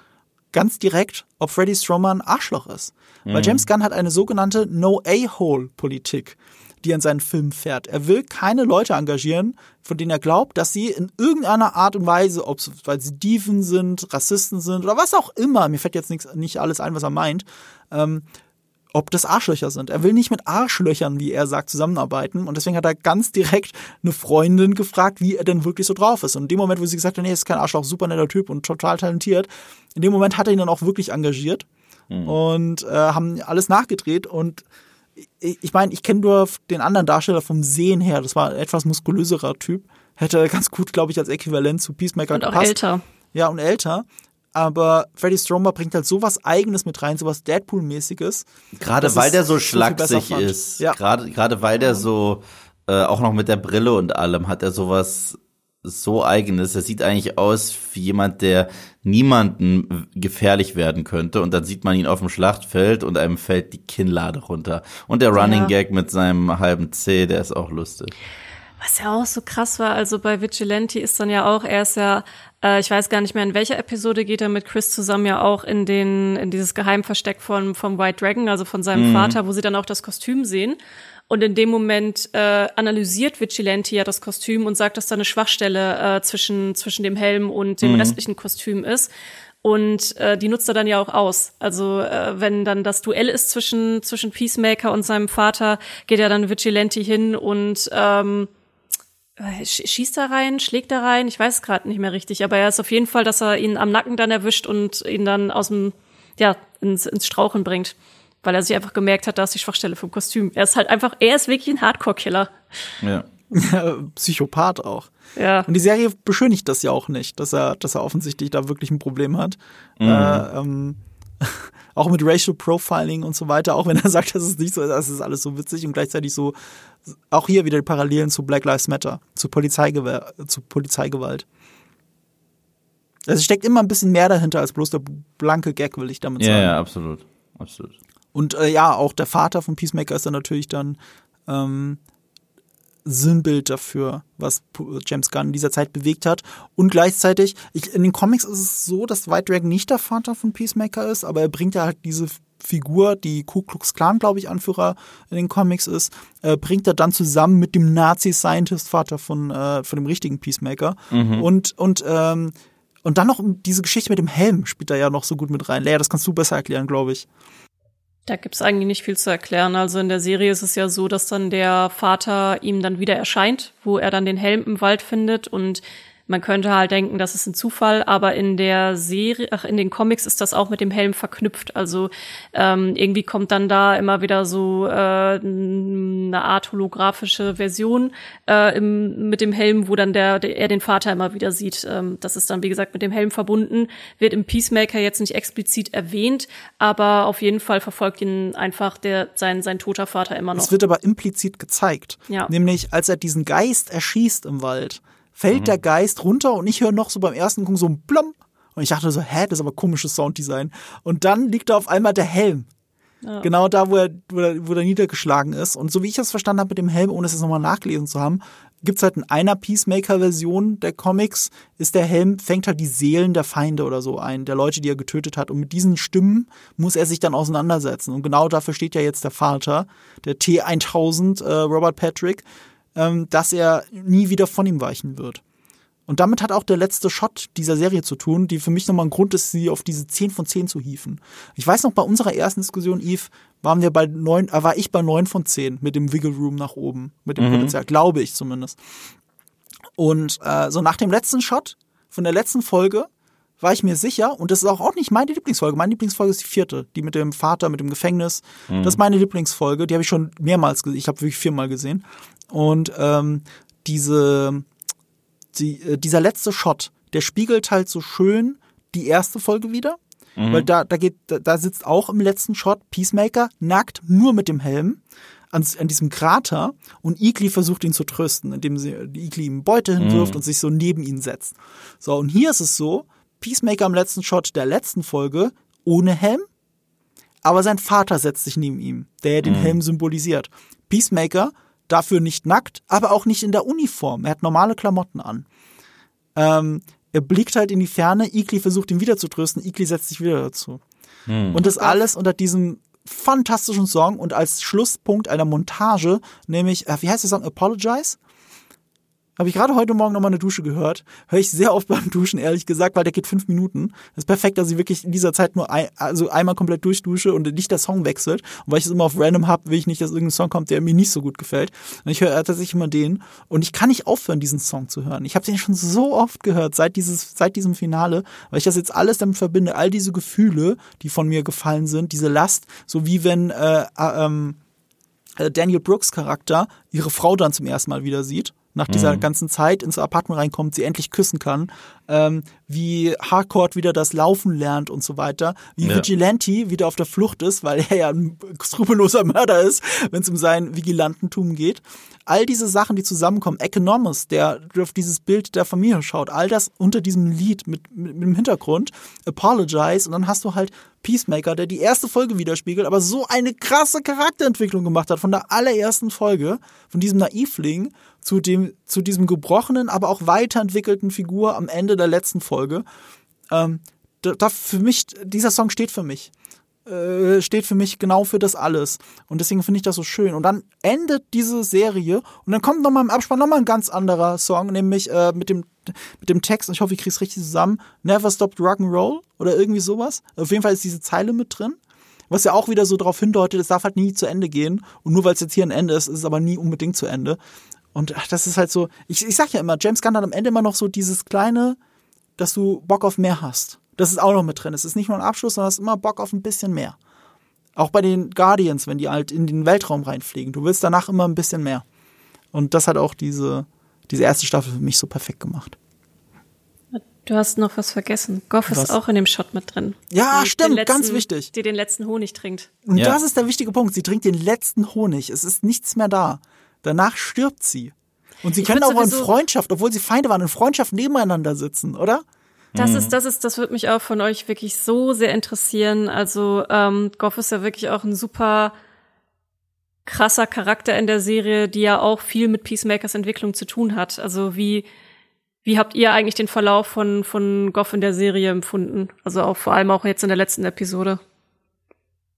ganz direkt, ob Freddie Stromer ein Arschloch ist. Mhm. Weil James Gunn hat eine sogenannte No-A-Hole-Politik die an seinen Film fährt. Er will keine Leute engagieren, von denen er glaubt, dass sie in irgendeiner Art und Weise, ob weil sie Dieven sind, Rassisten sind oder was auch immer, mir fällt jetzt nichts, nicht alles ein, was er meint, ähm, ob das Arschlöcher sind. Er will nicht mit Arschlöchern, wie er sagt, zusammenarbeiten. Und deswegen hat er ganz direkt eine Freundin gefragt, wie er denn wirklich so drauf ist. Und in dem Moment, wo sie gesagt hat, nee, er ist kein Arschloch, super netter Typ und total talentiert, in dem Moment hat er ihn dann auch wirklich engagiert mhm. und äh, haben alles nachgedreht. Und ich meine, ich kenne nur den anderen Darsteller vom Sehen her. Das war ein etwas muskulöserer Typ. Hätte ganz gut, glaube ich, als Äquivalent zu Peacemaker und gepasst. Und auch älter. Ja, und älter. Aber Freddy Stromer bringt halt sowas Eigenes mit rein, sowas Deadpool-mäßiges. Gerade weil der so schlaksig ist. Ja. Gerade, gerade weil der so, äh, auch noch mit der Brille und allem, hat er sowas so eigenes. Er sieht eigentlich aus wie jemand, der niemanden gefährlich werden könnte. Und dann sieht man ihn auf dem Schlachtfeld und einem fällt die Kinnlade runter. Und der Running ja. Gag mit seinem halben C, der ist auch lustig. Was ja auch so krass war, also bei Vigilante ist dann ja auch, er ist ja, äh, ich weiß gar nicht mehr, in welcher Episode geht er mit Chris zusammen ja auch in den, in dieses Geheimversteck von, vom White Dragon, also von seinem mhm. Vater, wo sie dann auch das Kostüm sehen. Und in dem Moment äh, analysiert Vigilante ja das Kostüm und sagt, dass da eine Schwachstelle äh, zwischen, zwischen dem Helm und dem mhm. restlichen Kostüm ist. Und äh, die nutzt er dann ja auch aus. Also äh, wenn dann das Duell ist zwischen, zwischen Peacemaker und seinem Vater, geht ja dann Vigilante hin und ähm, äh, schießt da rein, schlägt da rein, ich weiß es gerade nicht mehr richtig, aber er ist auf jeden Fall, dass er ihn am Nacken dann erwischt und ihn dann aus dem, ja, ins, ins Strauchen bringt weil er sich einfach gemerkt hat, da ist die Schwachstelle vom Kostüm. Er ist halt einfach, er ist wirklich ein Hardcore-Killer. Ja. [laughs] Psychopath auch. Ja. Und die Serie beschönigt das ja auch nicht, dass er, dass er offensichtlich da wirklich ein Problem hat. Mhm. Äh, ähm, [laughs] auch mit Racial Profiling und so weiter, auch wenn er [laughs] sagt, das ist nicht so, das ist alles so witzig und gleichzeitig so, auch hier wieder die Parallelen zu Black Lives Matter, zu, Polizeigewalt, zu Polizeigewalt. Also es steckt immer ein bisschen mehr dahinter als bloß der blanke Gag, will ich damit sagen. Ja, ja, absolut. Absolut. Und äh, ja, auch der Vater von Peacemaker ist dann natürlich dann ähm, Sinnbild dafür, was James Gunn in dieser Zeit bewegt hat. Und gleichzeitig, ich, in den Comics ist es so, dass White Dragon nicht der Vater von Peacemaker ist, aber er bringt ja halt diese Figur, die Ku Klux Klan, glaube ich, Anführer in den Comics ist, äh, bringt er dann zusammen mit dem Nazi-Scientist-Vater von, äh, von dem richtigen Peacemaker. Mhm. Und, und, ähm, und dann noch diese Geschichte mit dem Helm spielt da ja noch so gut mit rein. Lea, das kannst du besser erklären, glaube ich. Da gibt's eigentlich nicht viel zu erklären. Also in der Serie ist es ja so, dass dann der Vater ihm dann wieder erscheint, wo er dann den Helm im Wald findet und man könnte halt denken, das ist ein Zufall, aber in der Serie, ach, in den Comics ist das auch mit dem Helm verknüpft. Also ähm, irgendwie kommt dann da immer wieder so äh, eine Art holographische Version äh, im, mit dem Helm, wo dann der, der er den Vater immer wieder sieht. Ähm, das ist dann wie gesagt mit dem Helm verbunden, wird im Peacemaker jetzt nicht explizit erwähnt, aber auf jeden Fall verfolgt ihn einfach der sein sein toter Vater immer noch. Es wird aber implizit gezeigt, ja. nämlich als er diesen Geist erschießt im Wald fällt mhm. der Geist runter und ich höre noch so beim ersten Gucken so ein Blom. Und ich dachte so, hä, das ist aber komisches Sounddesign. Und dann liegt da auf einmal der Helm. Ja. Genau da, wo er, wo er, wo er niedergeschlagen ist. Und so wie ich das verstanden habe mit dem Helm, ohne es jetzt nochmal nachgelesen zu haben, gibt's halt in einer Peacemaker-Version der Comics, ist der Helm, fängt halt die Seelen der Feinde oder so ein, der Leute, die er getötet hat. Und mit diesen Stimmen muss er sich dann auseinandersetzen. Und genau dafür steht ja jetzt der Vater, der T1000, äh, Robert Patrick, ähm, dass er nie wieder von ihm weichen wird. Und damit hat auch der letzte Shot dieser Serie zu tun, die für mich nochmal ein Grund ist, sie auf diese 10 von 10 zu hieven. Ich weiß noch, bei unserer ersten Diskussion, Eve, waren wir bei neun, äh, war ich bei 9 von 10 mit dem Wiggle Room nach oben, mit dem mhm. Potenzial, glaube ich zumindest. Und äh, so nach dem letzten Shot von der letzten Folge war ich mir sicher, und das ist auch, auch nicht meine Lieblingsfolge. Meine Lieblingsfolge ist die vierte, die mit dem Vater, mit dem Gefängnis. Mhm. Das ist meine Lieblingsfolge, die habe ich schon mehrmals gesehen. Ich habe wirklich viermal gesehen. Und ähm, diese, die, äh, dieser letzte Shot, der spiegelt halt so schön die erste Folge wieder. Mhm. Weil da, da geht, da, da sitzt auch im letzten Shot Peacemaker nackt, nur mit dem Helm an, an diesem Krater und Igli versucht ihn zu trösten, indem sie Igli ihm Beute hinwirft mhm. und sich so neben ihn setzt. So, und hier ist es so, Peacemaker im letzten Shot der letzten Folge ohne Helm, aber sein Vater setzt sich neben ihm, der den mhm. Helm symbolisiert. Peacemaker dafür nicht nackt, aber auch nicht in der Uniform. Er hat normale Klamotten an. Ähm, er blickt halt in die Ferne, Igli versucht ihn wieder zu trösten, Igli setzt sich wieder dazu. Hm. Und das alles unter diesem fantastischen Song und als Schlusspunkt einer Montage, nämlich, äh, wie heißt der Song? Apologize? Habe ich gerade heute Morgen nochmal eine Dusche gehört. Höre ich sehr oft beim Duschen, ehrlich gesagt, weil der geht fünf Minuten. Das ist perfekt, dass ich wirklich in dieser Zeit nur ein, also einmal komplett durchdusche und nicht der Song wechselt. Und weil ich es immer auf random habe, will ich nicht, dass irgendein Song kommt, der mir nicht so gut gefällt. Und ich höre tatsächlich immer den. Und ich kann nicht aufhören, diesen Song zu hören. Ich habe den schon so oft gehört, seit, dieses, seit diesem Finale, weil ich das jetzt alles damit verbinde, all diese Gefühle, die von mir gefallen sind, diese Last, so wie wenn äh, äh, ähm, äh, Daniel Brooks Charakter ihre Frau dann zum ersten Mal wieder sieht nach dieser mhm. ganzen Zeit ins Apartment reinkommt, sie endlich küssen kann, ähm, wie Harcourt wieder das Laufen lernt und so weiter, wie ja. Vigilante wieder auf der Flucht ist, weil er ja ein skrupelloser Mörder ist, wenn es um sein Vigilantentum geht. All diese Sachen, die zusammenkommen, Economist, der auf dieses Bild der Familie schaut, all das unter diesem Lied mit, mit, mit dem Hintergrund, Apologize und dann hast du halt Peacemaker, der die erste Folge widerspiegelt, aber so eine krasse Charakterentwicklung gemacht hat von der allerersten Folge, von diesem Naivling zu dem, zu diesem gebrochenen, aber auch weiterentwickelten Figur am Ende der letzten Folge. Ähm, da, da für mich, dieser Song steht für mich. Äh, steht für mich genau für das alles. Und deswegen finde ich das so schön. Und dann endet diese Serie und dann kommt nochmal im Abspann nochmal ein ganz anderer Song, nämlich äh, mit dem mit dem Text, ich hoffe, ich krieg's richtig zusammen, Never Stopped Rock'n'Roll oder irgendwie sowas. Auf jeden Fall ist diese Zeile mit drin. Was ja auch wieder so darauf hindeutet, es darf halt nie zu Ende gehen. Und nur weil es jetzt hier ein Ende ist, ist es aber nie unbedingt zu Ende. Und ach, das ist halt so, ich, ich sag ja immer, James Gunn hat am Ende immer noch so dieses kleine, dass du Bock auf mehr hast. Das ist auch noch mit drin. Es ist nicht nur ein Abschluss, sondern es ist immer Bock auf ein bisschen mehr. Auch bei den Guardians, wenn die halt in den Weltraum reinfliegen. Du willst danach immer ein bisschen mehr. Und das hat auch diese, diese erste Staffel für mich so perfekt gemacht. Du hast noch was vergessen. Goff was? ist auch in dem Shot mit drin. Ja, die, stimmt, letzten, ganz wichtig. Die den letzten Honig trinkt. Und ja. das ist der wichtige Punkt. Sie trinkt den letzten Honig. Es ist nichts mehr da. Danach stirbt sie. Und sie ich können auch in Freundschaft, obwohl sie Feinde waren, in Freundschaft nebeneinander sitzen, oder? Das mhm. ist, das ist, das würde mich auch von euch wirklich so sehr interessieren. Also ähm, Goff ist ja wirklich auch ein super krasser Charakter in der Serie, die ja auch viel mit Peacemakers Entwicklung zu tun hat. Also wie wie habt ihr eigentlich den Verlauf von, von Goff in der Serie empfunden? Also auch vor allem auch jetzt in der letzten Episode.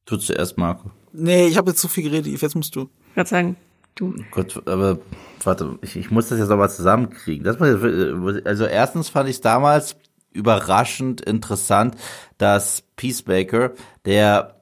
Du zuerst, Marco. Nee, ich habe jetzt zu viel geredet, jetzt musst du. Gerade sagen, du. Gott, aber warte, ich, ich muss das jetzt nochmal zusammenkriegen. Das, also erstens fand ich es damals überraschend interessant, dass Peacemaker, der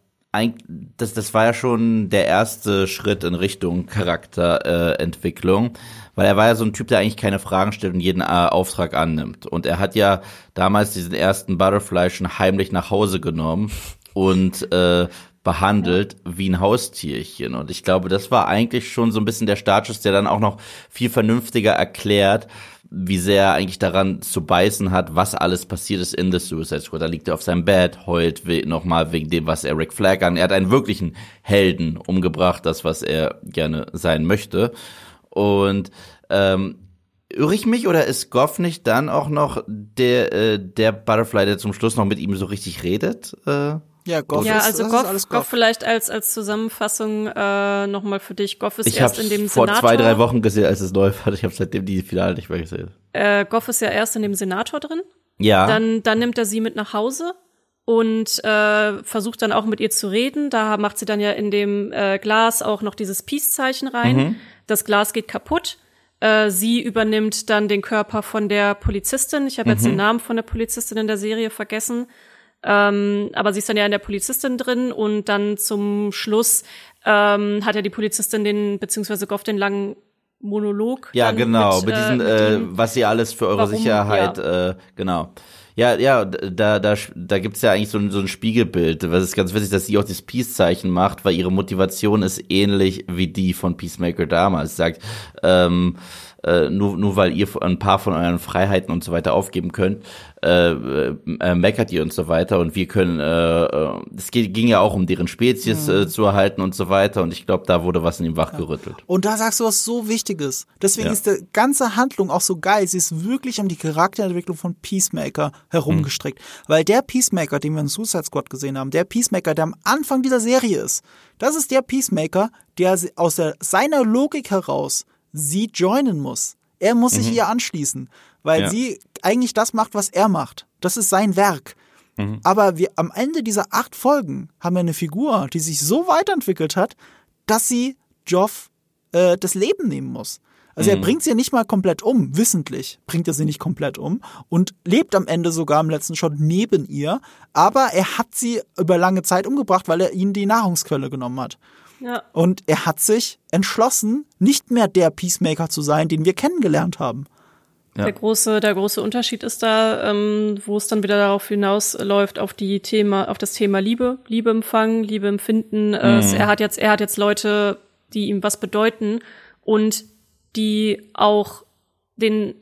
das, das war ja schon der erste Schritt in Richtung Charakterentwicklung, äh, weil er war ja so ein Typ, der eigentlich keine Fragen stellt und jeden äh, Auftrag annimmt. Und er hat ja damals diesen ersten Butterfly schon heimlich nach Hause genommen und äh, behandelt wie ein Haustierchen. Und ich glaube, das war eigentlich schon so ein bisschen der Startschuss, der dann auch noch viel vernünftiger erklärt, wie sehr er eigentlich daran zu beißen hat, was alles passiert ist in The Suicide Squad. Da liegt er auf seinem Bett, heult nochmal wegen dem, was er Rick Flag an. Er hat einen wirklichen Helden umgebracht, das, was er gerne sein möchte. Und ähm, irre ich mich oder ist Goff nicht dann auch noch der, äh, der Butterfly, der zum Schluss noch mit ihm so richtig redet? Äh? Ja, Goff ja, ist, also Goff, Goff. Goff vielleicht als als Zusammenfassung äh, nochmal für dich. Goff ist ich erst in dem vor Senator. vor zwei drei Wochen gesehen, als es neu war. Ich habe seitdem die Finale nicht mehr gesehen. Äh, Goff ist ja erst in dem Senator drin. Ja. Dann dann nimmt er sie mit nach Hause und äh, versucht dann auch mit ihr zu reden. Da macht sie dann ja in dem äh, Glas auch noch dieses Peace-Zeichen rein. Mhm. Das Glas geht kaputt. Äh, sie übernimmt dann den Körper von der Polizistin. Ich habe mhm. jetzt den Namen von der Polizistin in der Serie vergessen. Ähm, aber sie ist dann ja in der Polizistin drin und dann zum Schluss ähm, hat ja die Polizistin den, beziehungsweise Goff den langen Monolog. Ja, genau, mit, mit diesen, äh, äh, was sie alles für eure warum, Sicherheit, ja. äh, genau. Ja, ja, da, da, da gibt's ja eigentlich so ein, so ein Spiegelbild. Was ist ganz witzig, dass sie auch das Peace-Zeichen macht, weil ihre Motivation ist ähnlich wie die von Peacemaker damals. Sie sagt, ähm, äh, nur, nur weil ihr ein paar von euren Freiheiten und so weiter aufgeben könnt, äh, äh, meckert ihr und so weiter und wir können, äh, äh, es ging ja auch um deren Spezies mhm. äh, zu erhalten und so weiter und ich glaube, da wurde was in ihm wachgerüttelt. Ja. Und da sagst du was so Wichtiges. Deswegen ja. ist die ganze Handlung auch so geil. Sie ist wirklich um die Charakterentwicklung von Peacemaker herumgestrickt. Mhm. Weil der Peacemaker, den wir in Suicide Squad gesehen haben, der Peacemaker, der am Anfang dieser Serie ist, das ist der Peacemaker, der aus der, seiner Logik heraus sie joinen muss. Er muss sich mhm. ihr anschließen, weil ja. sie eigentlich das macht, was er macht. Das ist sein Werk. Mhm. Aber wir am Ende dieser acht Folgen haben wir eine Figur, die sich so weiterentwickelt hat, dass sie Joff äh, das Leben nehmen muss. Also mhm. er bringt sie ja nicht mal komplett um, wissentlich bringt er sie nicht komplett um und lebt am Ende sogar im letzten Shot neben ihr, aber er hat sie über lange Zeit umgebracht, weil er ihnen die Nahrungsquelle genommen hat. Ja. Und er hat sich entschlossen, nicht mehr der Peacemaker zu sein, den wir kennengelernt haben. Ja. Der große, der große Unterschied ist da, ähm, wo es dann wieder darauf hinausläuft, auf die Thema, auf das Thema Liebe, Liebe empfangen, Liebe empfinden. Mhm. Äh, er hat jetzt, er hat jetzt Leute, die ihm was bedeuten und die auch den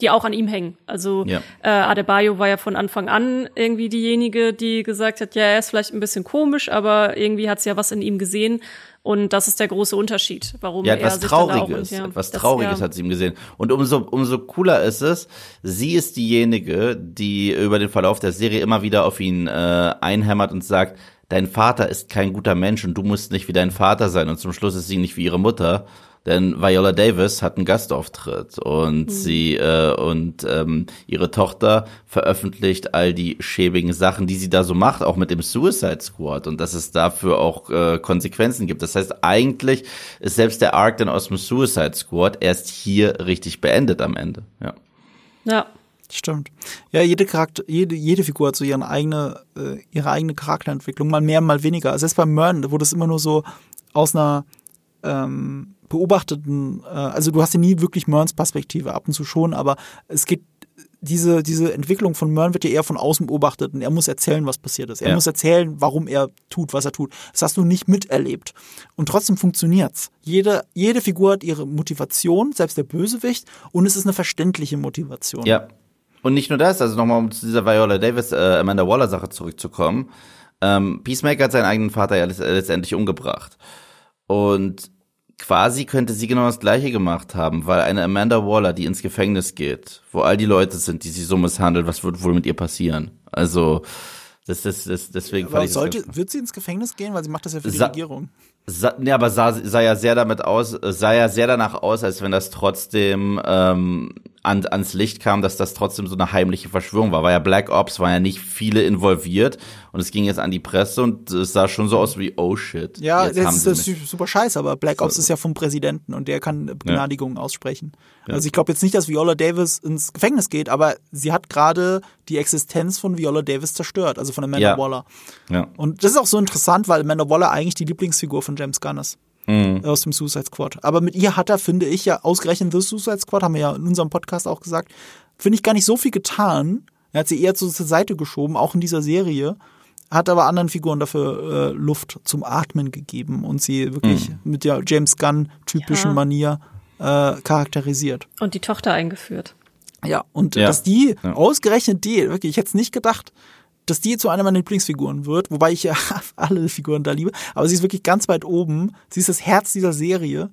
die auch an ihm hängen. Also ja. äh, Adebayo war ja von Anfang an irgendwie diejenige, die gesagt hat, ja, er ist vielleicht ein bisschen komisch, aber irgendwie hat sie ja was in ihm gesehen. Und das ist der große Unterschied, warum ja, etwas er Trauriges, ja, etwas Trauriges das, ja. hat sie ihm gesehen. Und umso umso cooler ist es, sie ist diejenige, die über den Verlauf der Serie immer wieder auf ihn äh, einhämmert und sagt, dein Vater ist kein guter Mensch und du musst nicht wie dein Vater sein. Und zum Schluss ist sie nicht wie ihre Mutter. Denn Viola Davis hat einen Gastauftritt und mhm. sie äh, und ähm, ihre Tochter veröffentlicht all die schäbigen Sachen, die sie da so macht, auch mit dem Suicide Squad und dass es dafür auch äh, Konsequenzen gibt. Das heißt, eigentlich ist selbst der Arc dann aus dem Suicide Squad erst hier richtig beendet am Ende. Ja. Ja. Stimmt. Ja, jede Charakter, jede, jede Figur hat so ihre eigene, äh, ihre eigene Charakterentwicklung, mal mehr, mal weniger. Also erst bei Mern, wo das immer nur so aus einer ähm, beobachteten, äh, also du hast ja nie wirklich Merns Perspektive, ab und zu schon, aber es geht diese, diese Entwicklung von Mern wird ja eher von außen beobachtet und er muss erzählen, was passiert ist. Er ja. muss erzählen, warum er tut, was er tut. Das hast du nicht miterlebt. Und trotzdem funktioniert's. Jede, jede Figur hat ihre Motivation, selbst der Bösewicht, und es ist eine verständliche Motivation. Ja. Und nicht nur das, also nochmal um zu dieser Viola Davis, äh, Amanda Waller Sache zurückzukommen. Ähm, Peacemaker hat seinen eigenen Vater ja letztendlich umgebracht. Und quasi könnte sie genau das Gleiche gemacht haben, weil eine Amanda Waller, die ins Gefängnis geht, wo all die Leute sind, die sie so misshandelt, was wird wohl mit ihr passieren? Also, das, das, das deswegen Aber sollte, wird sie ins Gefängnis gehen, weil sie macht das ja für die Sa Regierung. Sa nee, aber sah, sah ja sehr damit aus, sah ja sehr danach aus, als wenn das trotzdem ähm, an, ans Licht kam, dass das trotzdem so eine heimliche Verschwörung war. Weil ja Black Ops war ja nicht viele involviert und es ging jetzt an die Presse und es sah schon so aus wie, oh shit. Ja, das ist, das ist super scheiße, aber Black Ops so. ist ja vom Präsidenten und der kann Begnadigungen ja. aussprechen. Ja. Also ich glaube jetzt nicht, dass Viola Davis ins Gefängnis geht, aber sie hat gerade die Existenz von Viola Davis zerstört, also von Amanda ja. Waller. Ja. Und das ist auch so interessant, weil Amanda Waller eigentlich die Lieblingsfigur von James Gunn ist mhm. aus dem Suicide Squad. Aber mit ihr hat er, finde ich, ja ausgerechnet The Suicide Squad, haben wir ja in unserem Podcast auch gesagt, finde ich gar nicht so viel getan. Er hat sie eher zur Seite geschoben, auch in dieser Serie. Hat aber anderen Figuren dafür äh, Luft zum Atmen gegeben und sie wirklich mhm. mit der James Gunn-typischen ja. Manier äh, charakterisiert. Und die Tochter eingeführt. Ja, und ja. dass die, ja. ausgerechnet die, wirklich, ich hätte es nicht gedacht, dass die zu einer meiner Lieblingsfiguren wird, wobei ich ja [laughs] alle Figuren da liebe, aber sie ist wirklich ganz weit oben. Sie ist das Herz dieser Serie.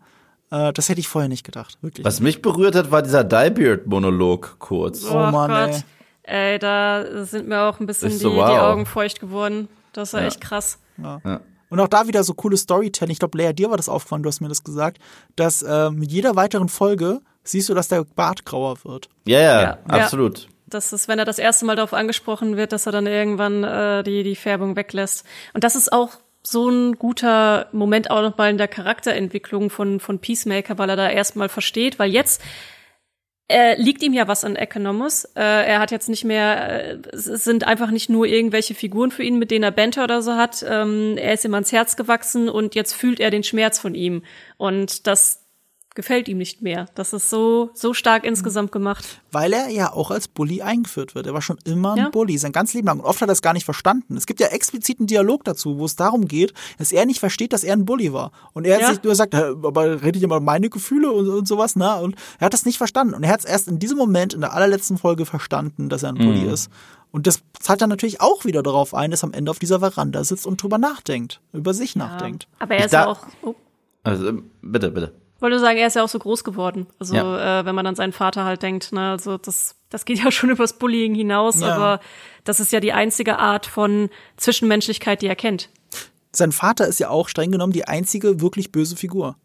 Äh, das hätte ich vorher nicht gedacht, wirklich. Was mich berührt hat, war dieser Diebeard-Monolog kurz. Oh, oh Mann, Gott. Ey. ey. da sind mir auch ein bisschen die, so, wow. die, Augen feucht geworden. Das war ja. echt krass. Ja. ja. Und auch da wieder so cooles Storytelling. Ich glaube, Lea, dir war das aufgefallen, du hast mir das gesagt, dass äh, mit jeder weiteren Folge siehst du, dass der Bart grauer wird. Ja, ja, ja. absolut dass es, wenn er das erste Mal darauf angesprochen wird, dass er dann irgendwann äh, die, die Färbung weglässt. Und das ist auch so ein guter Moment auch nochmal in der Charakterentwicklung von, von Peacemaker, weil er da erstmal versteht, weil jetzt äh, liegt ihm ja was an Economus. Äh, er hat jetzt nicht mehr, äh, es sind einfach nicht nur irgendwelche Figuren für ihn, mit denen er Banter oder so hat. Ähm, er ist ihm ans Herz gewachsen und jetzt fühlt er den Schmerz von ihm. Und das, gefällt ihm nicht mehr. Das ist so, so stark insgesamt gemacht. Weil er ja auch als Bully eingeführt wird. Er war schon immer ein ja. Bully, sein ganz Leben lang. Und oft hat er es gar nicht verstanden. Es gibt ja expliziten Dialog dazu, wo es darum geht, dass er nicht versteht, dass er ein Bully war. Und er ja. hat sich nur gesagt, aber redet ihr mal meine Gefühle und, und sowas, ne? Und er hat das nicht verstanden. Und er hat es erst in diesem Moment, in der allerletzten Folge verstanden, dass er ein Bully mhm. ist. Und das zahlt dann natürlich auch wieder darauf ein, dass er am Ende auf dieser Veranda sitzt und drüber nachdenkt, über sich ja. nachdenkt. Aber er ist ja auch. Oh. Also, bitte, bitte wollte sagen, er ist ja auch so groß geworden. Also ja. äh, wenn man an seinen Vater halt denkt, ne, also das, das geht ja [laughs] schon übers Bullying hinaus, ja. aber das ist ja die einzige Art von Zwischenmenschlichkeit, die er kennt. Sein Vater ist ja auch streng genommen die einzige wirklich böse Figur.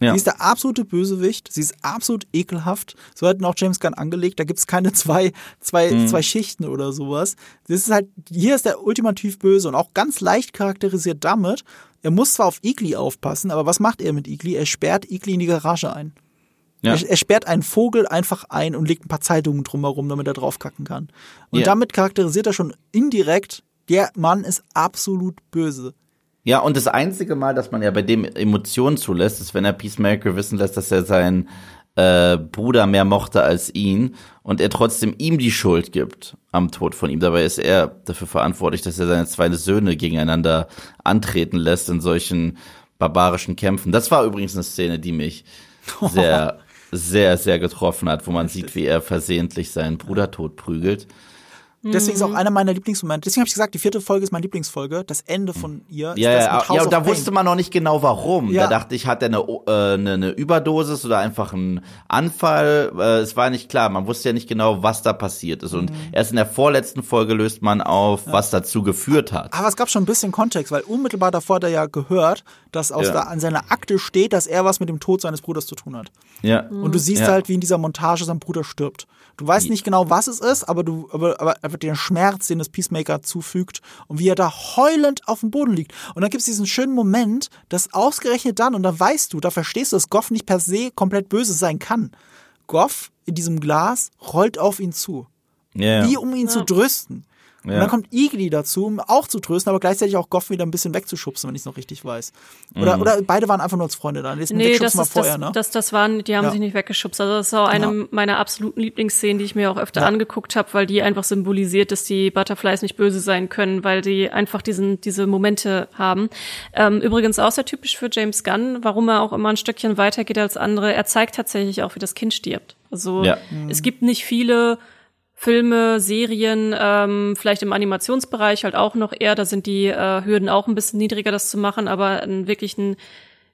Ja. Sie ist der absolute Bösewicht, sie ist absolut ekelhaft. So hat auch James Gunn angelegt, da gibt es keine [laughs] zwei, zwei, mhm. zwei Schichten oder sowas. Das ist halt, hier ist der ultimativ böse und auch ganz leicht charakterisiert damit, er muss zwar auf Igli aufpassen, aber was macht er mit Igli? Er sperrt Igli in die Garage ein. Ja. Er, er, sperrt einen Vogel einfach ein und legt ein paar Zeitungen drumherum, damit er draufkacken kann. Und yeah. damit charakterisiert er schon indirekt, der Mann ist absolut böse. Ja, und das einzige Mal, dass man ja bei dem Emotionen zulässt, ist, wenn er Peacemaker wissen lässt, dass er sein äh, Bruder mehr mochte als ihn und er trotzdem ihm die Schuld gibt am Tod von ihm. Dabei ist er dafür verantwortlich, dass er seine zwei Söhne gegeneinander antreten lässt in solchen barbarischen Kämpfen. Das war übrigens eine Szene, die mich [laughs] sehr, sehr, sehr getroffen hat, wo man sieht, wie er versehentlich seinen Bruder tot prügelt. Deswegen ist auch mhm. einer meiner Lieblingsmomente. Deswegen habe ich gesagt, die vierte Folge ist meine Lieblingsfolge. Das Ende von ihr. Ja, ja, ja. da wusste man noch nicht genau warum. Ja. Da dachte ich, hat er eine, äh, eine, eine Überdosis oder einfach einen Anfall. Äh, es war nicht klar. Man wusste ja nicht genau, was da passiert ist. Und mhm. erst in der vorletzten Folge löst man auf, ja. was dazu geführt hat. Aber es gab schon ein bisschen Kontext, weil unmittelbar davor hat er ja gehört, dass aus ja. der, an seiner Akte steht, dass er was mit dem Tod seines Bruders zu tun hat. Ja. Und du siehst ja. halt, wie in dieser Montage sein Bruder stirbt. Du weißt nicht genau, was es ist, aber du, aber, aber einfach den Schmerz, den das Peacemaker zufügt und wie er da heulend auf dem Boden liegt. Und dann gibt es diesen schönen Moment, dass ausgerechnet dann, und da weißt du, da verstehst du, dass Goff nicht per se komplett böse sein kann. Goff in diesem Glas rollt auf ihn zu. Yeah. Wie um ihn ja. zu trösten. Ja. Und dann kommt Igli dazu, um auch zu trösten, aber gleichzeitig auch Goff wieder ein bisschen wegzuschubsen, wenn ich es noch richtig weiß. Oder, mhm. oder beide waren einfach nur als Freunde da. Das nee, das, ist, vorher, das, ne? das, das waren, die haben ja. sich nicht weggeschubst. Also das ist auch eine ja. meiner absoluten Lieblingsszenen, die ich mir auch öfter ja. angeguckt habe, weil die einfach symbolisiert, dass die Butterflies nicht böse sein können, weil die einfach diesen, diese Momente haben. Ähm, übrigens auch sehr typisch für James Gunn, warum er auch immer ein Stückchen weiter geht als andere. Er zeigt tatsächlich auch, wie das Kind stirbt. Also es gibt nicht viele Filme, Serien, ähm, vielleicht im Animationsbereich halt auch noch eher, da sind die äh, Hürden auch ein bisschen niedriger, das zu machen, aber ein, wirklich ein,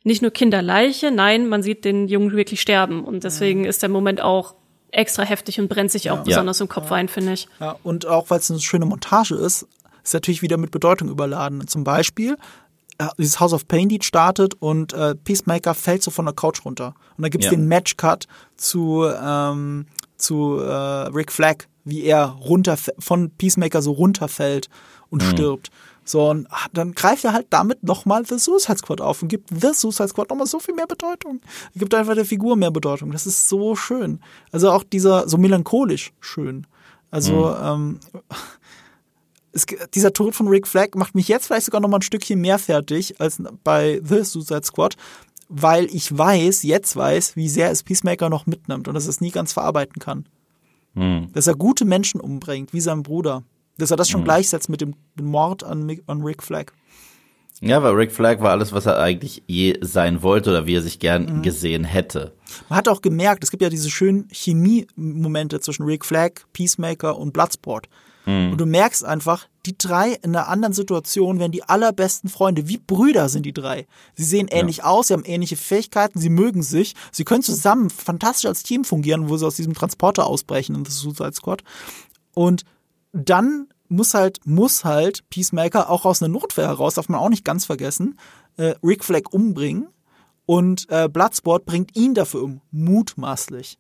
nicht nur Kinderleiche, nein, man sieht den Jungen wirklich sterben und deswegen mhm. ist der Moment auch extra heftig und brennt sich auch ja. besonders im Kopf ja. ein, finde ich. Ja, und auch weil es eine schöne Montage ist, ist natürlich wieder mit Bedeutung überladen. Zum Beispiel äh, dieses House of Pain Lied startet und äh, Peacemaker fällt so von der Couch runter. Und dann gibt's ja. den Match-Cut zu, ähm, zu äh, Rick Flag, wie er runter von Peacemaker so runterfällt und mhm. stirbt. So, und dann greift er halt damit nochmal The Suicide Squad auf und gibt The Suicide Squad nochmal so viel mehr Bedeutung. Er gibt einfach der Figur mehr Bedeutung. Das ist so schön. Also auch dieser, so melancholisch schön. Also, mhm. ähm, es, dieser Tod von Rick Flag macht mich jetzt vielleicht sogar noch mal ein Stückchen mehr fertig als bei The Suicide Squad, weil ich weiß, jetzt weiß, wie sehr es Peacemaker noch mitnimmt und dass er es nie ganz verarbeiten kann. Mhm. Dass er gute Menschen umbringt, wie sein Bruder. Dass er das schon mhm. gleichsetzt mit dem Mord an, an Rick Flag. Ja, weil Rick Flag war alles, was er eigentlich je sein wollte oder wie er sich gern mhm. gesehen hätte. Man hat auch gemerkt, es gibt ja diese schönen Chemie-Momente zwischen Rick Flag, Peacemaker und Bloodsport. Mhm. Und du merkst einfach, die drei in einer anderen Situation wären die allerbesten Freunde. Wie Brüder sind die drei. Sie sehen ähnlich ja. aus, sie haben ähnliche Fähigkeiten, sie mögen sich. Sie können zusammen fantastisch als Team fungieren, wo sie aus diesem Transporter ausbrechen in das Suicide Squad. Und dann muss halt, muss halt Peacemaker auch aus einer Notwehr heraus, darf man auch nicht ganz vergessen, äh, Rick Flag umbringen. Und äh, Bloodsport bringt ihn dafür um, mutmaßlich.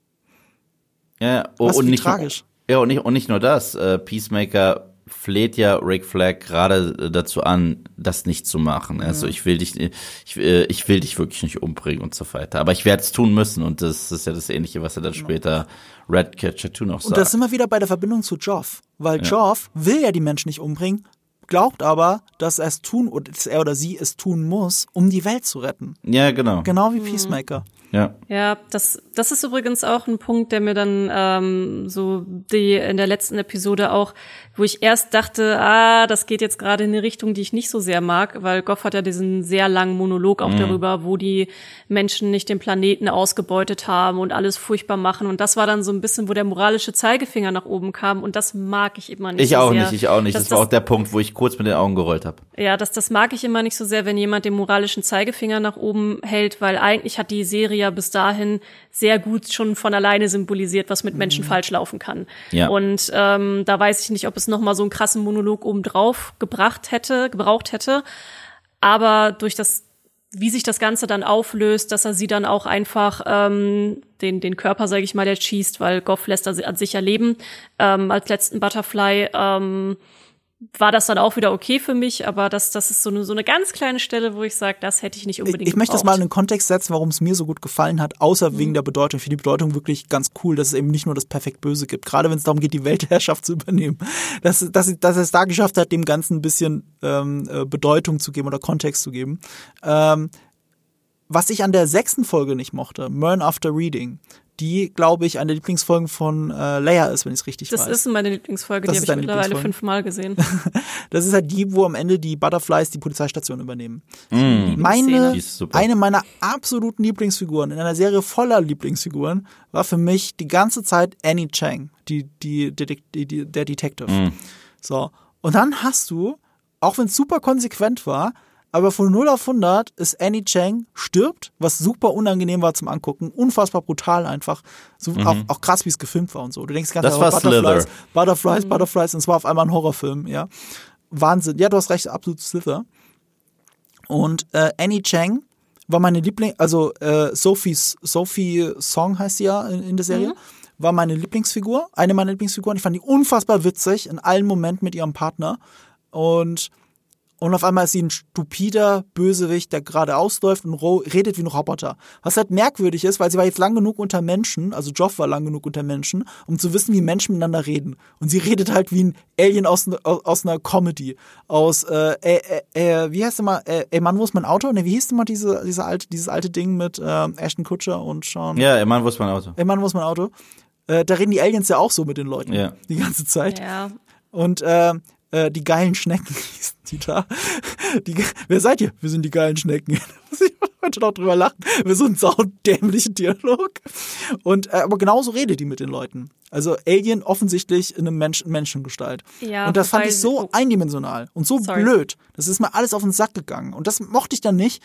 Ja, oh, und nicht tragisch. Ja, und nicht, und nicht nur das. Äh, Peacemaker fleht ja Rick Flag gerade äh, dazu an, das nicht zu machen. Also ich will dich, ich, äh, ich will dich wirklich nicht umbringen und so weiter. Aber ich werde es tun müssen und das ist ja das Ähnliche, was er dann genau. später Red Catcher 2 noch sagt. Und das sind wir wieder bei der Verbindung zu Joff, weil ja. Joff will ja die Menschen nicht umbringen, glaubt aber, dass er es tun, oder dass er oder sie es tun muss, um die Welt zu retten. Ja, genau. Genau wie Peacemaker. Mhm. Ja. Ja, das, das ist übrigens auch ein Punkt, der mir dann ähm, so die in der letzten Episode auch, wo ich erst dachte, ah, das geht jetzt gerade in eine Richtung, die ich nicht so sehr mag, weil Goff hat ja diesen sehr langen Monolog auch mhm. darüber, wo die Menschen nicht den Planeten ausgebeutet haben und alles furchtbar machen. Und das war dann so ein bisschen, wo der moralische Zeigefinger nach oben kam. Und das mag ich immer nicht. Ich so auch sehr. nicht, ich auch nicht. Das, das war auch der Punkt, wo ich kurz mit den Augen gerollt habe. Ja, das, das mag ich immer nicht so sehr, wenn jemand den moralischen Zeigefinger nach oben hält, weil eigentlich hat die Serie ja bis dahin sehr gut schon von alleine symbolisiert, was mit Menschen mhm. falsch laufen kann. Ja. Und ähm, da weiß ich nicht, ob es noch mal so einen krassen Monolog obendrauf gebracht hätte, gebraucht hätte. Aber durch das wie sich das Ganze dann auflöst, dass er sie dann auch einfach ähm, den den Körper, sage ich mal, der schießt, weil Goff lässt er an sich erleben ähm, als letzten Butterfly. Ähm, war das dann auch wieder okay für mich, aber das, das ist so eine, so eine ganz kleine Stelle, wo ich sage, das hätte ich nicht unbedingt. Ich, ich möchte das mal in den Kontext setzen, warum es mir so gut gefallen hat, außer mhm. wegen der Bedeutung. Ich finde die Bedeutung wirklich ganz cool, dass es eben nicht nur das perfekt Böse gibt, gerade wenn es darum geht, die Weltherrschaft zu übernehmen. Dass, dass, dass er es da geschafft hat, dem Ganzen ein bisschen ähm, äh, Bedeutung zu geben oder Kontext zu geben. Ähm, was ich an der sechsten Folge nicht mochte, Burn After Reading, die, glaube ich, eine Lieblingsfolge von äh, Leia ist, wenn ich es richtig das weiß. Das ist meine Lieblingsfolge, das die habe ich mittlerweile fünfmal gesehen. [laughs] das ist halt die, wo am Ende die Butterflies die Polizeistation übernehmen. Mm. Meine, eine meiner absoluten Lieblingsfiguren in einer Serie voller Lieblingsfiguren war für mich die ganze Zeit Annie Chang, die, die, die, die der Detective. Mm. So. Und dann hast du, auch wenn es super konsequent war, aber von 0 auf 100 ist Annie Chang stirbt, was super unangenehm war zum Angucken, unfassbar brutal einfach, so mhm. auch, auch krass, wie es gefilmt war und so. Du denkst ganz das war Butterflies, Slither. Butterflies, mhm. Butterflies, und es war auf einmal ein Horrorfilm, ja. Wahnsinn. Ja, du hast recht, absolut Slither. Und äh, Annie Chang war meine Liebling, also äh, Sophie's, Sophie Song heißt sie ja in, in der Serie, mhm. war meine Lieblingsfigur, eine meiner Lieblingsfiguren. Ich fand die unfassbar witzig in allen Momenten mit ihrem Partner. Und und auf einmal ist sie ein stupider Bösewicht, der gerade ausläuft und redet wie ein Roboter. Was halt merkwürdig ist, weil sie war jetzt lang genug unter Menschen, also Joff war lang genug unter Menschen, um zu wissen, wie Menschen miteinander reden. Und sie redet halt wie ein Alien aus, aus, aus einer Comedy. Aus, äh, äh, äh, wie heißt der mal, äh, ey Mann, wo ist mein Auto? Ne, wie hieß denn mal diese, diese alte, dieses alte Ding mit äh, Ashton Kutcher und Sean? Ja, ey Mann, wo ist mein Auto? Ey Mann, wo ist mein Auto? Äh, da reden die Aliens ja auch so mit den Leuten. Ja. Die ganze Zeit. Ja. Und äh, äh, die geilen Schnecken [laughs] hießen die da. Die, wer seid ihr? Wir sind die geilen Schnecken. [laughs] heute noch drüber lachen. Wir so einen saudämlichen Dialog. Und äh, aber genauso redet die mit den Leuten. Also Alien offensichtlich in einem Menschen Menschengestalt. Ja, und das fand ich so oh. eindimensional und so Sorry. blöd. Das ist mir alles auf den Sack gegangen. Und das mochte ich dann nicht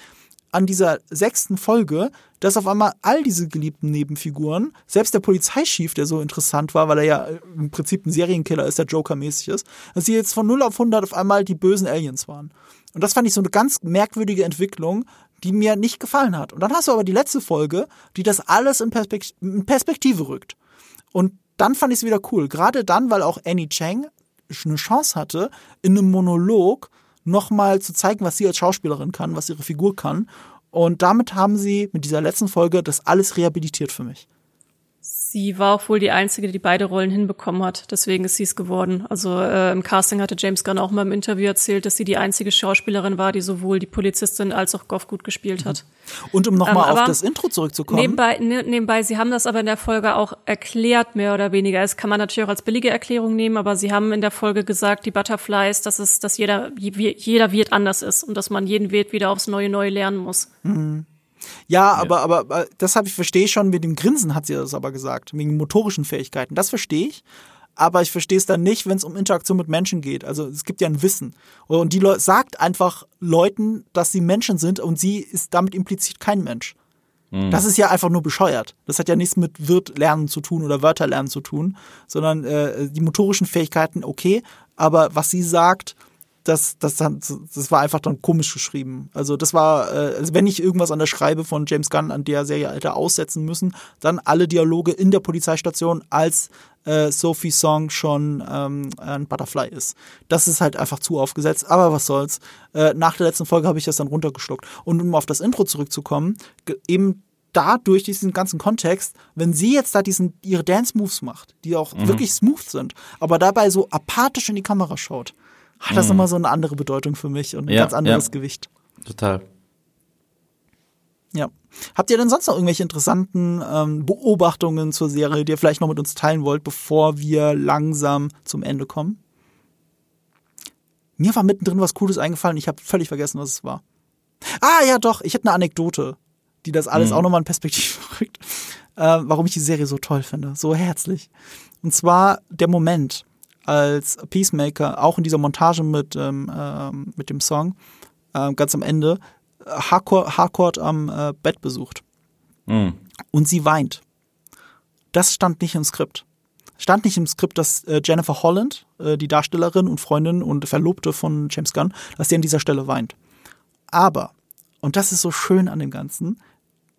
an dieser sechsten Folge, dass auf einmal all diese geliebten Nebenfiguren, selbst der Polizeichef, der so interessant war, weil er ja im Prinzip ein Serienkiller ist, der Joker-mäßig ist, dass sie jetzt von 0 auf 100 auf einmal die bösen Aliens waren. Und das fand ich so eine ganz merkwürdige Entwicklung, die mir nicht gefallen hat. Und dann hast du aber die letzte Folge, die das alles in, Perspekt in Perspektive rückt. Und dann fand ich es wieder cool. Gerade dann, weil auch Annie Chang eine Chance hatte, in einem Monolog nochmal zu zeigen, was sie als Schauspielerin kann, was ihre Figur kann. Und damit haben sie mit dieser letzten Folge das alles rehabilitiert für mich. Sie war auch wohl die Einzige, die beide Rollen hinbekommen hat. Deswegen ist sie es geworden. Also äh, im Casting hatte James Gunn auch mal im Interview erzählt, dass sie die einzige Schauspielerin war, die sowohl die Polizistin als auch Goff gut gespielt hat. Und um nochmal ähm, auf das Intro zurückzukommen. Nebenbei, ne, nebenbei, sie haben das aber in der Folge auch erklärt, mehr oder weniger. Das kann man natürlich auch als billige Erklärung nehmen, aber sie haben in der Folge gesagt, die Butterflies, dass es, dass jeder, jeder Wirt anders ist und dass man jeden Wirt wieder aufs Neue neu lernen muss. Mhm. Ja, aber, aber, aber das habe ich verstehe schon, mit dem Grinsen hat sie das aber gesagt, wegen motorischen Fähigkeiten. Das verstehe ich. Aber ich verstehe es dann nicht, wenn es um Interaktion mit Menschen geht. Also es gibt ja ein Wissen. Und die Le sagt einfach Leuten, dass sie Menschen sind und sie ist damit implizit kein Mensch. Mhm. Das ist ja einfach nur bescheuert. Das hat ja nichts mit Wirt lernen zu tun oder Wörter lernen zu tun, sondern äh, die motorischen Fähigkeiten, okay, aber was sie sagt, das, das, das war einfach dann komisch geschrieben. Also das war, äh, also wenn ich irgendwas an der Schreibe von James Gunn an der Serie hätte aussetzen müssen, dann alle Dialoge in der Polizeistation als äh, Sophie Song schon ähm, ein Butterfly ist. Das ist halt einfach zu aufgesetzt, aber was soll's. Äh, nach der letzten Folge habe ich das dann runtergeschluckt. Und um auf das Intro zurückzukommen, eben dadurch diesen ganzen Kontext, wenn sie jetzt da diesen ihre Dance Moves macht, die auch mhm. wirklich smooth sind, aber dabei so apathisch in die Kamera schaut, hat das mhm. nochmal so eine andere Bedeutung für mich und ein ja, ganz anderes ja. Gewicht. Total. Ja. Habt ihr denn sonst noch irgendwelche interessanten ähm, Beobachtungen zur Serie, die ihr vielleicht noch mit uns teilen wollt, bevor wir langsam zum Ende kommen? Mir war mittendrin was Cooles eingefallen, ich habe völlig vergessen, was es war. Ah, ja, doch, ich hätte eine Anekdote, die das alles mhm. auch nochmal in Perspektive [laughs] rückt, äh, warum ich die Serie so toll finde, so herzlich. Und zwar der Moment, als Peacemaker, auch in dieser Montage mit, ähm, äh, mit dem Song, äh, ganz am Ende, Harcourt, Harcourt am äh, Bett besucht. Mhm. Und sie weint. Das stand nicht im Skript. Stand nicht im Skript, dass äh, Jennifer Holland, äh, die Darstellerin und Freundin und Verlobte von James Gunn, dass sie an dieser Stelle weint. Aber, und das ist so schön an dem Ganzen,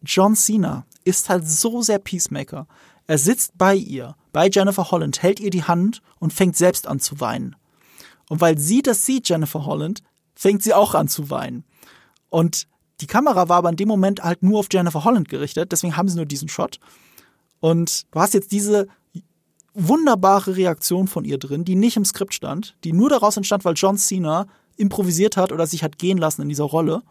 John Cena ist halt so sehr Peacemaker. Er sitzt bei ihr, bei Jennifer Holland, hält ihr die Hand und fängt selbst an zu weinen. Und weil sie das sieht, Jennifer Holland, fängt sie auch an zu weinen. Und die Kamera war aber in dem Moment halt nur auf Jennifer Holland gerichtet, deswegen haben sie nur diesen Shot. Und du hast jetzt diese wunderbare Reaktion von ihr drin, die nicht im Skript stand, die nur daraus entstand, weil John Cena improvisiert hat oder sich hat gehen lassen in dieser Rolle.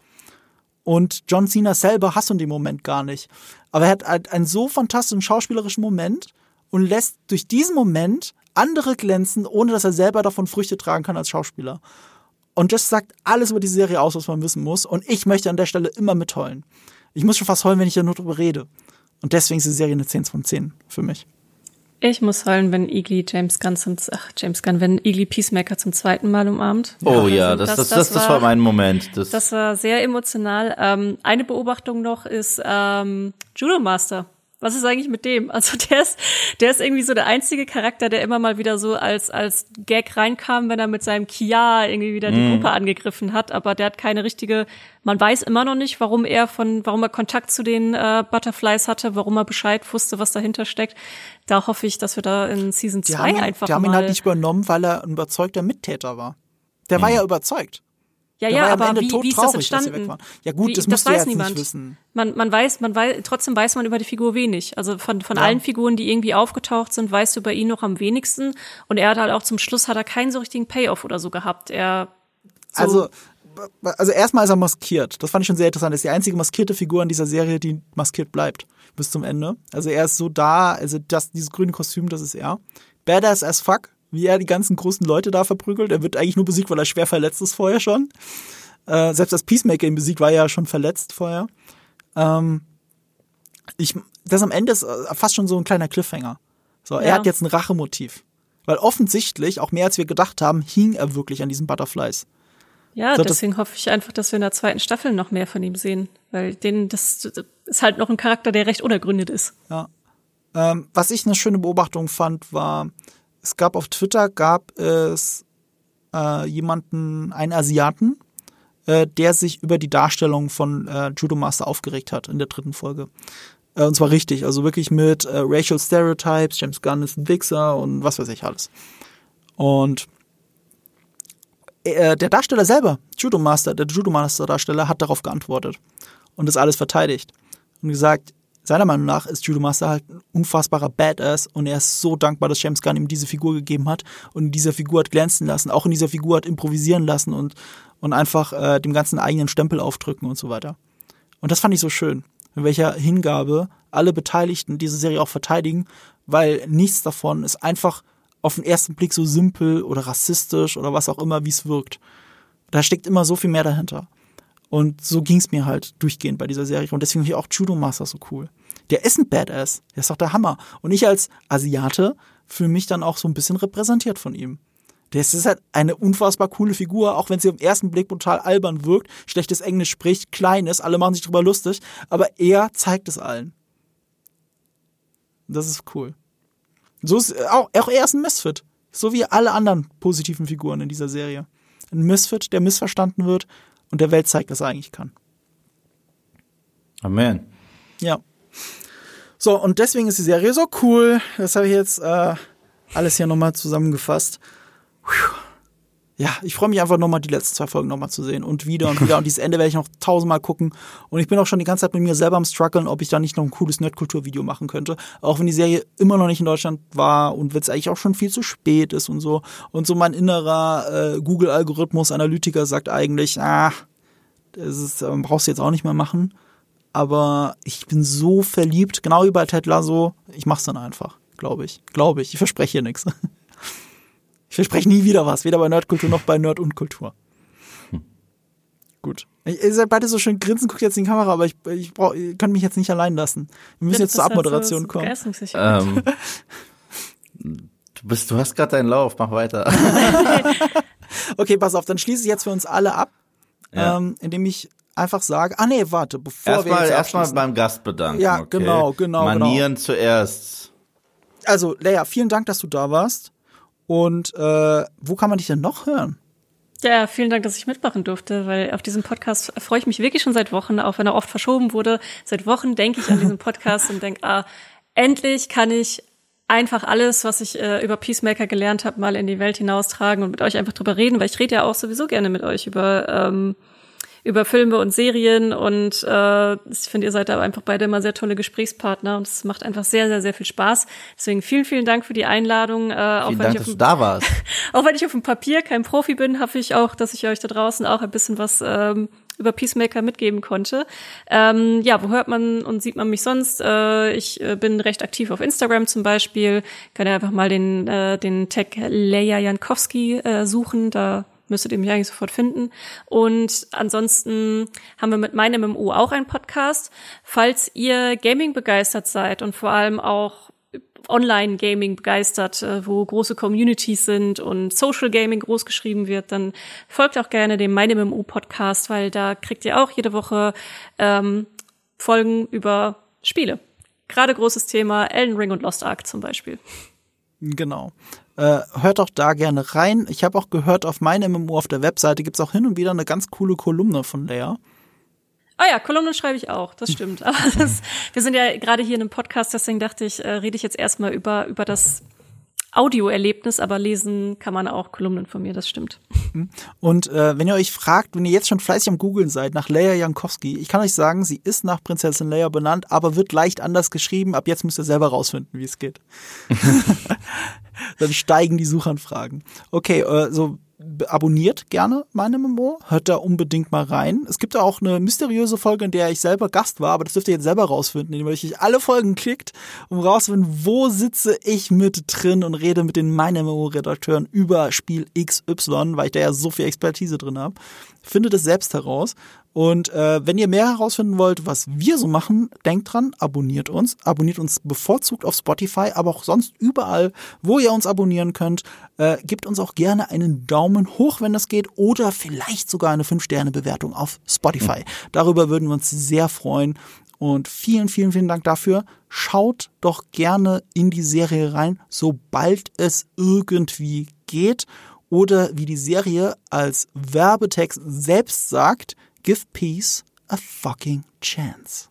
Und John Cena selber du in dem Moment gar nicht. Aber er hat halt einen so fantastischen schauspielerischen Moment und lässt durch diesen Moment andere glänzen, ohne dass er selber davon Früchte tragen kann als Schauspieler. Und das sagt alles über die Serie aus, was man wissen muss. Und ich möchte an der Stelle immer mitheulen. Ich muss schon fast heulen, wenn ich da nur drüber rede. Und deswegen ist die Serie eine 10 von 10 für mich. Ich muss heulen, wenn Igli James Gunn zum, ach, James Gunn, wenn Igli Peacemaker zum zweiten Mal umarmt. Oh ja, also, das, das, das, das, war, war mein Moment. Das, das war sehr emotional. Ähm, eine Beobachtung noch ist ähm, Judo Master. Was ist eigentlich mit dem? Also [laughs] der ist, der ist irgendwie so der einzige Charakter, der immer mal wieder so als, als Gag reinkam, wenn er mit seinem Kia irgendwie wieder die mm. Gruppe angegriffen hat. Aber der hat keine richtige, man weiß immer noch nicht, warum er von, warum er Kontakt zu den äh, Butterflies hatte, warum er Bescheid wusste, was dahinter steckt. Da hoffe ich, dass wir da in Season 2 einfach. Die haben ihn halt nicht übernommen, weil er ein überzeugter Mittäter war. Der mm. war ja überzeugt. Ja, ja, aber wie, wie ist das entstanden? Ja gut, wie, das, das weiß niemand. wissen. Man, man weiß, man weiß, trotzdem weiß man über die Figur wenig. Also von, von ja. allen Figuren, die irgendwie aufgetaucht sind, weißt du über ihn noch am wenigsten. Und er hat halt auch zum Schluss hat er keinen so richtigen Payoff oder so gehabt. Er so also also erstmal ist er maskiert. Das fand ich schon sehr interessant. Er ist die einzige maskierte Figur in dieser Serie, die maskiert bleibt bis zum Ende. Also er ist so da, also das, dieses grüne Kostüm, das ist er. Badass as fuck wie er die ganzen großen Leute da verprügelt. Er wird eigentlich nur besiegt, weil er schwer verletzt ist vorher schon. Äh, selbst als Peacemaker ihn besiegt, war er ja schon verletzt vorher. ähm, ich, das am Ende ist äh, fast schon so ein kleiner Cliffhanger. So, er hat jetzt ein Rachemotiv. Weil offensichtlich, auch mehr als wir gedacht haben, hing er wirklich an diesen Butterflies. Ja, so, deswegen hoffe ich einfach, dass wir in der zweiten Staffel noch mehr von ihm sehen. Weil den, das ist halt noch ein Charakter, der recht unergründet ist. Ja. Ähm, was ich eine schöne Beobachtung fand, war, es gab auf Twitter, gab es äh, jemanden, einen Asiaten, äh, der sich über die Darstellung von äh, Judo Master aufgeregt hat in der dritten Folge. Äh, und zwar richtig, also wirklich mit äh, Racial Stereotypes, James Gunn ist ein Wichser und was weiß ich alles. Und äh, der Darsteller selber, Judo Master, der Judo Master Darsteller, hat darauf geantwortet und das alles verteidigt und gesagt, seiner Meinung nach ist Judo Master halt ein unfassbarer Badass und er ist so dankbar, dass James Gunn ihm diese Figur gegeben hat und in dieser Figur hat glänzen lassen, auch in dieser Figur hat improvisieren lassen und, und einfach äh, dem ganzen eigenen Stempel aufdrücken und so weiter. Und das fand ich so schön in welcher Hingabe alle Beteiligten diese Serie auch verteidigen, weil nichts davon ist einfach auf den ersten Blick so simpel oder rassistisch oder was auch immer, wie es wirkt. Da steckt immer so viel mehr dahinter. Und so ging es mir halt durchgehend bei dieser Serie. Und deswegen finde ich auch Judo Master so cool. Der ist ein Badass. Der ist doch der Hammer. Und ich als Asiate fühle mich dann auch so ein bisschen repräsentiert von ihm. Das ist halt eine unfassbar coole Figur, auch wenn sie den ersten Blick brutal albern wirkt, schlechtes Englisch spricht, klein ist, alle machen sich drüber lustig, aber er zeigt es allen. Das ist cool. So ist auch, auch er ist ein Misfit. So wie alle anderen positiven Figuren in dieser Serie. Ein Misfit, der missverstanden wird und der Welt zeigt, was er eigentlich kann. Amen. Ja. So, und deswegen ist die Serie so cool. Das habe ich jetzt äh, alles hier nochmal zusammengefasst ja, ich freue mich einfach nochmal die letzten zwei Folgen nochmal zu sehen und wieder und wieder. Und dieses Ende werde ich noch tausendmal gucken. Und ich bin auch schon die ganze Zeit mit mir selber am struggeln, ob ich da nicht noch ein cooles Nerdkultur-Video machen könnte. Auch wenn die Serie immer noch nicht in Deutschland war und wenn es eigentlich auch schon viel zu spät ist und so. Und so mein innerer äh, Google-Algorithmus, Analytiker sagt eigentlich, ah, das ist, äh, brauchst du jetzt auch nicht mehr machen. Aber ich bin so verliebt, genau wie bei Ted Lasso, ich mach's dann einfach, glaube ich. Glaube ich. Ich verspreche hier nichts. [laughs] Ich verspreche nie wieder was, weder bei Nerdkultur noch bei Nerd und Kultur. Hm. Gut. Ihr seid beide so schön grinsen, guckt jetzt in die Kamera, aber ich, ich, brauch, ich kann mich jetzt nicht allein lassen. Wir müssen jetzt zur Abmoderation so, kommen. Ähm, du, bist, du hast gerade deinen Lauf, mach weiter. [laughs] okay, pass auf, dann schließe ich jetzt für uns alle ab, ja. ähm, indem ich einfach sage, ah nee, warte, bevor erstmal, wir jetzt Erstmal beim Gast bedanken. Ja, okay. genau, genau. genau. Manieren genau. zuerst. Also, Leia, vielen Dank, dass du da warst. Und äh, wo kann man dich denn noch hören? Ja, vielen Dank, dass ich mitmachen durfte, weil auf diesem Podcast freue ich mich wirklich schon seit Wochen, auch wenn er oft verschoben wurde. Seit Wochen denke ich an diesen Podcast und denke, ah, endlich kann ich einfach alles, was ich äh, über Peacemaker gelernt habe, mal in die Welt hinaustragen und mit euch einfach drüber reden, weil ich rede ja auch sowieso gerne mit euch über ähm, über Filme und Serien und äh, ich finde, ihr seid da einfach beide immer sehr tolle Gesprächspartner und es macht einfach sehr, sehr, sehr viel Spaß. Deswegen vielen, vielen Dank für die Einladung. Äh, auch vielen wenn Dank, ich auf dass du da warst. [laughs] auch wenn ich auf dem Papier kein Profi bin, hoffe ich auch, dass ich euch da draußen auch ein bisschen was ähm, über Peacemaker mitgeben konnte. Ähm, ja, wo hört man und sieht man mich sonst? Äh, ich äh, bin recht aktiv auf Instagram zum Beispiel. Kann ja einfach mal den, äh, den Tag Leia Jankowski äh, suchen. Da müsstet ihr mich eigentlich sofort finden. Und ansonsten haben wir mit meinem MMO auch einen Podcast. Falls ihr Gaming begeistert seid und vor allem auch Online-Gaming begeistert, äh, wo große Communities sind und Social Gaming groß geschrieben wird, dann folgt auch gerne dem Meine MMO Podcast, weil da kriegt ihr auch jede Woche ähm, Folgen über Spiele. Gerade großes Thema Elden Ring und Lost Ark zum Beispiel. Genau. Äh, hört doch da gerne rein. Ich habe auch gehört, auf meinem MMO auf der Webseite gibt es auch hin und wieder eine ganz coole Kolumne von Lea. Ah ja, Kolumne schreibe ich auch, das stimmt. [laughs] Aber das, wir sind ja gerade hier in einem Podcast, deswegen dachte ich, äh, rede ich jetzt erstmal über, über das Audioerlebnis, aber lesen kann man auch Kolumnen von mir, das stimmt. Und äh, wenn ihr euch fragt, wenn ihr jetzt schon fleißig am Googeln seid nach Leia Jankowski, ich kann euch sagen, sie ist nach Prinzessin Leia benannt, aber wird leicht anders geschrieben. Ab jetzt müsst ihr selber rausfinden, wie es geht. [laughs] Dann steigen die Suchanfragen. Okay, äh, so abonniert gerne meine Memo, hört da unbedingt mal rein. Es gibt auch eine mysteriöse Folge, in der ich selber Gast war, aber das dürft ihr jetzt selber rausfinden, indem ihr euch alle Folgen klickt, um rauszufinden, wo sitze ich mit drin und rede mit den meine Memo-Redakteuren über Spiel XY, weil ich da ja so viel Expertise drin habe. Findet es selbst heraus Und äh, wenn ihr mehr herausfinden wollt, was wir so machen, denkt dran, abonniert uns. Abonniert uns bevorzugt auf Spotify, aber auch sonst überall, wo ihr uns abonnieren könnt. Äh, gebt uns auch gerne einen Daumen hoch, wenn das geht, oder vielleicht sogar eine 5-Sterne-Bewertung auf Spotify. Darüber würden wir uns sehr freuen. Und vielen, vielen, vielen Dank dafür. Schaut doch gerne in die Serie rein, sobald es irgendwie geht. Oder wie die Serie als Werbetext selbst sagt, give peace a fucking chance.